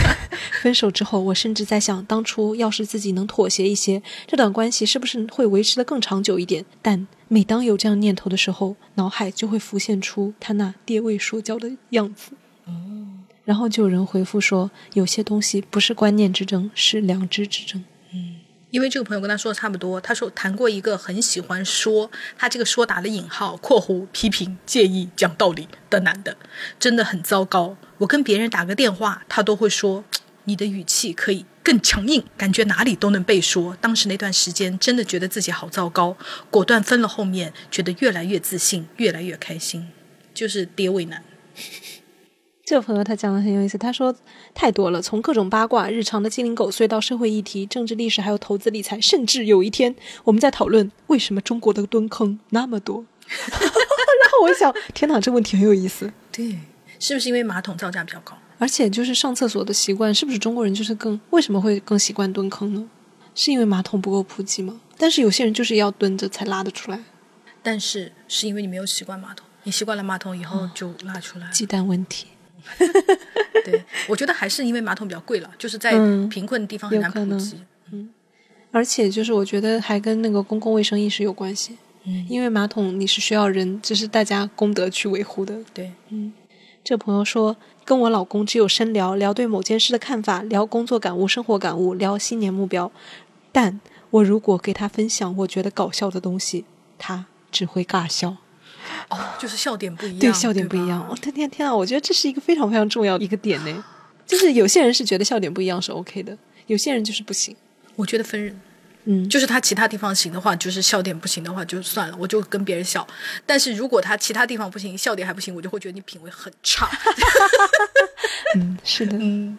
分手之后，我甚至在想，当初要是自己能妥协一些，这段关系是不是会维持的更长久一点？但每当有这样念头的时候，脑海就会浮现出他那爹味说教的样子。哦，然后就有人回复说，有些东西不是观念之争，是良知之争。
因为这个朋友跟他说的差不多，他说谈过一个很喜欢说，他这个说打了引号（括弧批评、介意、讲道理）的男的，真的很糟糕。我跟别人打个电话，他都会说 你的语气可以更强硬，感觉哪里都能被说。当时那段时间真的觉得自己好糟糕，果断分了。后面觉得越来越自信，越来越开心，就是爹味男。
这个朋友他讲的很有意思，他说太多了，从各种八卦、日常的鸡零狗碎到社会议题、政治历史，还有投资理财，甚至有一天我们在讨论为什么中国的蹲坑那么多。然后我想，天哪，这问题很有意思。
对，是不是因为马桶造价比较高？
而且就是上厕所的习惯，是不是中国人就是更为什么会更习惯蹲坑呢？是因为马桶不够普及吗？但是有些人就是要蹲着才拉得出来。
但是是因为你没有习惯马桶，你习惯了马桶以后就拉出来。
鸡蛋问题。
对，我觉得还是因为马桶比较贵了，就是在贫困地方很难普及。
嗯，而且就是我觉得还跟那个公共卫生意识有关系。嗯，因为马桶你是需要人，就是大家功德去维护的。
对，
嗯。这朋友说，跟我老公只有深聊，聊对某件事的看法，聊工作感悟、生活感悟，聊新年目标。但我如果给他分享我觉得搞笑的东西，他只会尬笑。
哦，就是笑点不一样。
对，笑点不一样。我的天天啊，我觉得这是一个非常非常重要的一个点呢。就是有些人是觉得笑点不一样是 OK 的，有些人就是不行。
我觉得分人。
嗯，
就是他其他地方行的话，就是笑点不行的话就算了，我就跟别人笑。但是如果他其他地方不行，笑点还不行，我就会觉得你品味很差。
嗯，是的。嗯，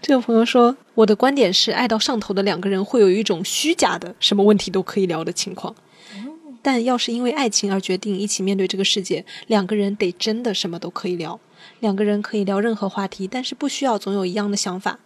这个朋友说，我的观点是，爱到上头的两个人会有一种虚假的什么问题都可以聊的情况。但要是因为爱情而决定一起面对这个世界，两个人得真的什么都可以聊。两个人可以聊任何话题，但是不需要总有一样的想法。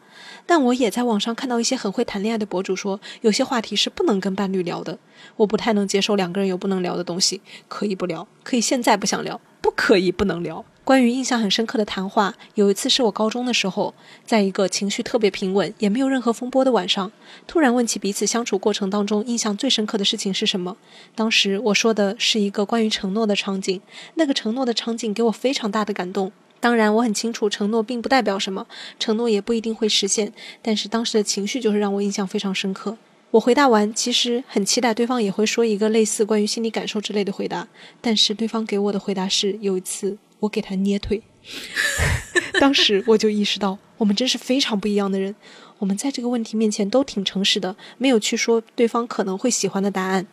但我也在网上看到一些很会谈恋爱的博主说，有些话题是不能跟伴侣聊的。我不太能接受两个人有不能聊的东西，可以不聊，可以现在不想聊，不可以不能聊。关于印象很深刻的谈话，有一次是我高中的时候，在一个情绪特别平稳，也没有任何风波的晚上，突然问起彼此相处过程当中印象最深刻的事情是什么。当时我说的是一个关于承诺的场景，那个承诺的场景给我非常大的感动。当然，我很清楚，承诺并不代表什么，承诺也不一定会实现。但是当时的情绪就是让我印象非常深刻。我回答完，其实很期待对方也会说一个类似关于心理感受之类的回答。但是对方给我的回答是：有一次我给他捏腿。当时我就意识到，我们真是非常不一样的人。我们在这个问题面前都挺诚实的，没有去说对方可能会喜欢的答案。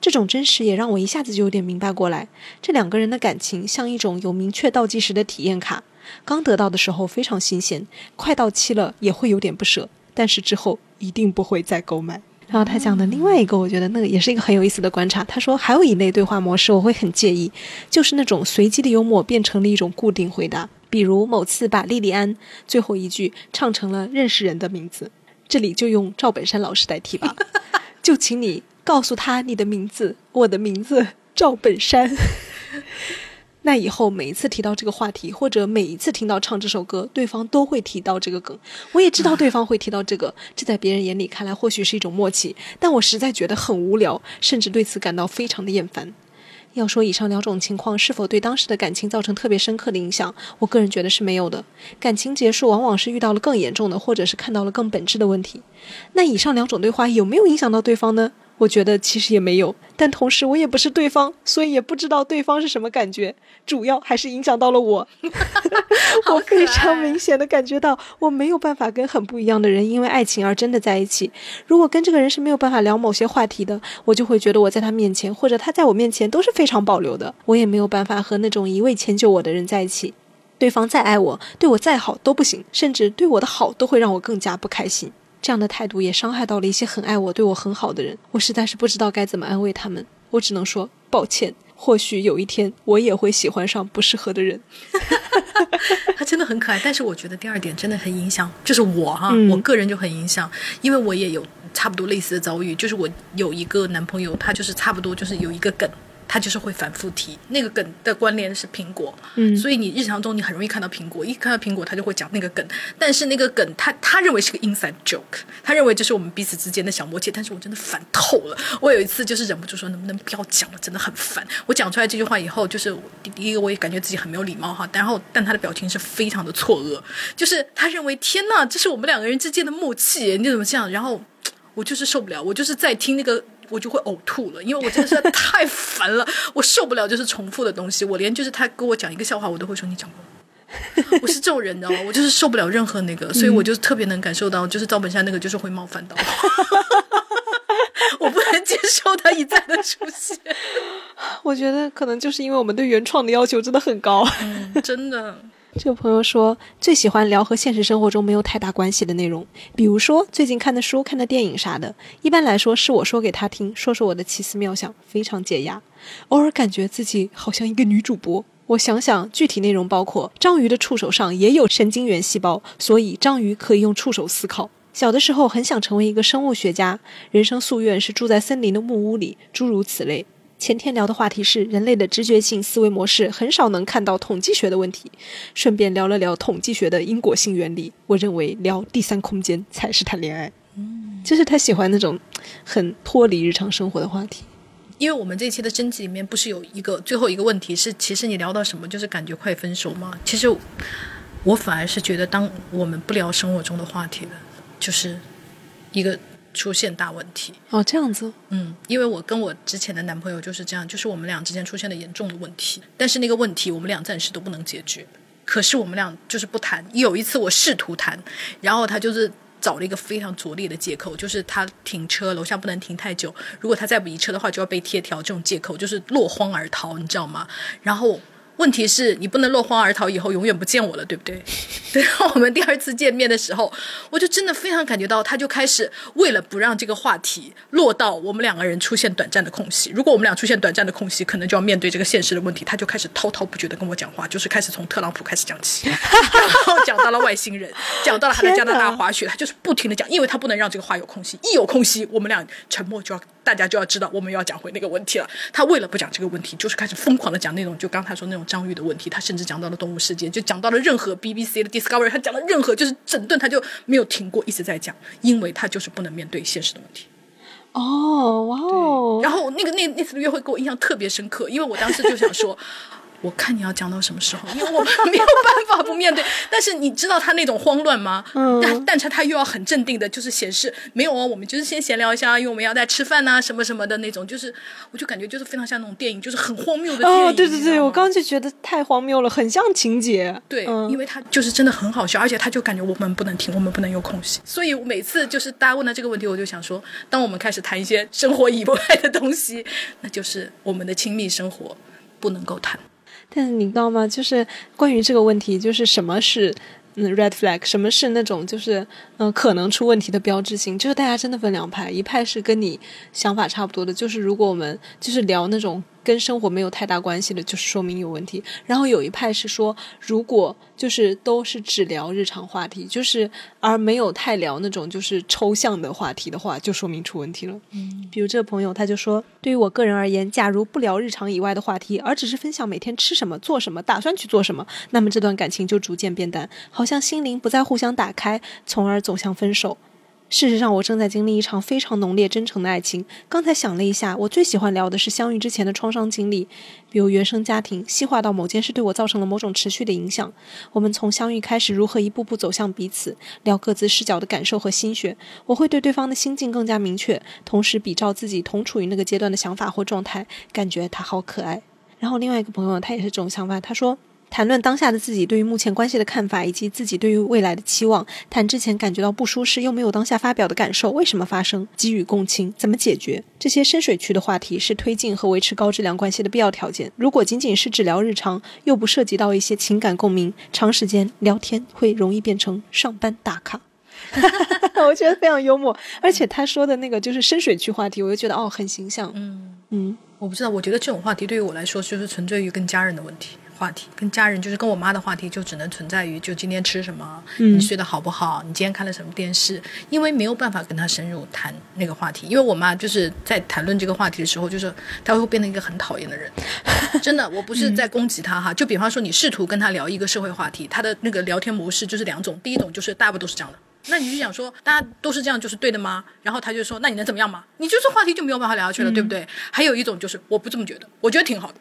这种真实也让我一下子就有点明白过来，这两个人的感情像一种有明确倒计时的体验卡，刚得到的时候非常新鲜，快到期了也会有点不舍，但是之后一定不会再购买。然后他讲的另外一个，我觉得那个也是一个很有意思的观察。他说还有一类对话模式我会很介意，就是那种随机的幽默变成了一种固定回答，比如某次把莉莉安最后一句唱成了认识人的名字，这里就用赵本山老师代替吧，就请你。告诉他你的名字，我的名字赵本山。那以后每一次提到这个话题，或者每一次听到唱这首歌，对方都会提到这个梗。我也知道对方会提到这个，这在别人眼里看来或许是一种默契，但我实在觉得很无聊，甚至对此感到非常的厌烦。要说以上两种情况是否对当时的感情造成特别深刻的影响，我个人觉得是没有的。感情结束往往是遇到了更严重的，或者是看到了更本质的问题。那以上两种对话有没有影响到对方呢？我觉得其实也没有，但同时我也不是对方，所以也不知道对方是什么感觉。主要还是影响到了我，我非常明显的感觉到我没有办法跟很不一样的人因为爱情而真的在一起。如果跟这个人是没有办法聊某些话题的，我就会觉得我在他面前或者他在我面前都是非常保留的。我也没有办法和那种一味迁就我的人在一起。对方再爱我，对我再好都不行，甚至对我的好都会让我更加不开心。这样的态度也伤害到了一些很爱我、对我很好的人，我实在是不知道该怎么安慰他们。我只能说抱歉。或许有一天我也会喜欢上不适合的人。
他真的很可爱，但是我觉得第二点真的很影响，就是我哈，我个人就很影响，因为我也有差不多类似的遭遇，就是我有一个男朋友，他就是差不多就是有一个梗。他就是会反复提那个梗的关联是苹果，
嗯，
所以你日常中你很容易看到苹果，一看到苹果他就会讲那个梗，但是那个梗他他认为是个 inside joke，他认为这是我们彼此之间的小默契，但是我真的烦透了。我有一次就是忍不住说能不能不要讲了，真的很烦。我讲出来这句话以后，就是第一个我也感觉自己很没有礼貌哈，然后但他的表情是非常的错愕，就是他认为天呐，这是我们两个人之间的默契，你怎么这样？然后我就是受不了，我就是在听那个。我就会呕吐了，因为我真的是太烦了，我受不了就是重复的东西。我连就是他跟我讲一个笑话，我都会说你讲过。我是这种人，你知道吗？我就是受不了任何那个，所以我就特别能感受到，就是赵本山那个就是会冒犯到我，我不能接受他一再的出现。
我觉得可能就是因为我们对原创的要求真的很高，
真的。
这个朋友说，最喜欢聊和现实生活中没有太大关系的内容，比如说最近看的书、看的电影啥的。一般来说，是我说给他听，说说我的奇思妙想，非常解压。偶尔感觉自己好像一个女主播，我想想，具体内容包括：章鱼的触手上也有神经元细胞，所以章鱼可以用触手思考。小的时候很想成为一个生物学家，人生夙愿是住在森林的木屋里，诸如此类。前天聊的话题是人类的直觉性思维模式，很少能看到统计学的问题。顺便聊了聊统计学的因果性原理。我认为聊第三空间才是谈恋爱，嗯，就是他喜欢那种很脱离日常生活的话题。
因为我们这期的征集里面不是有一个最后一个问题是，其实你聊到什么就是感觉快分手吗？其实我反而是觉得，当我们不聊生活中的话题了，就是一个。出现大问题
哦，这样子，
嗯，因为我跟我之前的男朋友就是这样，就是我们俩之间出现了严重的问题，但是那个问题我们俩暂时都不能解决，可是我们俩就是不谈。有一次我试图谈，然后他就是找了一个非常拙劣的借口，就是他停车楼下不能停太久，如果他再不移车的话就要被贴条，这种借口就是落荒而逃，你知道吗？然后。问题是你不能落荒而逃，以后永远不见我了，对不对？对。然后我们第二次见面的时候，我就真的非常感觉到，他就开始为了不让这个话题落到我们两个人出现短暂的空隙，如果我们俩出现短暂的空隙，可能就要面对这个现实的问题，他就开始滔滔不绝的跟我讲话，就是开始从特朗普开始讲起，然后讲到了外星人，讲到了他在加拿大滑雪，他就是不停的讲，因为他不能让这个话有空隙，一有空隙，我们俩沉默就要。大家就要知道，我们要讲回那个问题了。他为了不讲这个问题，就是开始疯狂的讲那种，就刚才说那种章鱼的问题。他甚至讲到了动物世界，就讲到了任何 BBC 的 Discovery，他讲了任何，就是整顿他就没有停过，一直在讲，因为他就是不能面对现实的问题。
哦，哇哦！
然后那个那那次的约会给我印象特别深刻，因为我当时就想说。我看你要讲到什么时候，因为我们没有办法不面对。但是你知道他那种慌乱吗？嗯。但但是他又要很镇定的，就是显示没有哦，我们就是先闲聊一下，因为我们要在吃饭呐，什么什么的那种。就是我就感觉就是非常像那种电影，就是很荒谬的电影。
哦，对对对，我刚刚就觉得太荒谬了，很像情节。
对，因为他就是真的很好笑，而且他就感觉我们不能停，我们不能有空隙。所以每次就是大家问到这个问题，我就想说，当我们开始谈一些生活以外的东西，那就是我们的亲密生活不能够谈。
但是你知道吗？就是关于这个问题，就是什么是嗯 red flag，什么是那种就是嗯可能出问题的标志性？就是大家真的分两派，一派是跟你想法差不多的，就是如果我们就是聊那种。跟生活没有太大关系的，就是说明有问题。然后有一派是说，如果就是都是只聊日常话题，就是而没有太聊那种就是抽象的话题的话，就说明出问题了。嗯，比如这个朋友他就说，对于我个人而言，假如不聊日常以外的话题，而只是分享每天吃什么、做什么、打算去做什么，那么这段感情就逐渐变淡，好像心灵不再互相打开，从而走向分手。事实上，我正在经历一场非常浓烈、真诚的爱情。刚才想了一下，我最喜欢聊的是相遇之前的创伤经历，比如原生家庭，细化到某件事对我造成了某种持续的影响。我们从相遇开始，如何一步步走向彼此，聊各自视角的感受和心血。我会对对方的心境更加明确，同时比照自己同处于那个阶段的想法或状态，感觉他好可爱。然后另外一个朋友，他也是这种想法，他说。谈论当下的自己对于目前关系的看法，以及自己对于未来的期望。谈之前感觉到不舒适又没有当下发表的感受，为什么发生？给予共情，怎么解决？这些深水区的话题是推进和维持高质量关系的必要条件。如果仅仅是只聊日常，又不涉及到一些情感共鸣，长时间聊天会容易变成上班打卡。我觉得非常幽默，而且他说的那个就是深水区话题，我就觉得哦很形象。
嗯嗯，我不知道，我觉得这种话题对于我来说就是纯粹于跟家人的问题。话题跟家人就是跟我妈的话题，就只能存在于就今天吃什么，你睡得好不好，你今天看了什么电视，因为没有办法跟她深入谈那个话题。因为我妈就是在谈论这个话题的时候，就是她会变成一个很讨厌的人。真的，我不是在攻击她哈，就比方说你试图跟她聊一个社会话题，她的那个聊天模式就是两种，第一种就是大部分都是这样的。那你就想说，大家都是这样，就是对的吗？然后他就说，那你能怎么样吗？你就这话题就没有办法聊下去了，对不对？还有一种就是，我不这么觉得，我觉得挺好的。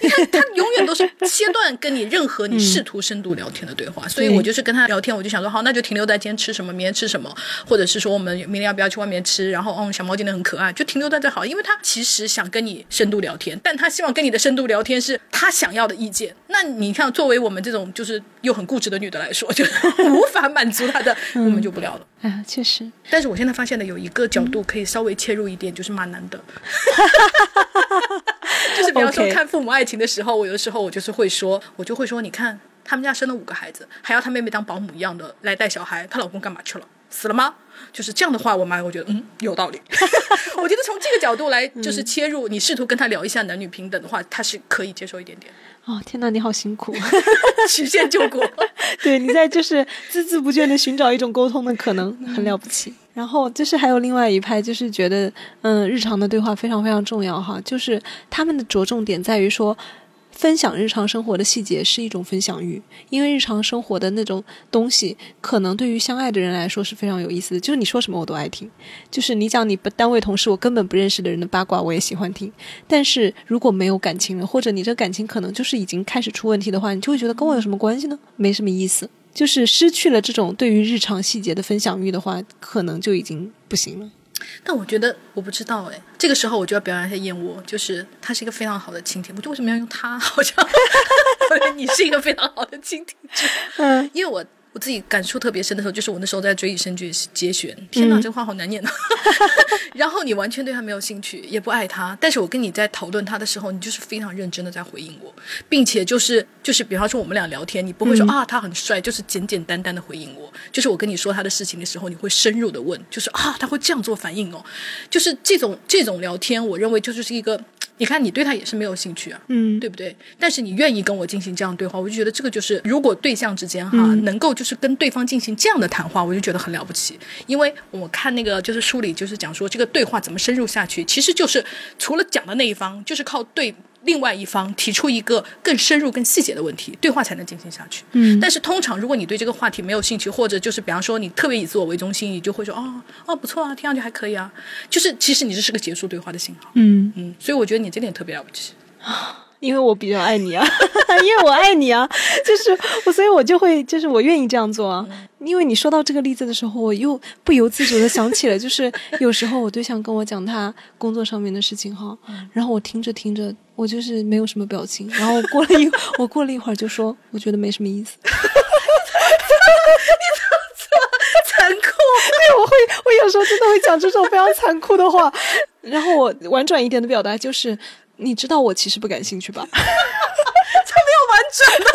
你看，他永远都是切断跟你任何你试图深度聊天的对话，所以我就是跟他聊天，我就想说，好，那就停留在今天吃什么，明天吃什么，或者是说我们明天要不要去外面吃？然后，嗯，小猫今天很可爱，就停留在这好，因为他其实想跟你深度聊天，但他希望跟你的深度聊天是他想要的意见。那你看，作为我们这种就是又很固执的女的来说，就 无法满足他的，我们就不聊了。
哎呀，确实。
但是我现在发现了有一个角度可以稍微切入一点，就是蛮难的。就是比方说看《父母爱情》的时候，我有的时候我就是会说，我就会说，你看他们家生了五个孩子，还要他妹妹当保姆一样的来带小孩，她老公干嘛去了？死了吗？就是这样的话，我妈我觉得嗯有道理。我觉得从这个角度来就是切入，你试图跟他聊一下男女平等的话，他是可以接受一点点。
哦，天哪，你好辛苦，
曲线救国。
对，你在就是孜孜不倦的寻找一种沟通的可能，很了不起。然后就是还有另外一派，就是觉得嗯，日常的对话非常非常重要哈，就是他们的着重点在于说。分享日常生活的细节是一种分享欲，因为日常生活的那种东西，可能对于相爱的人来说是非常有意思的。就是你说什么我都爱听，就是你讲你单位同事我根本不认识的人的八卦我也喜欢听。但是如果没有感情了，或者你这感情可能就是已经开始出问题的话，你就会觉得跟我有什么关系呢？没什么意思。就是失去了这种对于日常细节的分享欲的话，可能就已经不行了。
但我觉得我不知道哎，这个时候我就要表扬一下燕窝，就是它是一个非常好的倾听。我就为什么要用它？好像我觉得你是一个非常好的倾听者，嗯，因为我。我自己感触特别深的时候，就是我那时候在追《以生剧节选》，天哪，这话好难念啊！然后你完全对他没有兴趣，也不爱他，但是我跟你在讨论他的时候，你就是非常认真的在回应我，并且就是就是，比方说我们俩聊天，你不会说啊他很帅，就是简简单单的回应我，就是我跟你说他的事情的时候，你会深入的问，就是啊他会这样做反应哦，就是这种这种聊天，我认为就是一个。你看，你对他也是没有兴趣啊，嗯，对不对？但是你愿意跟我进行这样对话，我就觉得这个就是，如果对象之间哈，能够就是跟对方进行这样的谈话，我就觉得很了不起。因为我看那个就是书里就是讲说，这个对话怎么深入下去，其实就是除了讲的那一方，就是靠对。另外一方提出一个更深入、更细节的问题，对话才能进行下去。嗯，但是通常如果你对这个话题没有兴趣，或者就是比方说你特别以自我为中心，你就会说哦哦不错啊，听上去还可以啊。就是其实你这是个结束对话的信号。嗯嗯，所以我觉得你这点特别了不起
啊。因为我比较爱你啊，因为我爱你啊，就是我，所以我就会，就是我愿意这样做啊。因为你说到这个例子的时候，我又不由自主的想起了，就是有时候我对象跟我讲他工作上面的事情哈，然后我听着听着，我就是没有什么表情，然后过了一我过了一会儿就说，我觉得没什么意思。你
怎么这么残酷？
对，我会，我有时候真的会讲这种非常残酷的话，然后我婉转一点的表达就是。你知道我其实不感兴趣吧？这没
有完整的，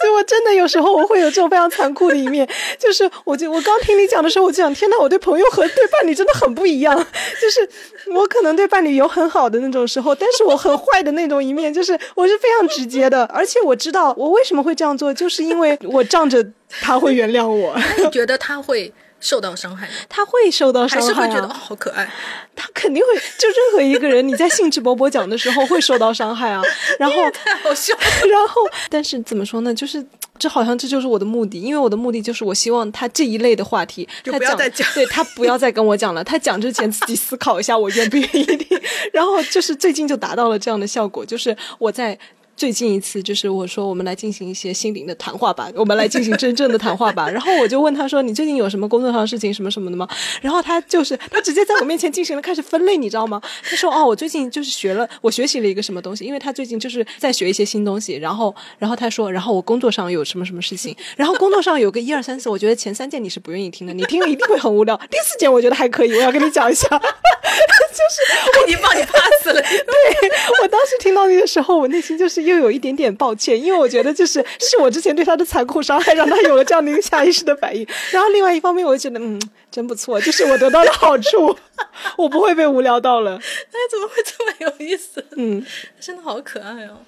就我真的有时候我会有这种非常残酷的一面，就是我就我刚听你讲的时候，我就想，天呐，我对朋友和对伴侣真的很不一样。就是我可能对伴侣有很好的那种时候，但是我很坏的那种一面，就是我是非常直接的，而且我知道我为什么会这样做，就是因为我仗着他会原谅我。
那你觉得他会？受到伤害，
他会受到伤害，
还是会觉得好可爱？
他肯定会，就任何一个人，你在兴致勃勃讲的时候会受到伤害啊。然后
太好笑，
然后但是怎么说呢？就是这好像这就是我的目的，因为我的目的就是我希望他这一类的话题，他
不要再讲，
对他不要再跟我讲了。他讲之前自己思考一下，我愿不愿意听。然后就是最近就达到了这样的效果，就是我在。最近一次就是我说我们来进行一些心灵的谈话吧，我们来进行真正的谈话吧。然后我就问他说：“你最近有什么工作上的事情什么什么的吗？”然后他就是他直接在我面前进行了开始分类，你知道吗？他说：“哦，我最近就是学了，我学习了一个什么东西，因为他最近就是在学一些新东西。”然后，然后他说：“然后我工作上有什么什么事情？然后工作上有个一二三四，我觉得前三件你是不愿意听的，你听了一定会很无聊。第四件我觉得还可以，我要跟你讲一下，就是
我已经帮你 pass 了。
对我当时听到那个时候，我内心就是又有一点点抱。歉，因为我觉得就是 是我之前对他的残酷伤害，让他有了这样的一个下意识的反应。然后另外一方面，我就觉得嗯，真不错，就是我得到了好处，我不会被无聊到了。
哎，怎么会这么有意思？嗯，真的好可爱哦。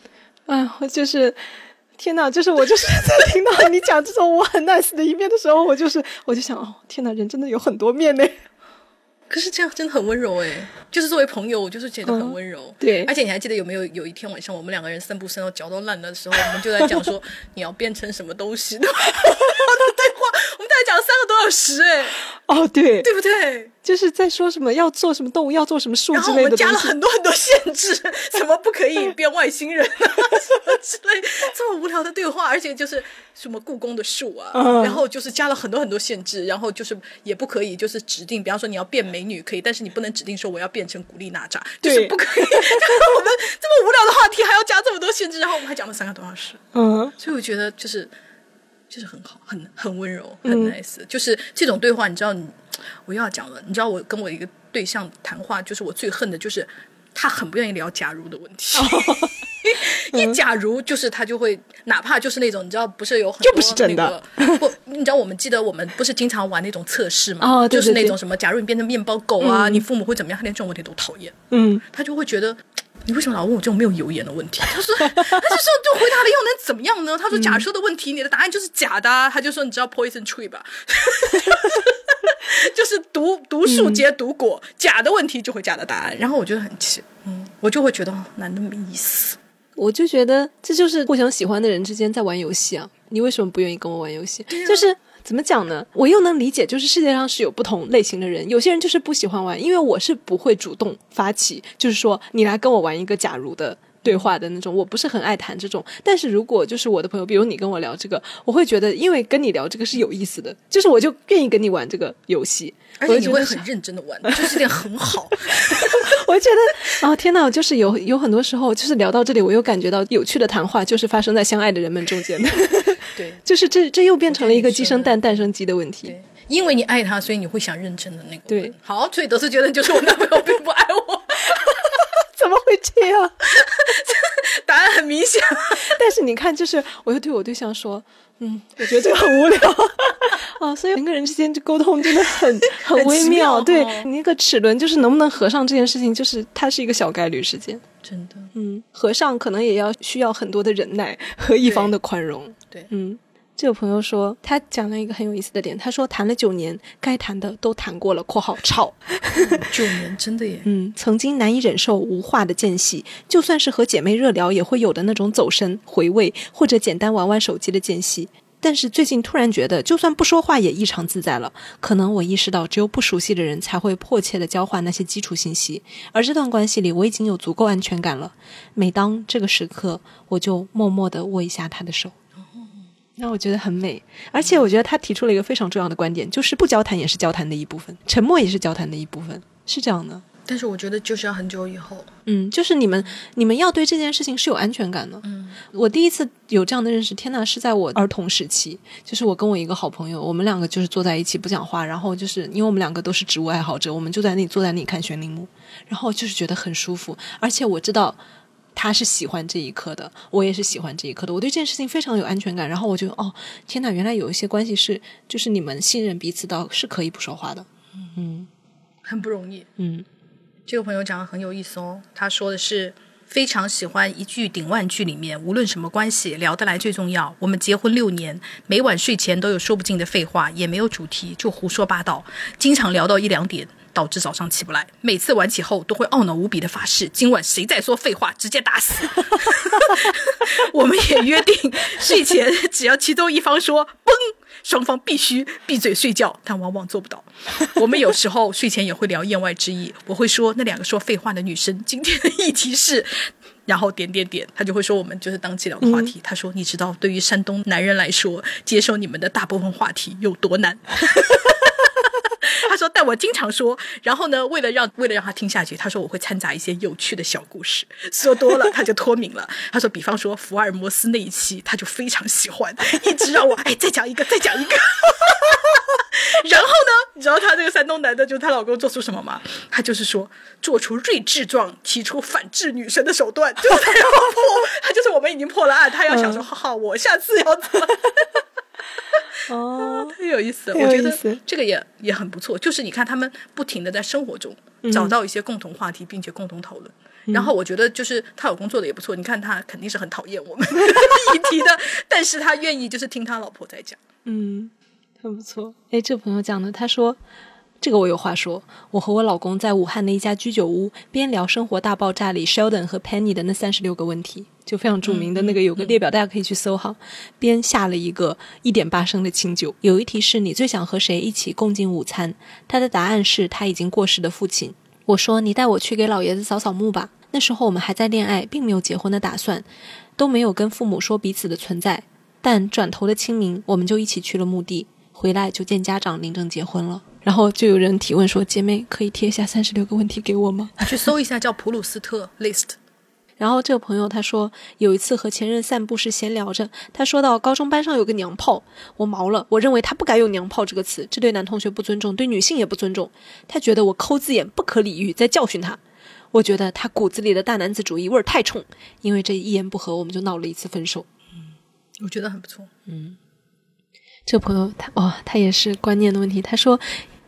哎，我就是天哪，就是我就是在听到你讲这种我很 nice 的一面的时候，我就是我就想哦，天哪，人真的有很多面呢。
可是这样真的很温柔哎，就是作为朋友，我就是觉得很温柔。
对，
而且你还记得有没有有一天晚上，我们两个人散步散到脚都烂的时候，我们就在讲说你要变成什么东西们大概讲了三个多小时哎。
哦，对，
对不对？
就是在说什么要做什么动物，要做什么树之类的
我们加了很多很多限制，什么不可以变外星人啊，什么之类这么无聊的对话，而且就是什么故宫的树啊，然后就是加了很多很多限制，然后就是也不可以就是指定，比方说你要变美女可以，但是你不能指定说我要变成古力娜扎，就是不可以。我们这么无聊的话题还要加这么多限制，然后我们还讲了三个多小时，嗯，所以我觉得就是就是很好，很很温柔，很 nice，就是这种对话，你知道你。我又要讲了，你知道我跟我一个对象谈话，就是我最恨的就是他很不愿意聊假如的问题。一假如就是他就会，哪怕就是那种你知道，不是有很多
就不是真的
那个不，你知道我们记得我们不是经常玩那种测试嘛？
哦对
就是那种什么，假如你变成面包狗啊，你父母会怎么样？他连这种问题都讨厌，
嗯，
他就会觉得。你为什么老问我这种没有油盐的问题？他说，他就说就回答了又能怎么样呢？他说，假设的问题，你的答案就是假的啊。他就说，你知道 poison tree 吧？就是毒毒树结毒果，假的问题就会假的答案。然后我觉得很气，嗯，我就会觉得哦男的没意思。
我就觉得这就是互相喜欢的人之间在玩游戏啊！你为什么不愿意跟我玩游戏？就是怎么讲呢？我又能理解，就是世界上是有不同类型的人，有些人就是不喜欢玩，因为我是不会主动发起，就是说你来跟我玩一个假如的。对话的那种，我不是很爱谈这种。但是如果就是我的朋友，比如你跟我聊这个，我会觉得，因为跟你聊这个是有意思的，就是我就愿意跟你玩这个游戏，
而且你会很认真的玩，就是点很好。
我觉得，哦天呐，就是有有很多时候，就是聊到这里，我又感觉到有趣的谈话就是发生在相爱的人们中间的，
对
就是这这又变成了一个鸡生蛋，蛋生鸡的问题。
对，因为你爱他，所以你会想认真的那个。
对，
好，所以得出结论就是我男朋友并不爱我，
怎么会这样？
答案很明显。
但是你看，就是我又对我对象说，嗯，我觉得这个很无聊啊，所以人跟人之间就沟通真的很很微
奇妙
妙。对
哦
你那个齿轮就是能不能合上这件事情，就是它是一个小概率事件。
真的，
嗯，和尚可能也要需要很多的忍耐和一方的宽容。
对
嗯，这个朋友说他讲了一个很有意思的点，他说谈了九年，该谈的都谈过了（括号吵）。
九年真的耶。
嗯，曾经难以忍受无话的间隙，就算是和姐妹热聊，也会有的那种走神、回味或者简单玩玩手机的间隙。但是最近突然觉得，就算不说话也异常自在了。可能我意识到，只有不熟悉的人才会迫切的交换那些基础信息，而这段关系里，我已经有足够安全感了。每当这个时刻，我就默默的握一下他的手。那我觉得很美，而且我觉得他提出了一个非常重要的观点，就是不交谈也是交谈的一部分，沉默也是交谈的一部分，是这样的。
但是我觉得就是要很久以后。
嗯，就是你们你们要对这件事情是有安全感的。
嗯，
我第一次有这样的认识，天呐，是在我儿童时期，就是我跟我一个好朋友，我们两个就是坐在一起不讲话，然后就是因为我们两个都是植物爱好者，我们就在那里坐在那里看悬铃木，然后就是觉得很舒服，而且我知道。他是喜欢这一刻的，我也是喜欢这一刻的。我对这件事情非常有安全感，然后我就哦，天呐，原来有一些关系是，就是你们信任彼此到是可以不说话的。嗯
很不容易。
嗯
这个朋友讲的很有意思哦，他说的是非常喜欢一句顶万句里面，无论什么关系，聊得来最重要。我们结婚六年，每晚睡前都有说不尽的废话，也没有主题，就胡说八道，经常聊到一两点。导致早上起不来，每次晚起后都会懊恼无比的发誓，今晚谁再说废话，直接打死。我们也约定，睡前只要其中一方说“崩”，双方必须闭嘴睡觉，但往往做不到。我们有时候睡前也会聊言外之意，我会说那两个说废话的女生，今天的议题是。然后点点点，他就会说我们就是当即聊的话题。他说：“你知道，对于山东男人来说，接受你们的大部分话题有多难？” 他说：“但我经常说，然后呢，为了让为了让他听下去，他说我会掺杂一些有趣的小故事，说多了他就脱敏了。他说，比方说福尔摩斯那一期，他就非常喜欢，一直让我哎再讲一个，再讲一个。然后呢，你知道他这个山东男的，就是她老公做出什么吗？他就是说做出睿智状，提出反制女神的手段，就是他要破，他就是我们已经破了案，他要想说，哈哈，我下次要怎么。”
哦，
太有意思了，我觉得这个也也很不错。就是你看他们不停的在生活中找到一些共同话题，并且共同讨论。然后我觉得就是她老公做的也不错。你看他肯定是很讨厌我们 议题的，但是他愿意就是听他老婆在讲。
嗯，很不错。哎，这朋友讲的，他说这个我有话说。我和我老公在武汉的一家居酒屋，边聊《生活大爆炸》里 Sheldon 和 Penny 的那三十六个问题，就非常著名的那个有个列表，大家可以去搜哈。边下了一个一点八升的清酒。有一题是你最想和谁一起共进午餐？他的答案是他已经过世的父亲。我说你带我去给老爷子扫扫墓吧。那时候我们还在恋爱，并没有结婚的打算，都没有跟父母说彼此的存在。但转头的清明，我们就一起去了墓地，回来就见家长领证结婚了。然后就有人提问说：“姐妹，可以贴下三十六个问题给我吗
你去搜一下叫普鲁斯特 list。？”
然后这个朋友他说，有一次和前任散步时闲聊着，他说到高中班上有个娘炮，我毛了，我认为他不该用娘炮这个词，这对男同学不尊重，对女性也不尊重。他觉得我抠字眼不可理喻，在教训他。我觉得他骨子里的大男子主义味儿太冲，因为这一言不合我们就闹了一次分手。
嗯，我觉得很不错。
嗯，这朋友他哦，他也是观念的问题。他说。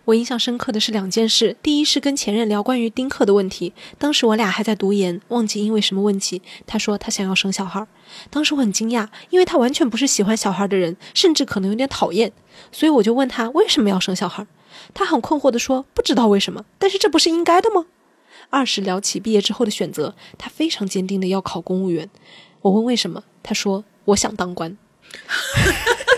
我印象深刻的是两件事，第一是跟前任聊关于丁克的问题，当时我俩还在读研，忘记因为什么问题，他说他想要生小孩，当时我很惊讶，因为他完全不是喜欢小孩的人，甚至可能有点讨厌，所以我就问他为什么要生小孩，他很困惑的说不知道为什么，但是这不是应该的吗？二是聊起毕业之后的选择，他非常坚定的要考公务员，我问为什么，他说我想当官。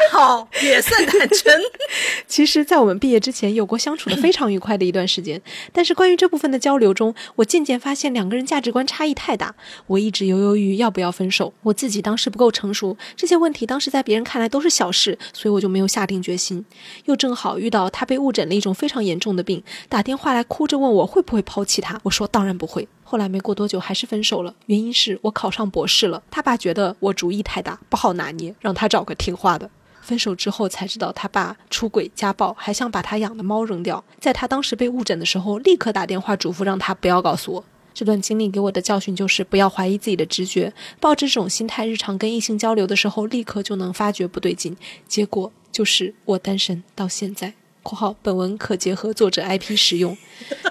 好，也算坦诚。
其实，在我们毕业之前，有过相处的非常愉快的一段时间。但是，关于这部分的交流中，我渐渐发现两个人价值观差异太大。我一直犹犹豫豫要不要分手。我自己当时不够成熟，这些问题当时在别人看来都是小事，所以我就没有下定决心。又正好遇到他被误诊了一种非常严重的病，打电话来哭着问我会不会抛弃他。我说当然不会。后来没过多久还是分手了，原因是我考上博士了。他爸觉得我主意太大，不好拿捏，让他找个听话的。分手之后才知道他爸出轨家暴，还想把他养的猫扔掉。在他当时被误诊的时候，立刻打电话嘱咐让他不要告诉我。这段经历给我的教训就是不要怀疑自己的直觉，抱着这种心态，日常跟异性交流的时候，立刻就能发觉不对劲。结果就是我单身到现在。（括号本文可结合作者 IP 使用，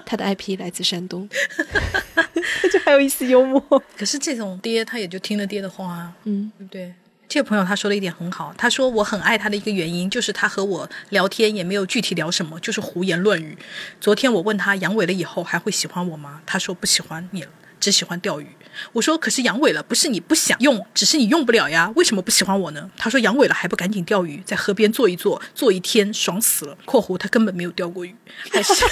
他的 IP 来自山东。）他 就还有一丝幽默。
可是这种爹，他也就听了爹的话，
嗯，
对不对？这个朋友他说的一点很好，他说我很爱他的一个原因就是他和我聊天也没有具体聊什么，就是胡言乱语。昨天我问他阳痿了以后还会喜欢我吗？他说不喜欢你了，只喜欢钓鱼。我说可是阳痿了不是你不想用，只是你用不了呀，为什么不喜欢我呢？他说阳痿了还不赶紧钓鱼，在河边坐一坐，坐一天爽死了。（括弧他根本没有钓过鱼，还是。）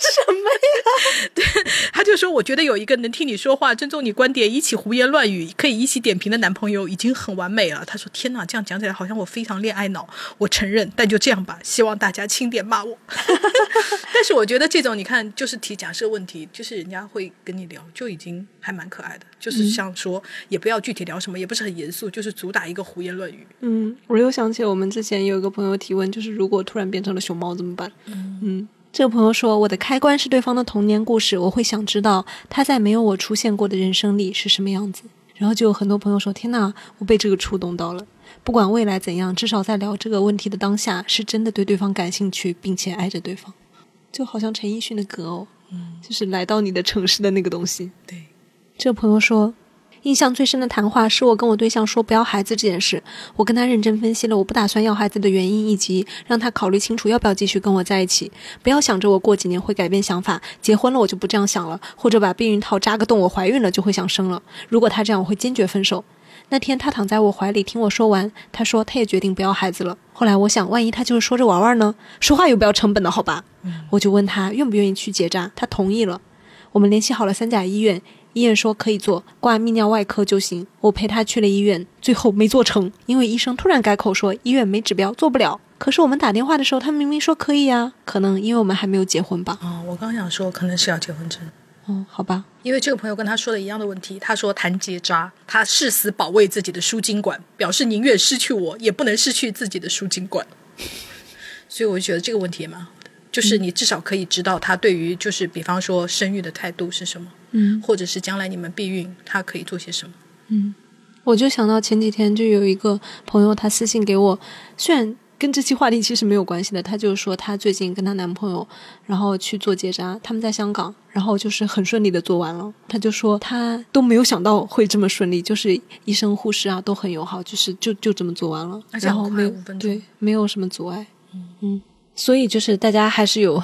什么呀？
对，他就说，我觉得有一个能听你说话、尊重你观点、一起胡言乱语、可以一起点评的男朋友，已经很完美了。他说：“天哪，这样讲起来好像我非常恋爱脑。”我承认，但就这样吧，希望大家轻点骂我。但是我觉得这种，你看，就是提假设问题，就是人家会跟你聊，就已经还蛮可爱的。就是像说，也不要具体聊什么，也不是很严肃，就是主打一个胡言乱语。
嗯，我又想起我们之前有一个朋友提问，就是如果突然变成了熊猫怎么办？嗯嗯。这个朋友说：“我的开关是对方的童年故事，我会想知道他在没有我出现过的人生里是什么样子。”然后就有很多朋友说：“天呐，我被这个触动到了。不管未来怎样，至少在聊这个问题的当下，是真的对对方感兴趣，并且爱着对方，就好像陈奕迅的歌哦，嗯，就是来到你的城市的那个东西。”
对，
这个朋友说。印象最深的谈话是我跟我对象说不要孩子这件事，我跟他认真分析了我不打算要孩子的原因，以及让他考虑清楚要不要继续跟我在一起。不要想着我过几年会改变想法，结婚了我就不这样想了，或者把避孕套扎个洞，我怀孕了就会想生了。如果他这样，我会坚决分手。那天他躺在我怀里听我说完，他说他也决定不要孩子了。后来我想，万一他就是说着玩玩呢？说话又不要成本的好吧？我就问他愿不愿意去结扎，他同意了。我们联系好了三甲医院。医院说可以做，挂泌尿外科就行。我陪他去了医院，最后没做成，因为医生突然改口说医院没指标，做不了。可是我们打电话的时候，他明明说可以啊，可能因为我们还没有结婚吧。
哦，我刚想说，可能是要结婚证。
哦，好吧。
因为这个朋友跟他说的一样的问题，他说谈结扎，他誓死保卫自己的输精管，表示宁愿失去我，也不能失去自己的输精管。所以我就觉得这个问题也蛮好的，就是你至少可以知道他对于就是比方说生育的态度是什么。
嗯，
或者是将来你们避孕，他可以做些什么？
嗯，我就想到前几天就有一个朋友，他私信给我，虽然跟这期话题其实没有关系的，他就说他最近跟她男朋友，然后去做结扎，他们在香港，然后就是很顺利的做完了。他就说他都没有想到会这么顺利，就是医生护士啊都很友好，就是就就这么做完了，然后没有对没有什么阻碍。嗯嗯，所以就是大家还是有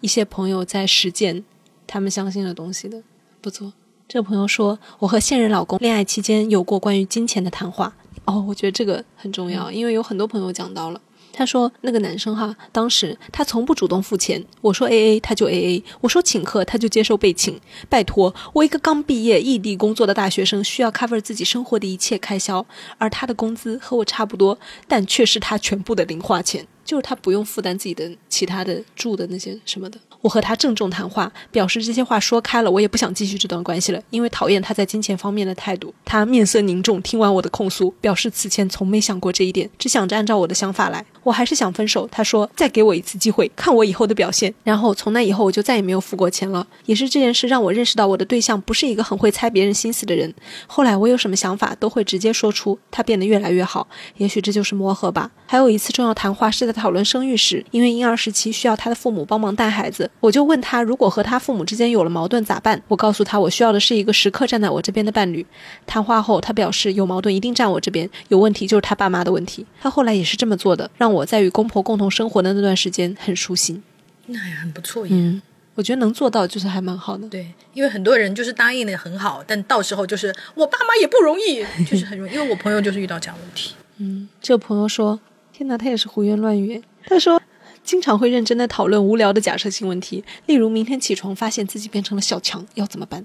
一些朋友在实践他们相信的东西的。不错，这个朋友说，我和现任老公恋爱期间有过关于金钱的谈话。哦，我觉得这个很重要，因为有很多朋友讲到了。他说那个男生哈，当时他从不主动付钱，我说 A A 他就 A A，我说请客他就接受被请。拜托，我一个刚毕业异地工作的大学生，需要 cover 自己生活的一切开销，而他的工资和我差不多，但却是他全部的零花钱。就是他不用负担自己的其他的住的那些什么的。我和他郑重谈话，表示这些话说开了，我也不想继续这段关系了，因为讨厌他在金钱方面的态度。他面色凝重，听完我的控诉，表示此前从没想过这一点，只想着按照我的想法来。我还是想分手。他说再给我一次机会，看我以后的表现。然后从那以后我就再也没有付过钱了。也是这件事让我认识到我的对象不是一个很会猜别人心思的人。后来我有什么想法都会直接说出，他变得越来越好。也许这就是磨合吧。还有一次重要谈话是在讨论生育时，因为婴儿时期需要他的父母帮忙带孩子，我就问他如果和他父母之间有了矛盾咋办？我告诉他我需要的是一个时刻站在我这边的伴侣。谈话后他表示有矛盾一定站我这边，有问题就是他爸妈的问题。他后来也是这么做的，让我在与公婆共同生活的那段时间很舒心。
那也很不错耶。
嗯，我觉得能做到就是还蛮好的。
对，因为很多人就是答应的很好，但到时候就是我爸妈也不容易，就是很容易。因为我朋友就是遇到这样的问题。
嗯，这个朋友说：“天哪，他也是胡言乱语。”他说：“经常会认真的讨论无聊的假设性问题，例如明天起床发现自己变成了小强，要怎么办？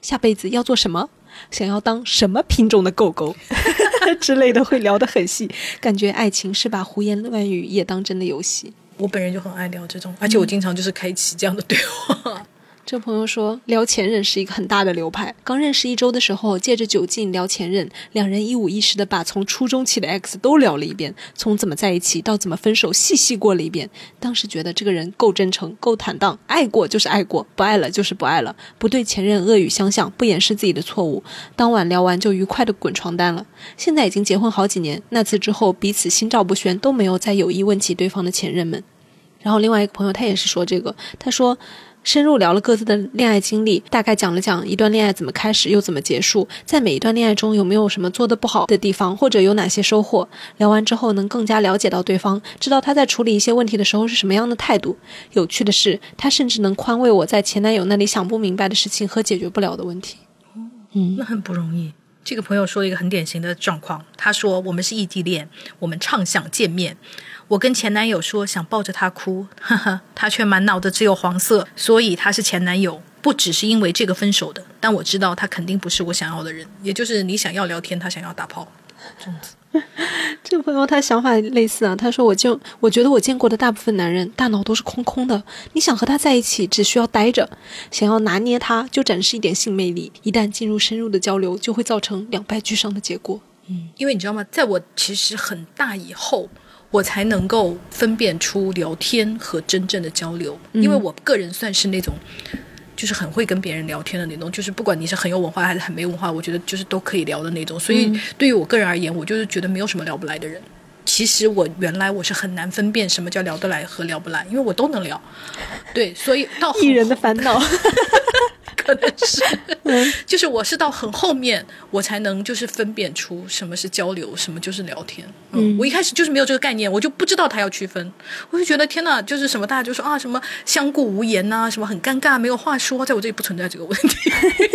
下辈子要做什么？想要当什么品种的狗狗 之类的，会聊得很细。感觉爱情是把胡言乱语也当真的游戏。
我本人就很爱聊这种，而且我经常就是开启这样的对话。
这朋友说，聊前任是一个很大的流派。刚认识一周的时候，借着酒劲聊前任，两人一五一十的把从初中起的 X 都聊了一遍，从怎么在一起到怎么分手，细细过了一遍。当时觉得这个人够真诚，够坦荡，爱过就是爱过，不爱了就是不爱了，不对前任恶语相向，不掩饰自己的错误。当晚聊完就愉快的滚床单了。现在已经结婚好几年，那次之后彼此心照不宣，都没有再有意问起对方的前任们。然后另外一个朋友他也是说这个，他说。深入聊了各自的恋爱经历，大概讲了讲一段恋爱怎么开始又怎么结束，在每一段恋爱中有没有什么做得不好的地方，或者有哪些收获。聊完之后能更加了解到对方，知道他在处理一些问题的时候是什么样的态度。有趣的是，他甚至能宽慰我在前男友那里想不明白的事情和解决不了的问题。
嗯，那很不容易。这个朋友说了一个很典型的状况，他说我们是异地恋，我们畅想见面。我跟前男友说想抱着他哭，呵呵，他却满脑子只有黄色，所以他是前男友，不只是因为这个分手的。但我知道他肯定不是我想要的人，也就是你想要聊天，他想要打炮，这样子。
这个朋友他想法类似啊，他说我就我觉得我见过的大部分男人大脑都是空空的，你想和他在一起只需要待着，想要拿捏他就展示一点性魅力，一旦进入深入的交流，就会造成两败俱伤的结果。
嗯，因为你知道吗，在我其实很大以后。我才能够分辨出聊天和真正的交流，因为我个人算是那种，就是很会跟别人聊天的那种，就是不管你是很有文化还是很没文化，我觉得就是都可以聊的那种。所以对于我个人而言，我就是觉得没有什么聊不来的人。其实我原来我是很难分辨什么叫聊得来和聊不来，因为我都能聊。对，所以到
艺人的烦恼。
可能是，就是我是到很后面，我才能就是分辨出什么是交流，什么就是聊天。嗯，我一开始就是没有这个概念，我就不知道他要区分，我就觉得天哪，就是什么大家就说啊，什么相顾无言呐，什么很尴尬，没有话说，在我这里不存在这个问题。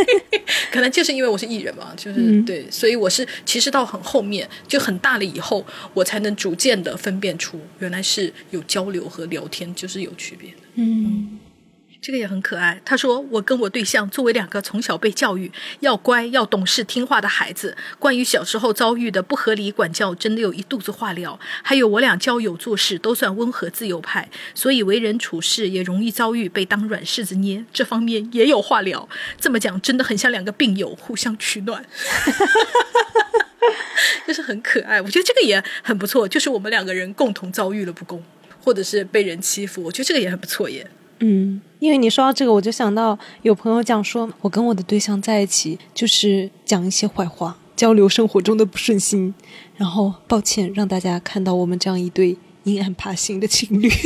可能就是因为我是艺人嘛，就是对，所以我是其实到很后面就很大了以后，我才能逐渐的分辨出原来是有交流和聊天就是有区别的。嗯。这个也很可爱。他说：“我跟我对象作为两个从小被教育要乖、要懂事、听话的孩子，关于小时候遭遇的不合理管教，真的有一肚子话聊。还有我俩交友做事都算温和自由派，所以为人处事也容易遭遇被当软柿子捏，这方面也有话聊。这么讲，真的很像两个病友互相取暖，就是很可爱。我觉得这个也很不错，就是我们两个人共同遭遇了不公，或者是被人欺负，我觉得这个也很不错耶。”
嗯，因为你说到这个，我就想到有朋友讲说，我跟我的对象在一起，就是讲一些坏话，交流生活中的不顺心，然后抱歉让大家看到我们这样一对阴暗爬行的情侣。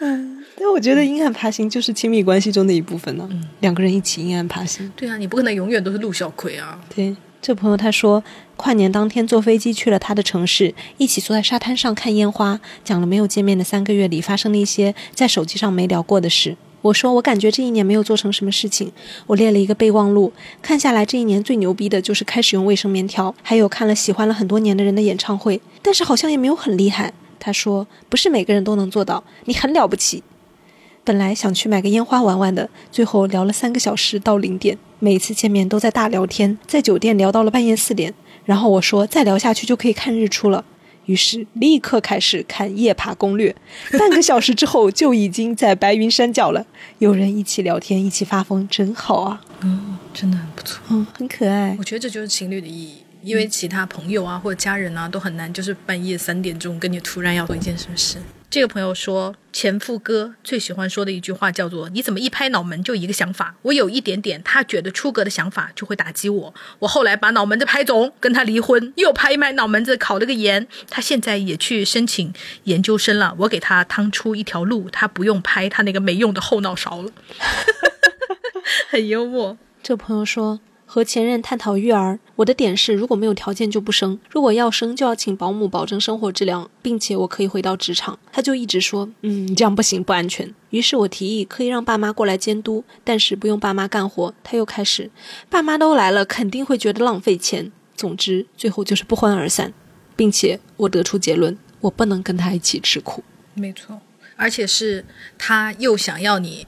嗯，但我觉得阴暗爬行就是亲密关系中的一部分呢，两个人一起阴暗爬行。
对啊，你不可能永远都是陆小葵啊。
对。这朋友他说，跨年当天坐飞机去了他的城市，一起坐在沙滩上看烟花，讲了没有见面的三个月里发生了一些在手机上没聊过的事。我说我感觉这一年没有做成什么事情，我列了一个备忘录，看下来这一年最牛逼的就是开始用卫生棉条，还有看了喜欢了很多年的人的演唱会，但是好像也没有很厉害。他说不是每个人都能做到，你很了不起。本来想去买个烟花玩玩的，最后聊了三个小时到零点，每次见面都在大聊天，在酒店聊到了半夜四点。然后我说再聊下去就可以看日出了，于是立刻开始看夜爬攻略。半个小时之后就已经在白云山脚了。有人一起聊天，一起发疯，真好啊！
嗯，真的很不错，
嗯，很可爱。
我觉得这就是情侣的意义。因为其他朋友啊或者家人啊都很难，就是半夜三点钟跟你突然要做一件什么事。这个朋友说，前夫哥最喜欢说的一句话叫做：“你怎么一拍脑门就一个想法？我有一点点他觉得出格的想法就会打击我。我后来把脑门子拍肿，跟他离婚，又拍一拍脑门子，考了个研。他现在也去申请研究生了。我给他趟出一条路，他不用拍他那个没用的后脑勺了。很幽默。
这朋友说。和前任探讨育儿，我的点是，如果没有条件就不生，如果要生就要请保姆保证生活质量，并且我可以回到职场。他就一直说，嗯，这样不行，不安全。于是我提议可以让爸妈过来监督，但是不用爸妈干活。他又开始，爸妈都来了，肯定会觉得浪费钱。总之，最后就是不欢而散，并且我得出结论，我不能跟他一起吃苦。
没错，而且是他又想要你。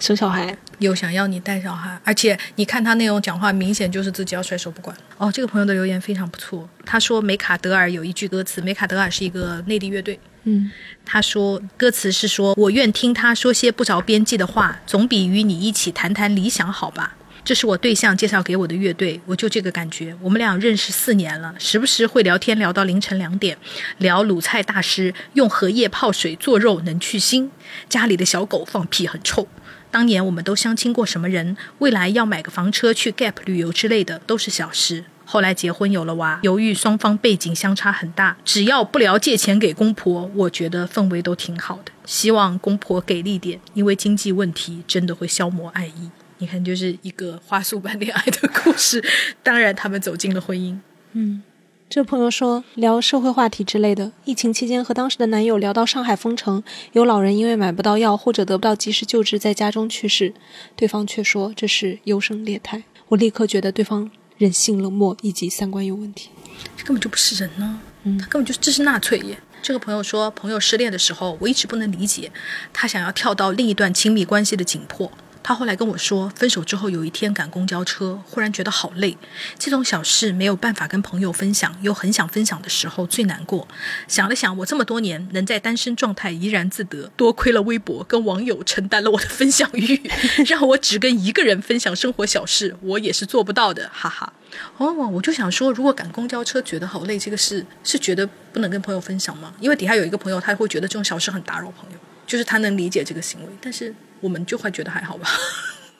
生小孩
又想要你带小孩，而且你看他那种讲话，明显就是自己要甩手不管。哦，这个朋友的留言非常不错。他说梅卡德尔有一句歌词，梅卡德尔是一个内地乐队。
嗯，
他说歌词是说：“我愿听他说些不着边际的话，总比与你一起谈谈理想好吧。”这是我对象介绍给我的乐队，我就这个感觉。我们俩认识四年了，时不时会聊天聊到凌晨两点，聊鲁菜大师用荷叶泡水做肉能去腥，家里的小狗放屁很臭。当年我们都相亲过什么人？未来要买个房车去 Gap 旅游之类的都是小事。后来结婚有了娃，由于双方背景相差很大，只要不聊借钱给公婆，我觉得氛围都挺好的。希望公婆给力点，因为经济问题真的会消磨爱意。你看，就是一个花束般恋爱的故事。当然，他们走进了婚姻。
嗯。这朋友说聊社会话题之类的，疫情期间和当时的男友聊到上海封城，有老人因为买不到药或者得不到及时救治，在家中去世，对方却说这是优胜劣汰。我立刻觉得对方人性冷漠以及三观有问题，
这根本就不是人呢，嗯，他根本就这是纳粹耶。这个朋友说，朋友失恋的时候，我一直不能理解他想要跳到另一段亲密关系的紧迫。他后来跟我说，分手之后有一天赶公交车，忽然觉得好累。这种小事没有办法跟朋友分享，又很想分享的时候最难过。想了想，我这么多年能在单身状态怡然自得，多亏了微博跟网友承担了我的分享欲，让我只跟一个人分享生活小事，我也是做不到的，哈哈。哦，我就想说，如果赶公交车觉得好累，这个事是觉得不能跟朋友分享吗？因为底下有一个朋友，他会觉得这种小事很打扰朋友，就是他能理解这个行为，但是。我们就会觉得还好吧，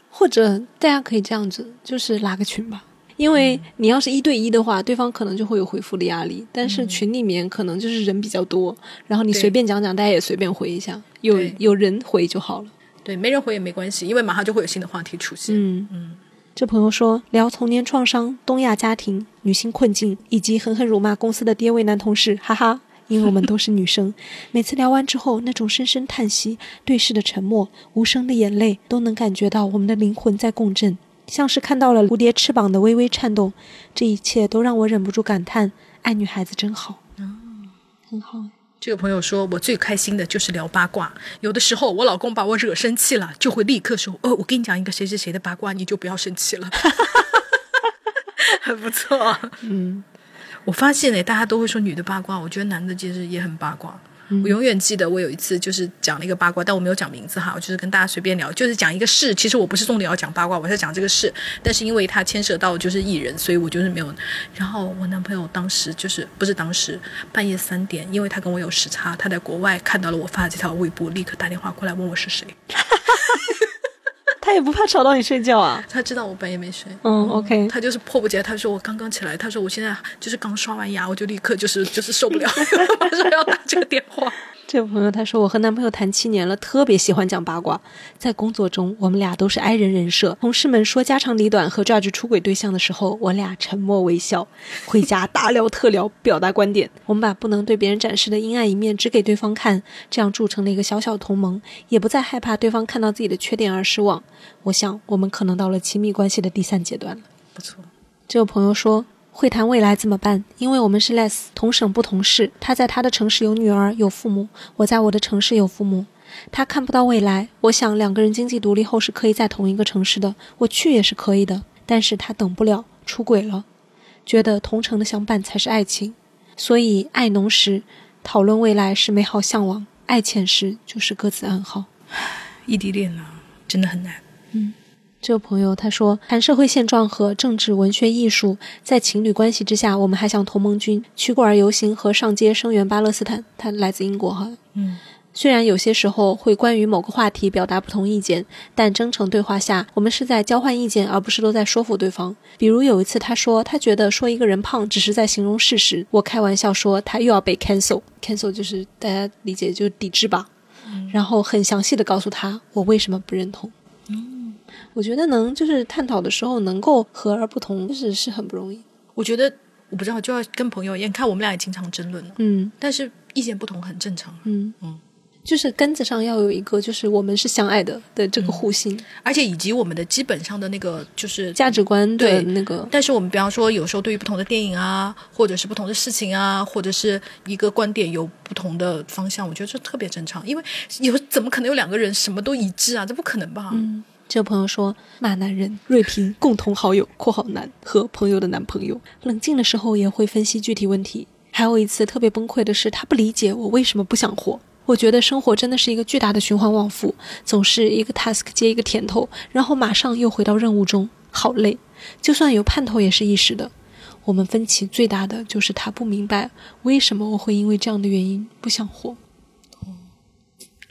或者大家可以这样子，就是拉个群吧。因为你要是一对一的话，对方可能就会有回复的压力。但是群里面可能就是人比较多，然后你随便讲讲，大家也随便回一下，有有人回就好了。
对，没人回也没关系，因为马上就会有新的话题出现。
嗯嗯。这朋友说聊童年创伤、东亚家庭、女性困境，以及狠狠辱骂公司的爹位男同事，哈哈。因为我们都是女生，每次聊完之后，那种深深叹息、对视的沉默、无声的眼泪，都能感觉到我们的灵魂在共振，像是看到了蝴蝶翅膀的微微颤动。这一切都让我忍不住感叹：爱女孩子真好。
嗯，
很好。
这个朋友说，我最开心的就是聊八卦。有的时候，我老公把我惹生气了，就会立刻说：“哦，我跟你讲一个谁谁谁的八卦，你就不要生气了。” 很不错。
嗯。
我发现呢，大家都会说女的八卦，我觉得男的其实也很八卦。我永远记得我有一次就是讲了一个八卦，但我没有讲名字哈，我就是跟大家随便聊，就是讲一个事。其实我不是重点要讲八卦，我是讲这个事，但是因为它牵涉到就是艺人，所以我就是没有。然后我男朋友当时就是不是当时半夜三点，因为他跟我有时差，他在国外看到了我发的这条微博，立刻打电话过来问我是谁。
他也不怕吵到你睡觉啊？
他知道我半夜没睡。
嗯，OK。
他就是迫不及待，他说我刚刚起来，他说我现在就是刚刷完牙，我就立刻就是就是受不了，马上要打这个电话。
这位朋友他说我和男朋友谈七年了，特别喜欢讲八卦。在工作中，我们俩都是 I 人人设。同事们说家长里短和 judge 出轨对象的时候，我俩沉默微笑。回家大聊特聊，表达观点。我们把不能对别人展示的阴暗一面只给对方看，这样铸成了一个小小同盟，也不再害怕对方看到自己的缺点而失望。我想，我们可能到了亲密关系的第三阶段了。
不错。
这位朋友说。会谈未来怎么办？因为我们是 less 同省不同市，他在他的城市有女儿有父母，我在我的城市有父母。他看不到未来。我想两个人经济独立后是可以在同一个城市的，我去也是可以的。但是他等不了，出轨了，觉得同城的相伴才是爱情。所以爱浓时讨论未来是美好向往，爱浅时就是各自安好。
异地恋啊，真的很难。
嗯。这位朋友他说，谈社会现状和政治、文学、艺术，在情侣关系之下，我们还想同盟军驱过儿游行和上街声援巴勒斯坦。他来自英国哈，
嗯。
虽然有些时候会关于某个话题表达不同意见，但真诚对话下，我们是在交换意见，而不是都在说服对方。比如有一次，他说他觉得说一个人胖只是在形容事实，我开玩笑说他又要被 cancel，cancel 就是大家理解就是抵制吧。然后很详细的告诉他我为什么不认同。嗯，我觉得能就是探讨的时候能够和而不同，就是是很不容易。
我觉得我不知道就要跟朋友一样，看我们俩也经常争论
嗯，
但是意见不同很正常。
嗯
嗯。
就是根子上要有一个，就是我们是相爱的的这个互信，
而且以及我们的基本上的那个就是
价值观
对
那个。
但是我们比方说，有时候对于不同的电影啊，或者是不同的事情啊，或者是一个观点有不同的方向，我觉得这特别正常。因为有怎么可能有两个人什么都一致啊？这不可能吧？
嗯，这朋友说骂男人，瑞平共同好友（括号男和朋友的男朋友），冷静的时候也会分析具体问题。还有一次特别崩溃的是，他不理解我为什么不想活。我觉得生活真的是一个巨大的循环往复，总是一个 task 接一个甜头，然后马上又回到任务中，好累。就算有盼头，也是一时的。我们分歧最大的就是他不明白为什么我会因为这样的原因不想活。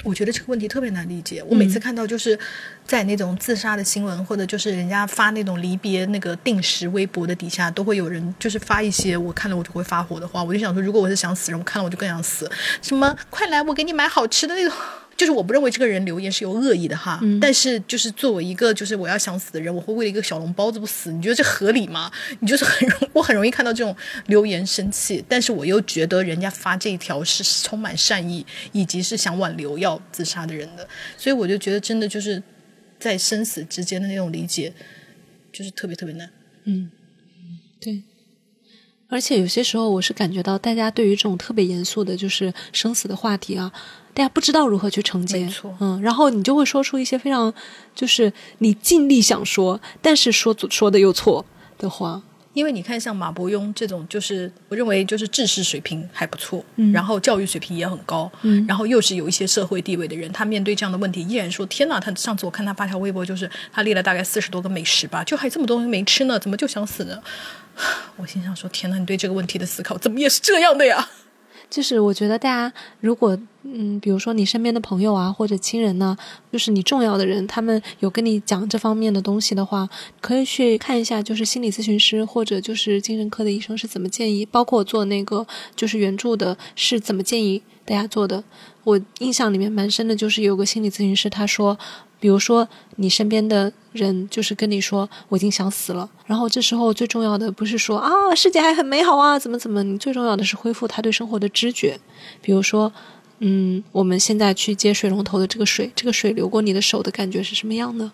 我觉得这个问题特别难理解。我每次看到就是在那种自杀的新闻，或者就是人家发那种离别那个定时微博的底下，都会有人就是发一些我看了我就会发火的话。我就想说，如果我是想死人，我看了我就更想死。什么快来，我给你买好吃的那种。就是我不认为这个人留言是有恶意的哈，但是就是作为一个就是我要想死的人，我会为了一个小笼包子不死，你觉得这合理吗？你就是很容我很容易看到这种留言生气，但是我又觉得人家发这一条是充满善意，以及是想挽留要自杀的人的，所以我就觉得真的就是在生死之间的那种理解，就是特别特别难。
嗯，对。而且有些时候，我是感觉到大家对于这种特别严肃的，就是生死的话题啊。大家不知道如何去承接，嗯，然后你就会说出一些非常，就是你尽力想说，但是说说的又错的话。
因为你看，像马伯庸这种，就是我认为就是知识水平还不错，嗯，然后教育水平也很高，嗯，然后又是有一些社会地位的人，他面对这样的问题，依然说：“天哪！”他上次我看他发条微博，就是他列了大概四十多个美食吧，就还这么多东西没吃呢，怎么就想死呢？我心想说：“天哪！你对这个问题的思考怎么也是这样的呀？”
就是我觉得大家如果嗯，比如说你身边的朋友啊或者亲人呢，就是你重要的人，他们有跟你讲这方面的东西的话，可以去看一下，就是心理咨询师或者就是精神科的医生是怎么建议，包括做那个就是援助的是怎么建议大家做的。我印象里面蛮深的，就是有个心理咨询师他说。比如说，你身边的人就是跟你说我已经想死了，然后这时候最重要的不是说啊世界还很美好啊怎么怎么，你最重要的是恢复他对生活的知觉。比如说，嗯，我们现在去接水龙头的这个水，这个水流过你的手的感觉是什么样的？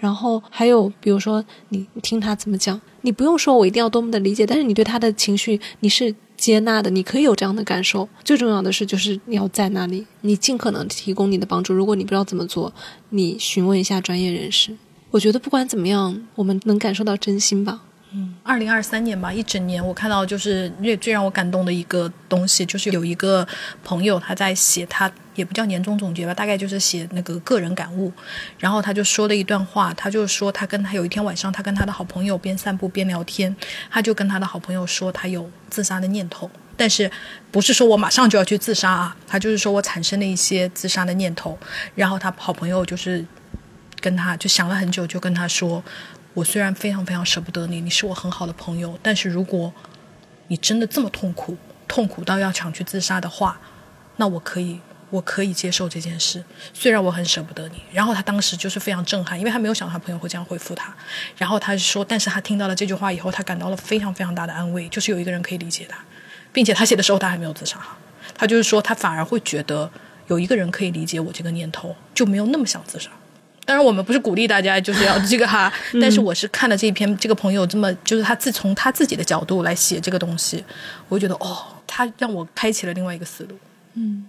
然后还有比如说，你听他怎么讲，你不用说我一定要多么的理解，但是你对他的情绪你是。接纳的，你可以有这样的感受。最重要的是，就是你要在那里，你尽可能提供你的帮助。如果你不知道怎么做，你询问一下专业人士。我觉得不管怎么样，我们能感受到真心吧。
嗯，二零二三年吧，一整年我看到就是最最让我感动的一个东西，就是有一个朋友他在写，他也不叫年终总结吧，大概就是写那个个人感悟。然后他就说了一段话，他就说他跟他有一天晚上，他跟他的好朋友边散步边聊天，他就跟他的好朋友说他有自杀的念头，但是不是说我马上就要去自杀啊，他就是说我产生了一些自杀的念头。然后他好朋友就是跟他就想了很久，就跟他说。我虽然非常非常舍不得你，你是我很好的朋友，但是如果你真的这么痛苦，痛苦到要想去自杀的话，那我可以，我可以接受这件事。虽然我很舍不得你。然后他当时就是非常震撼，因为他没有想到他朋友会这样回复他。然后他说，但是他听到了这句话以后，他感到了非常非常大的安慰，就是有一个人可以理解他，并且他写的时候他还没有自杀。他就是说，他反而会觉得有一个人可以理解我这个念头，就没有那么想自杀。当然，我们不是鼓励大家就是要这个哈，但是我是看了这一篇，这个朋友这么就是他自从他自己的角度来写这个东西，我觉得哦，他让我开启了另外一个思路。
嗯，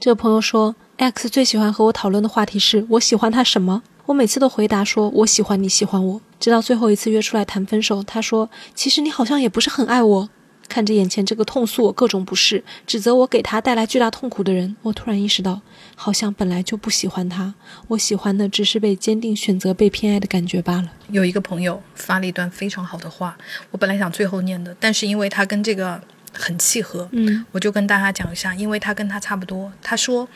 这个朋友说，X 最喜欢和我讨论的话题是我喜欢他什么，我每次都回答说我喜欢你喜欢我，直到最后一次约出来谈分手，他说其实你好像也不是很爱我。看着眼前这个痛诉我各种不适、指责我给他带来巨大痛苦的人，我突然意识到，好像本来就不喜欢他，我喜欢的只是被坚定选择、被偏爱的感觉罢了。
有一个朋友发了一段非常好的话，我本来想最后念的，但是因为他跟这个。很契合，
嗯，
我就跟大家讲一下，因为他跟他差不多。他说，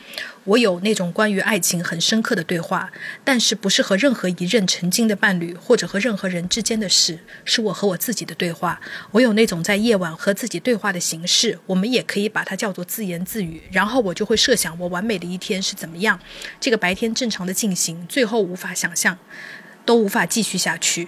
我有那种关于爱情很深刻的对话，但是不是和任何一任曾经的伴侣或者和任何人之间的事，是我和我自己的对话。我有那种在夜晚和自己对话的形式，我们也可以把它叫做自言自语。然后我就会设想我完美的一天是怎么样，这个白天正常的进行，最后无法想象，都无法继续下去。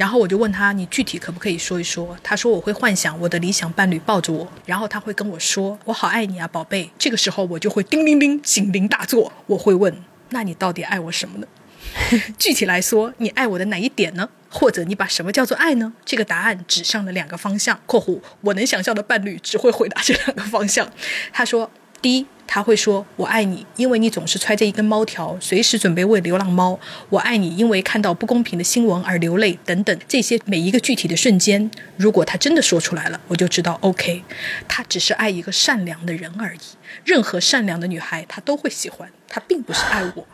然后我就问他，你具体可不可以说一说？他说我会幻想我的理想伴侣抱着我，然后他会跟我说我好爱你啊，宝贝。这个时候我就会叮铃铃，警铃大作。我会问，那你到底爱我什么呢？具体来说，你爱我的哪一点呢？或者你把什么叫做爱呢？这个答案指向了两个方向。（括弧我能想象的伴侣只会回答这两个方向。）他说，第一。他会说：“我爱你，因为你总是揣着一根猫条，随时准备喂流浪猫。我爱你，因为看到不公平的新闻而流泪，等等。这些每一个具体的瞬间，如果他真的说出来了，我就知道，OK，他只是爱一个善良的人而已。任何善良的女孩，他都会喜欢。他并不是爱我。”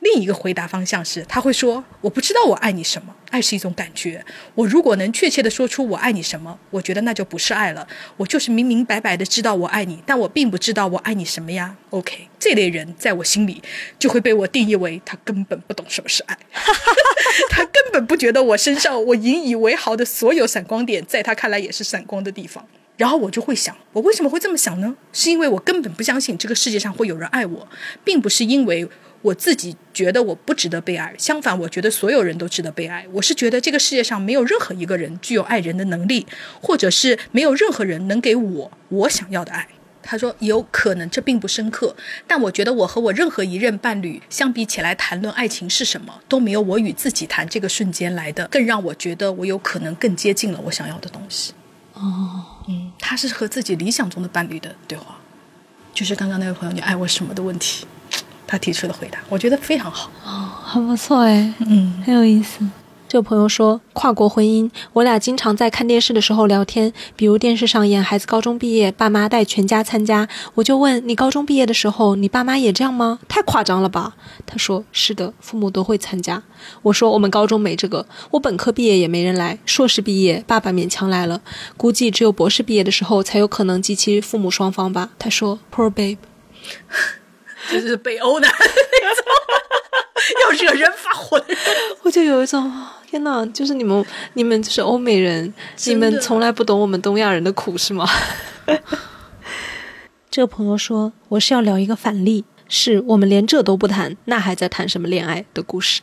另一个回答方向是，他会说：“我不知道我爱你什么，爱是一种感觉。我如果能确切的说出我爱你什么，我觉得那就不是爱了。我就是明明白白的知道我爱你，但我并不知道我爱你什么呀。”OK，这类人在我心里就会被我定义为他根本不懂什么是爱，他根本不觉得我身上我引以为豪的所有闪光点，在他看来也是闪光的地方。然后我就会想，我为什么会这么想呢？是因为我根本不相信这个世界上会有人爱我，并不是因为。我自己觉得我不值得被爱，相反，我觉得所有人都值得被爱。我是觉得这个世界上没有任何一个人具有爱人的能力，或者是没有任何人能给我我想要的爱。他说有可能这并不深刻，但我觉得我和我任何一任伴侣相比起来，谈论爱情是什么都没有我与自己谈这个瞬间来的更让我觉得我有可能更接近了我想要的东西。
哦，
嗯，他是和自己理想中的伴侣的对话，就是刚刚那位朋友你爱我什么的问题。他提出的回答，我觉得非常好
哦，很不错哎，
嗯，
很有意思。这个朋友说，跨国婚姻，我俩经常在看电视的时候聊天，比如电视上演孩子高中毕业，爸妈带全家参加，我就问你高中毕业的时候，你爸妈也这样吗？太夸张了吧？他说是的，父母都会参加。我说我们高中没这个，我本科毕业也没人来，硕士毕业爸爸勉强来了，估计只有博士毕业的时候才有可能及其父母双方吧。他说，Poor babe。
就是北欧男那种 要惹人发火的人，
我就有一种天哪，就是你们，你们就是欧美人，你们从来不懂我们东亚人的苦是吗？这个朋友说，我是要聊一个反例，是我们连这都不谈，那还在谈什么恋爱的故事？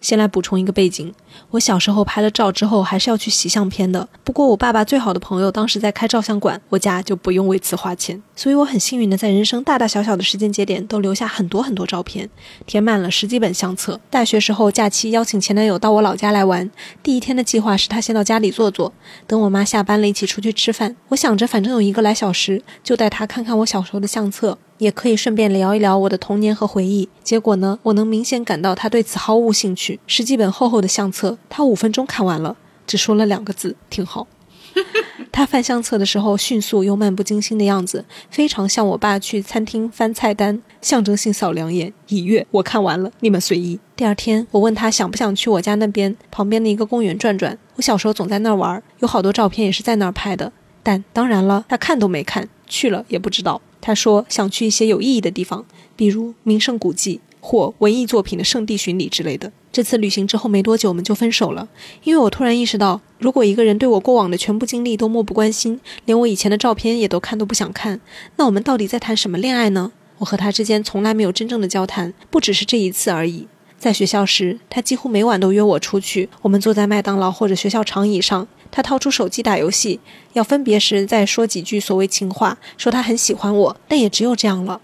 先来补充一个背景，我小时候拍了照之后还是要去洗相片的。不过我爸爸最好的朋友当时在开照相馆，我家就不用为此花钱，所以我很幸运的在人生大大小小的时间节点都留下很多很多照片，填满了十几本相册。大学时候假期邀请前男友到我老家来玩，第一天的计划是他先到家里坐坐，等我妈下班了一起出去吃饭。我想着反正有一个来小时，就带他看看我小时候的相册。也可以顺便聊一聊我的童年和回忆。结果呢，我能明显感到他对此毫无兴趣。十几本厚厚的相册，他五分钟看完了，只说了两个字：挺好。他翻相册的时候，迅速又漫不经心的样子，非常像我爸去餐厅翻菜单，象征性扫两眼，已阅。我看完了，你们随意。第二天，我问他想不想去我家那边旁边的一个公园转转。我小时候总在那儿玩，有好多照片也是在那儿拍的。但当然了，他看都没看，去了也不知道。他说想去一些有意义的地方，比如名胜古迹或文艺作品的圣地巡礼之类的。这次旅行之后没多久，我们就分手了，因为我突然意识到，如果一个人对我过往的全部经历都漠不关心，连我以前的照片也都看都不想看，那我们到底在谈什么恋爱呢？我和他之间从来没有真正的交谈，不只是这一次而已。在学校时，他几乎每晚都约我出去，我们坐在麦当劳或者学校长椅上。他掏出手机打游戏，要分别时再说几句所谓情话，说他很喜欢我，但也只有这样了。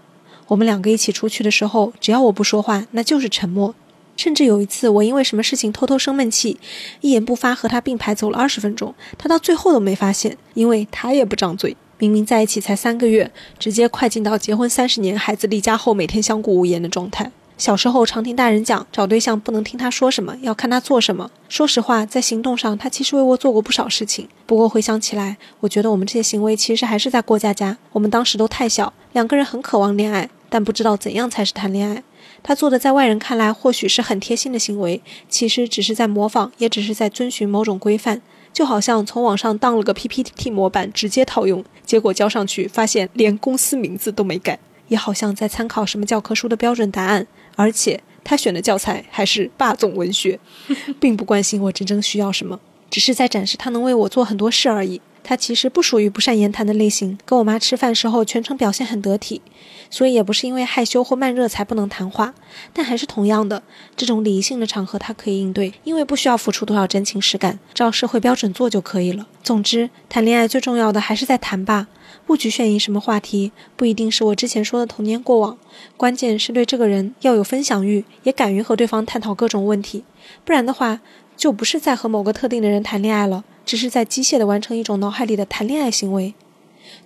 我们两个一起出去的时候，只要我不说话，那就是沉默。甚至有一次，我因为什么事情偷偷生闷气，一言不发和他并排走了二十分钟，他到最后都没发现，因为他也不张嘴。明明在一起才三个月，直接快进到结婚三十年、孩子离家后每天相顾无言的状态。小时候常听大人讲，找对象不能听他说什么，要看他做什么。说实话，在行动上，他其实为我做过不少事情。不过回想起来，我觉得我们这些行为其实还是在过家家。我们当时都太小，两个人很渴望恋爱，但不知道怎样才是谈恋爱。他做的在外人看来或许是很贴心的行为，其实只是在模仿，也只是在遵循某种规范。就好像从网上当了个 PPT 模板，直接套用，结果交上去发现连公司名字都没改。也好像在参考什么教科书的标准答案。而且他选的教材还是霸总文学，并不关心我真正需要什么，只是在展示他能为我做很多事而已。他其实不属于不善言谈的类型，跟我妈吃饭时候全程表现很得体，所以也不是因为害羞或慢热才不能谈话。但还是同样的，这种礼仪性的场合他可以应对，因为不需要付出多少真情实感，照社会标准做就可以了。总之，谈恋爱最重要的还是在谈吧。不局限于什么话题，不一定是我之前说的童年过往，关键是对这个人要有分享欲，也敢于和对方探讨各种问题。不然的话，就不是在和某个特定的人谈恋爱了，只是在机械的完成一种脑海里的谈恋爱行为。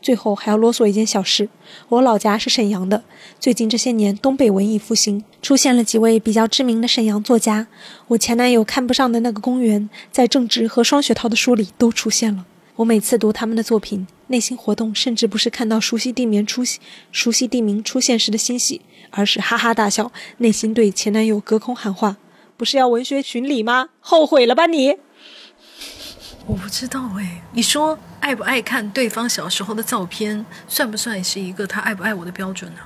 最后还要啰嗦一件小事：我老家是沈阳的，最近这些年东北文艺复兴，出现了几位比较知名的沈阳作家。我前男友看不上的那个公园，在郑执和双雪涛的书里都出现了。我每次读他们的作品。内心活动甚至不是看到熟悉地名出熟悉地名出现时的欣喜，而是哈哈大笑，内心对前男友隔空喊话：“不是要文学巡礼吗？后悔了吧你？”
我不知道哎，你说爱不爱看对方小时候的照片，算不算是一个他爱不爱我的标准呢？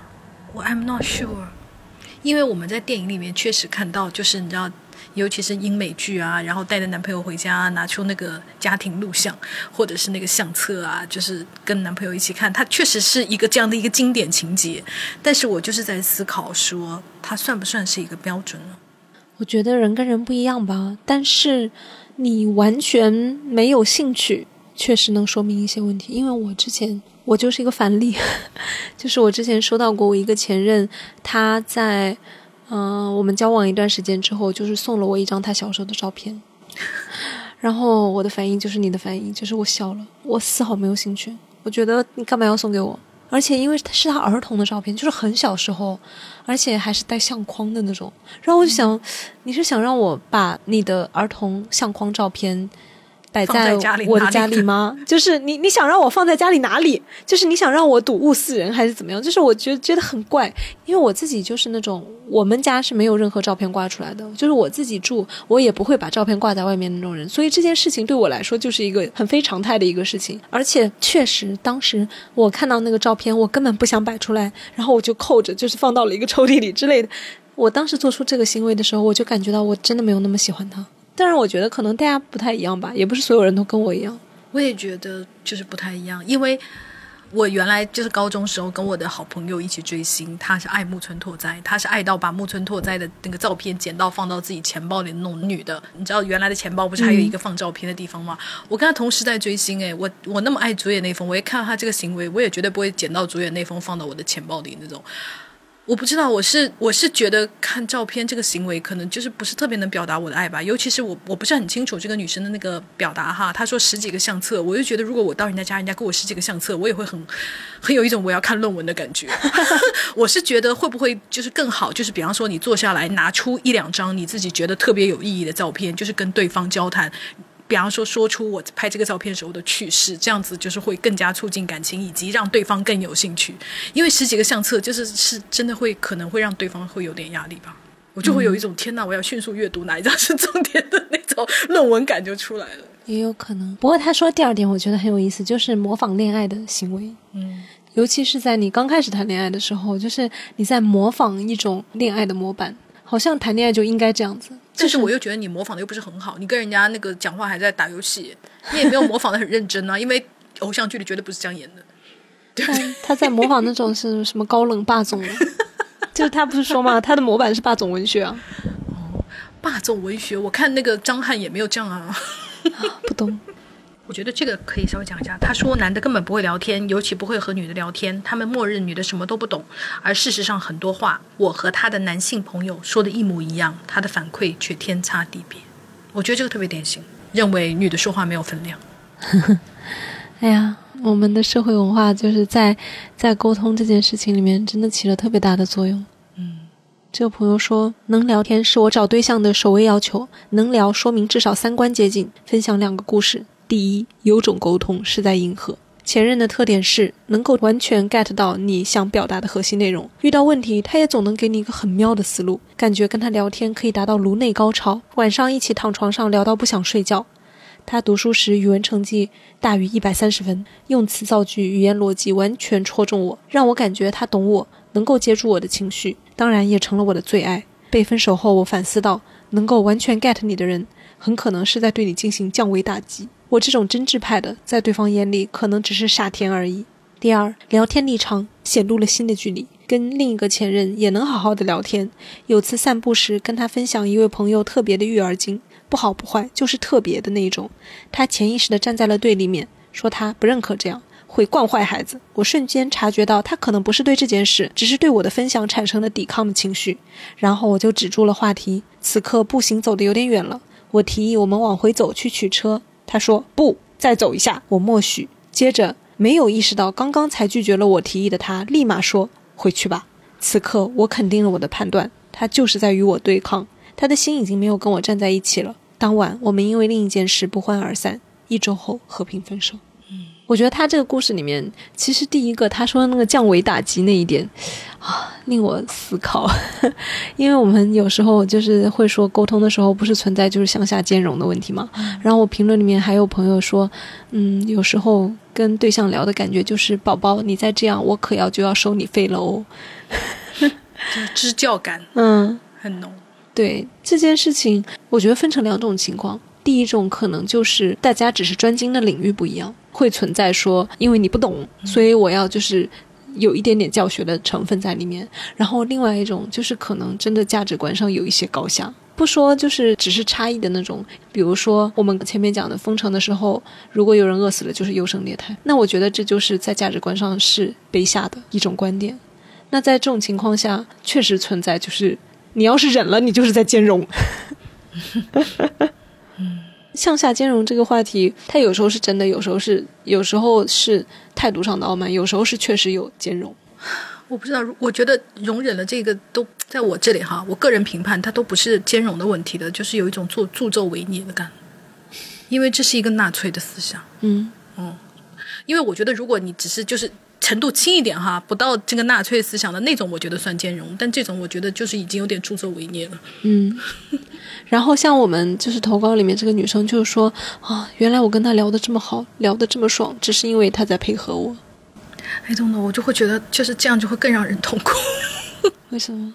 我 I'm not sure，因为我们在电影里面确实看到，就是你知道。尤其是英美剧啊，然后带着男朋友回家，拿出那个家庭录像或者是那个相册啊，就是跟男朋友一起看，它确实是一个这样的一个经典情节。但是我就是在思考说，它算不算是一个标准呢？
我觉得人跟人不一样吧，但是你完全没有兴趣，确实能说明一些问题。因为我之前我就是一个反例，就是我之前收到过我一个前任，他在。嗯，我们交往一段时间之后，就是送了我一张他小时候的照片，然后我的反应就是你的反应，就是我笑了，我丝毫没有兴趣。我觉得你干嘛要送给我？而且因为是他儿童的照片，就是很小时候，而且还是带相框的那种。然后我就想，你是想让我把你的儿童相框照片？摆在我的家里吗？就是你，你想让我放在家里哪里？就是你想让我睹物思人，还是怎么样？就是我觉得觉得很怪，因为我自己就是那种，我们家是没有任何照片挂出来的，就是我自己住，我也不会把照片挂在外面那种人，所以这件事情对我来说就是一个很非常态的一个事情。而且确实，当时我看到那个照片，我根本不想摆出来，然后我就扣着，就是放到了一个抽屉里之类的。我当时做出这个行为的时候，我就感觉到我真的没有那么喜欢他。但是我觉得可能大家不太一样吧，也不是所有人都跟我一样。
我也觉得就是不太一样，因为我原来就是高中时候跟我的好朋友一起追星，他是爱木村拓哉，他是爱到把木村拓哉的那个照片剪到放到自己钱包里的那种女的。你知道原来的钱包不是还有一个放照片的地方吗？我跟他同时在追星，诶，我我那么爱主演那封，我一看到他这个行为，我也绝对不会剪到主演那封放到我的钱包里那种。我不知道，我是我是觉得看照片这个行为可能就是不是特别能表达我的爱吧，尤其是我我不是很清楚这个女生的那个表达哈。她说十几个相册，我就觉得如果我到人家家，人家给我十几个相册，我也会很很有一种我要看论文的感觉。我是觉得会不会就是更好，就是比方说你坐下来拿出一两张你自己觉得特别有意义的照片，就是跟对方交谈。比方说，说出我拍这个照片时候的趣事，这样子就是会更加促进感情，以及让对方更有兴趣。因为十几个相册，就是是真的会可能会让对方会有点压力吧。我就会有一种天哪，我要迅速阅读哪一张是重点的那种论文感就出来了。
也有可能。不过他说第二点，我觉得很有意思，就是模仿恋爱的行为。
嗯，
尤其是在你刚开始谈恋爱的时候，就是你在模仿一种恋爱的模板。好像谈恋爱就应该这样子，
但是我又觉得你模仿的又不是很好，你跟人家那个讲话还在打游戏，你也没有模仿的很认真啊，因为偶像剧里绝对不是这样演的。
对，他在模仿那种是什么高冷霸总，就是他不是说嘛，他的模板是霸总文学啊。
哦，霸总文学，我看那个张翰也没有这样啊，
不懂。
我觉得这个可以稍微讲一下。他说，男的根本不会聊天，尤其不会和女的聊天。他们默认女的什么都不懂，而事实上很多话，我和他的男性朋友说的一模一样，他的反馈却天差地别。我觉得这个特别典型，认为女的说话没有分量。
哎呀，我们的社会文化就是在在沟通这件事情里面，真的起了特别大的作用。
嗯，
这个朋友说，能聊天是我找对象的首位要求，能聊说明至少三观接近。分享两个故事：第一，有种沟通是在迎合。前任的特点是能够完全 get 到你想表达的核心内容，遇到问题他也总能给你一个很妙的思路，感觉跟他聊天可以达到颅内高潮，晚上一起躺床上聊到不想睡觉。他读书时语文成绩大于一百三十分，用词造句、语言逻辑完全戳中我，让我感觉他懂我，能够接住我的情绪。当然也成了我的最爱。被分手后，我反思到，能够完全 get 你的人，很可能是在对你进行降维打击。我这种真挚派的，在对方眼里可能只是傻甜而已。第二，聊天立场显露了新的距离。跟另一个前任也能好好的聊天。有次散步时，跟他分享一位朋友特别的育儿经，不好不坏，就是特别的那种。他潜意识的站在了对立面，说他不认可这样。会惯坏孩子，我瞬间察觉到他可能不是对这件事，只是对我的分享产生了抵抗的情绪，然后我就止住了话题。此刻步行走得有点远了，我提议我们往回走去取车，他说不，再走一下。我默许，接着没有意识到刚刚才拒绝了我提议的他，立马说回去吧。此刻我肯定了我的判断，他就是在与我对抗，他的心已经没有跟我站在一起了。当晚我们因为另一件事不欢而散，一周后和平分手。我觉得他这个故事里面，其实第一个他说那个降维打击那一点，啊，令我思考。因为我们有时候就是会说沟通的时候，不是存在就是向下兼容的问题嘛。然后我评论里面还有朋友说，嗯，有时候跟对象聊的感觉就是宝宝，你再这样，我可要就要收你费了哦。
支教感，
嗯，
很浓。
对这件事情，我觉得分成两种情况。第一种可能就是大家只是专精的领域不一样。会存在说，因为你不懂，所以我要就是有一点点教学的成分在里面。然后另外一种就是可能真的价值观上有一些高下，不说就是只是差异的那种。比如说我们前面讲的封城的时候，如果有人饿死了，就是优胜劣汰。那我觉得这就是在价值观上是卑下的一种观点。那在这种情况下，确实存在就是你要是忍了，你就是在兼容。向下兼容这个话题，它有时候是真的，有时候是有时候是态度上的傲慢，有时候是确实有兼容。
我不知道，我觉得容忍了这个都在我这里哈，我个人评判它都不是兼容的问题的，就是有一种做助纣为虐的感，因为这是一个纳粹的思想。
嗯
嗯，因为我觉得如果你只是就是程度轻一点哈，不到这个纳粹思想的那种，我觉得算兼容，但这种我觉得就是已经有点助纣为虐了。
嗯。然后像我们就是投稿里面这个女生就是说啊，原来我跟他聊得这么好，聊得这么爽，只是因为他在配合我。
哎，懂的，我就会觉得就是这样就会更让人痛苦。
为什么？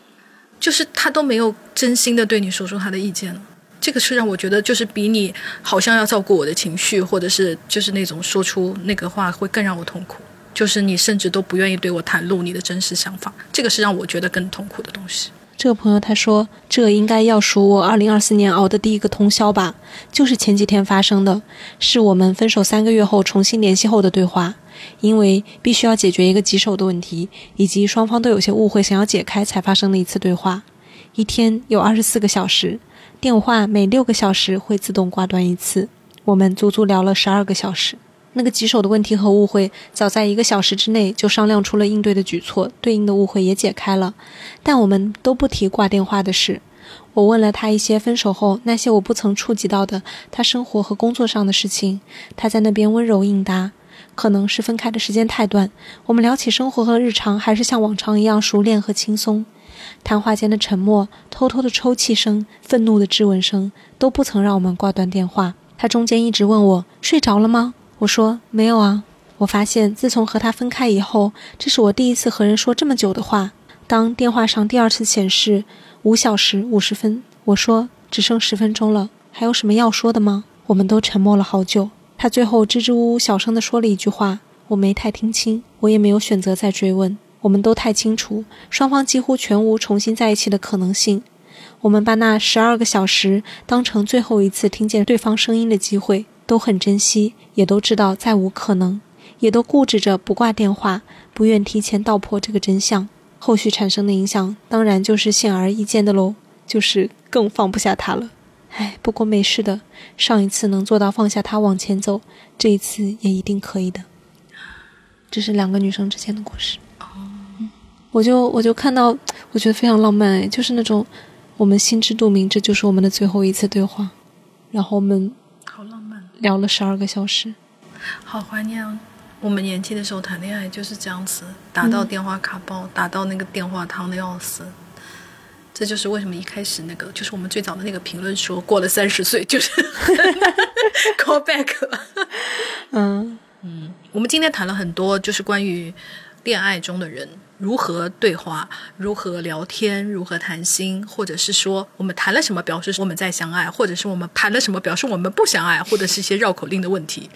就是他都没有真心的对你说出他的意见了，这个是让我觉得就是比你好像要照顾我的情绪，或者是就是那种说出那个话会更让我痛苦。就是你甚至都不愿意对我袒露你的真实想法，这个是让我觉得更痛苦的东西。
这个朋友他说：“这应该要数我二零二四年熬的第一个通宵吧，就是前几天发生的，是我们分手三个月后重新联系后的对话。因为必须要解决一个棘手的问题，以及双方都有些误会，想要解开才发生的一次对话。一天有二十四个小时，电话每六个小时会自动挂断一次。我们足足聊了十二个小时。”那个棘手的问题和误会，早在一个小时之内就商量出了应对的举措，对应的误会也解开了，但我们都不提挂电话的事。我问了他一些分手后那些我不曾触及到的他生活和工作上的事情，他在那边温柔应答。可能是分开的时间太短，我们聊起生活和日常还是像往常一样熟练和轻松。谈话间的沉默、偷偷的抽泣声、愤怒的质问声，都不曾让我们挂断电话。他中间一直问我睡着了吗？我说没有啊，我发现自从和他分开以后，这是我第一次和人说这么久的话。当电话上第二次显示五小时五十分，我说只剩十分钟了，还有什么要说的吗？我们都沉默了好久。他最后支支吾吾小声地说了一句话，我没太听清，我也没有选择再追问。我们都太清楚，双方几乎全无重新在一起的可能性。我们把那十二个小时当成最后一次听见对方声音的机会。都很珍惜，也都知道再无可能，也都固执着不挂电话，不愿提前道破这个真相。后续产生的影响，当然就是显而易见的喽，就是更放不下他了。唉，不过没事的，上一次能做到放下他往前走，这一次也一定可以的。这是两个女生之间的故事。
哦，
我就我就看到，我觉得非常浪漫哎，就是那种我们心知肚明，这就是我们的最后一次对话，然后我们聊了十二个小时，
好怀念啊！我们年轻的时候谈恋爱就是这样子，打到电话卡爆，打到那个电话烫的要死。这就是为什么一开始那个，就是我们最早的那个评论说，过了三十岁就是 call back 了。
嗯
嗯，我们今天谈了很多，就是关于恋爱中的人。如何对话，如何聊天，如何谈心，或者是说我们谈了什么表示我们在相爱，或者是我们谈了什么表示我们不相爱，或者是一些绕口令的问题。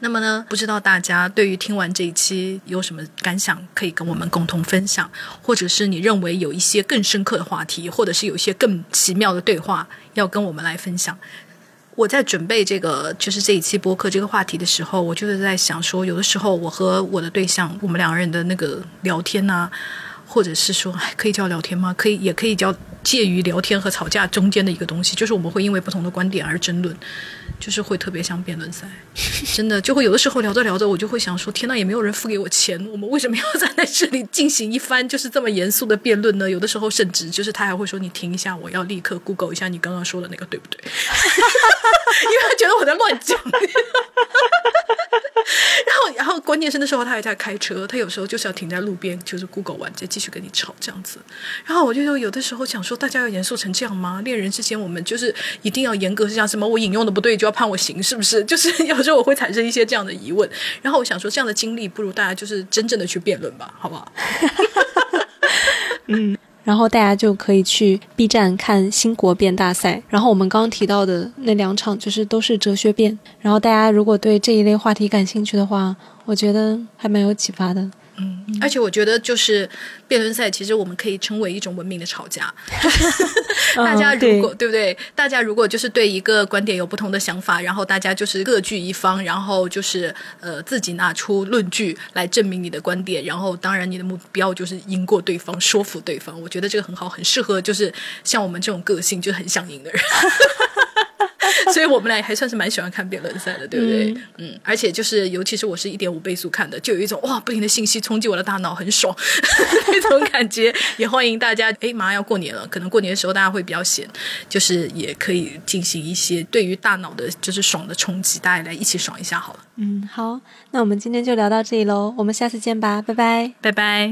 那么呢，不知道大家对于听完这一期有什么感想，可以跟我们共同分享，或者是你认为有一些更深刻的话题，或者是有一些更奇妙的对话要跟我们来分享。我在准备这个就是这一期播客这个话题的时候，我就是在想说，有的时候我和我的对象，我们两个人的那个聊天呐，或者是说，可以叫聊天吗？可以，也可以叫介于聊天和吵架中间的一个东西，就是我们会因为不同的观点而争论。就是会特别像辩论赛，真的就会有的时候聊着聊着，我就会想说：天呐，也没有人付给我钱，我们为什么要站在这里进行一番就是这么严肃的辩论呢？有的时候甚至就是他还会说：你停一下，我要立刻 Google 一下你刚刚说的那个对不对？因为他觉得我在乱讲。然后，然后关键是那时候他还在开车，他有时候就是要停在路边，就是 Google 完再继续跟你吵这样子。然后我就有的时候想说，大家要严肃成这样吗？恋人之间我们就是一定要严格是这样？什么我引用的不对就要判我刑，是不是？就是有时候我会产生一些这样的疑问。然后我想说，这样的经历不如大家就是真正的去辩论吧，好不好？
嗯。然后大家就可以去 B 站看新国辩大赛。然后我们刚刚提到的那两场，就是都是哲学辩。然后大家如果对这一类话题感兴趣的话，我觉得还蛮有启发的。
嗯，而且我觉得就是辩论赛，其实我们可以称为一种文明的吵架。大家如果对不对？大家如果就是对一个观点有不同的想法，然后大家就是各据一方，然后就是呃自己拿出论据来证明你的观点，然后当然你的目标就是赢过对方，说服对方。我觉得这个很好，很适合就是像我们这种个性就很想赢的人。所以我们俩还算是蛮喜欢看辩论赛的，对不对？嗯，而且就是，尤其是我是一点五倍速看的，就有一种哇，不停的信息冲击我的大脑，很爽 那种感觉。也欢迎大家，哎，马上要过年了，可能过年的时候大家会比较闲，就是也可以进行一些对于大脑的就是爽的冲击，大家来一起爽一下好了。
嗯，好，那我们今天就聊到这里喽，我们下次见吧，拜拜，
拜拜。